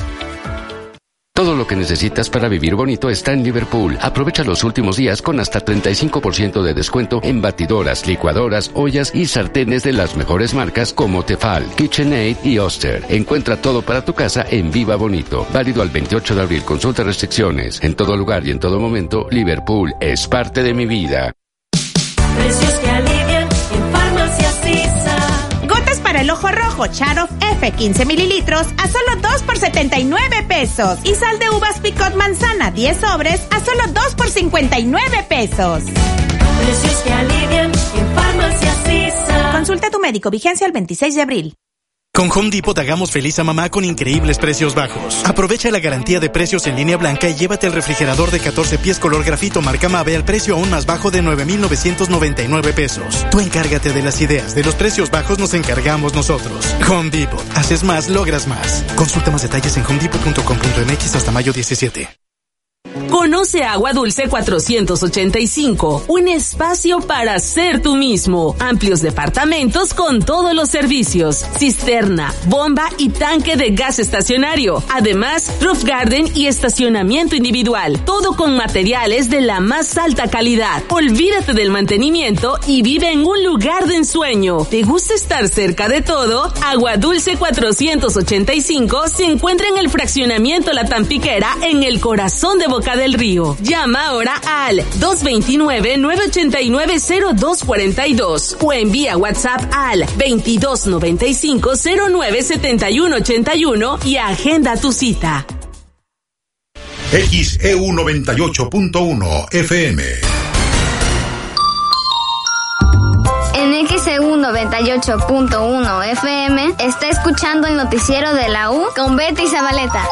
Todo lo que necesitas para vivir bonito está en Liverpool. Aprovecha los últimos días con hasta 35% de descuento en batidoras, licuadoras, ollas y sartenes de las mejores marcas como Tefal, KitchenAid y Oster. Encuentra todo para tu casa en Viva Bonito. Válido al 28 de abril. Consulta restricciones. En todo lugar y en todo momento, Liverpool es parte de mi vida. Ojo rojo Charof F 15 mililitros a solo 2 por 79 pesos. Y sal de uvas picot manzana 10 sobres a solo 2 por 59 pesos. Precios que alivian en Farmacias. Consulta a tu médico, vigencia el 26 de abril. Con Home Depot hagamos feliz a mamá con increíbles precios bajos. Aprovecha la garantía de precios en línea blanca y llévate el refrigerador de 14 pies color grafito marca Mave al precio aún más bajo de 9,999 pesos. Tú encárgate de las ideas, de los precios bajos nos encargamos nosotros. Home Depot. Haces más, logras más. Consulta más detalles en homedepot.com.mx hasta mayo 17. Conoce Agua Dulce 485, un espacio para ser tú mismo. Amplios departamentos con todos los servicios, cisterna, bomba y tanque de gas estacionario. Además, roof garden y estacionamiento individual. Todo con materiales de la más alta calidad. Olvídate del mantenimiento y vive en un lugar de ensueño. ¿Te gusta estar cerca de todo? Agua Dulce 485 se encuentra en el fraccionamiento La Tampiquera en el corazón de Boca del Río. Llama ahora al 229-989-0242 o envía WhatsApp al 2295-097181 y agenda tu cita. XEU 98.1 FM. En XEU 98.1 FM está escuchando el noticiero de la U con Betty Zabaleta.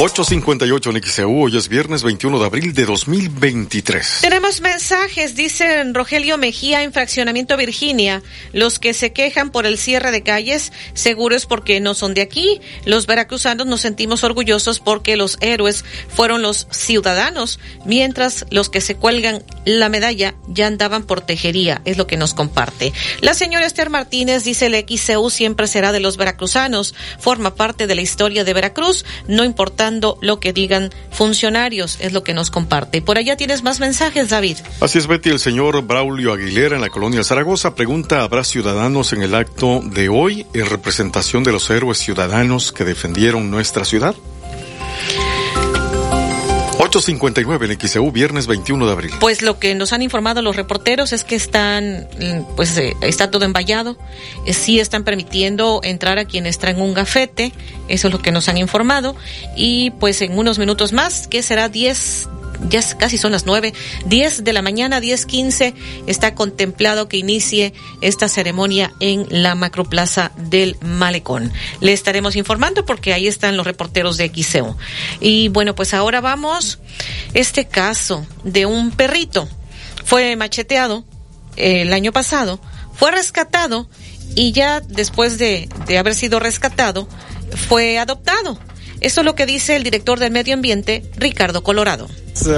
858 en XEU, hoy es viernes 21 de abril de 2023. Tenemos mensajes, dice Rogelio Mejía en Fraccionamiento Virginia. Los que se quejan por el cierre de calles, seguro es porque no son de aquí. Los veracruzanos nos sentimos orgullosos porque los héroes fueron los ciudadanos, mientras los que se cuelgan la medalla ya andaban por tejería, es lo que nos comparte. La señora Esther Martínez dice el XEU siempre será de los veracruzanos, forma parte de la historia de Veracruz, no importa lo que digan funcionarios, es lo que nos comparte. Por allá tienes más mensajes, David. Así es, Betty. El señor Braulio Aguilera en la colonia Zaragoza pregunta, ¿habrá ciudadanos en el acto de hoy en representación de los héroes ciudadanos que defendieron nuestra ciudad? 859 en XEU, viernes 21 de abril. Pues lo que nos han informado los reporteros es que están, pues eh, está todo envallado. Eh, sí están permitiendo entrar a quienes traen un gafete, eso es lo que nos han informado. Y pues en unos minutos más, que será 10, ya casi son las nueve, 10 de la mañana, 10.15, está contemplado que inicie esta ceremonia en la macroplaza del Malecón. Le estaremos informando porque ahí están los reporteros de XEO. Y bueno, pues ahora vamos, este caso de un perrito fue macheteado eh, el año pasado, fue rescatado y ya después de, de haber sido rescatado, fue adoptado. Eso es lo que dice el director del medio ambiente, Ricardo Colorado.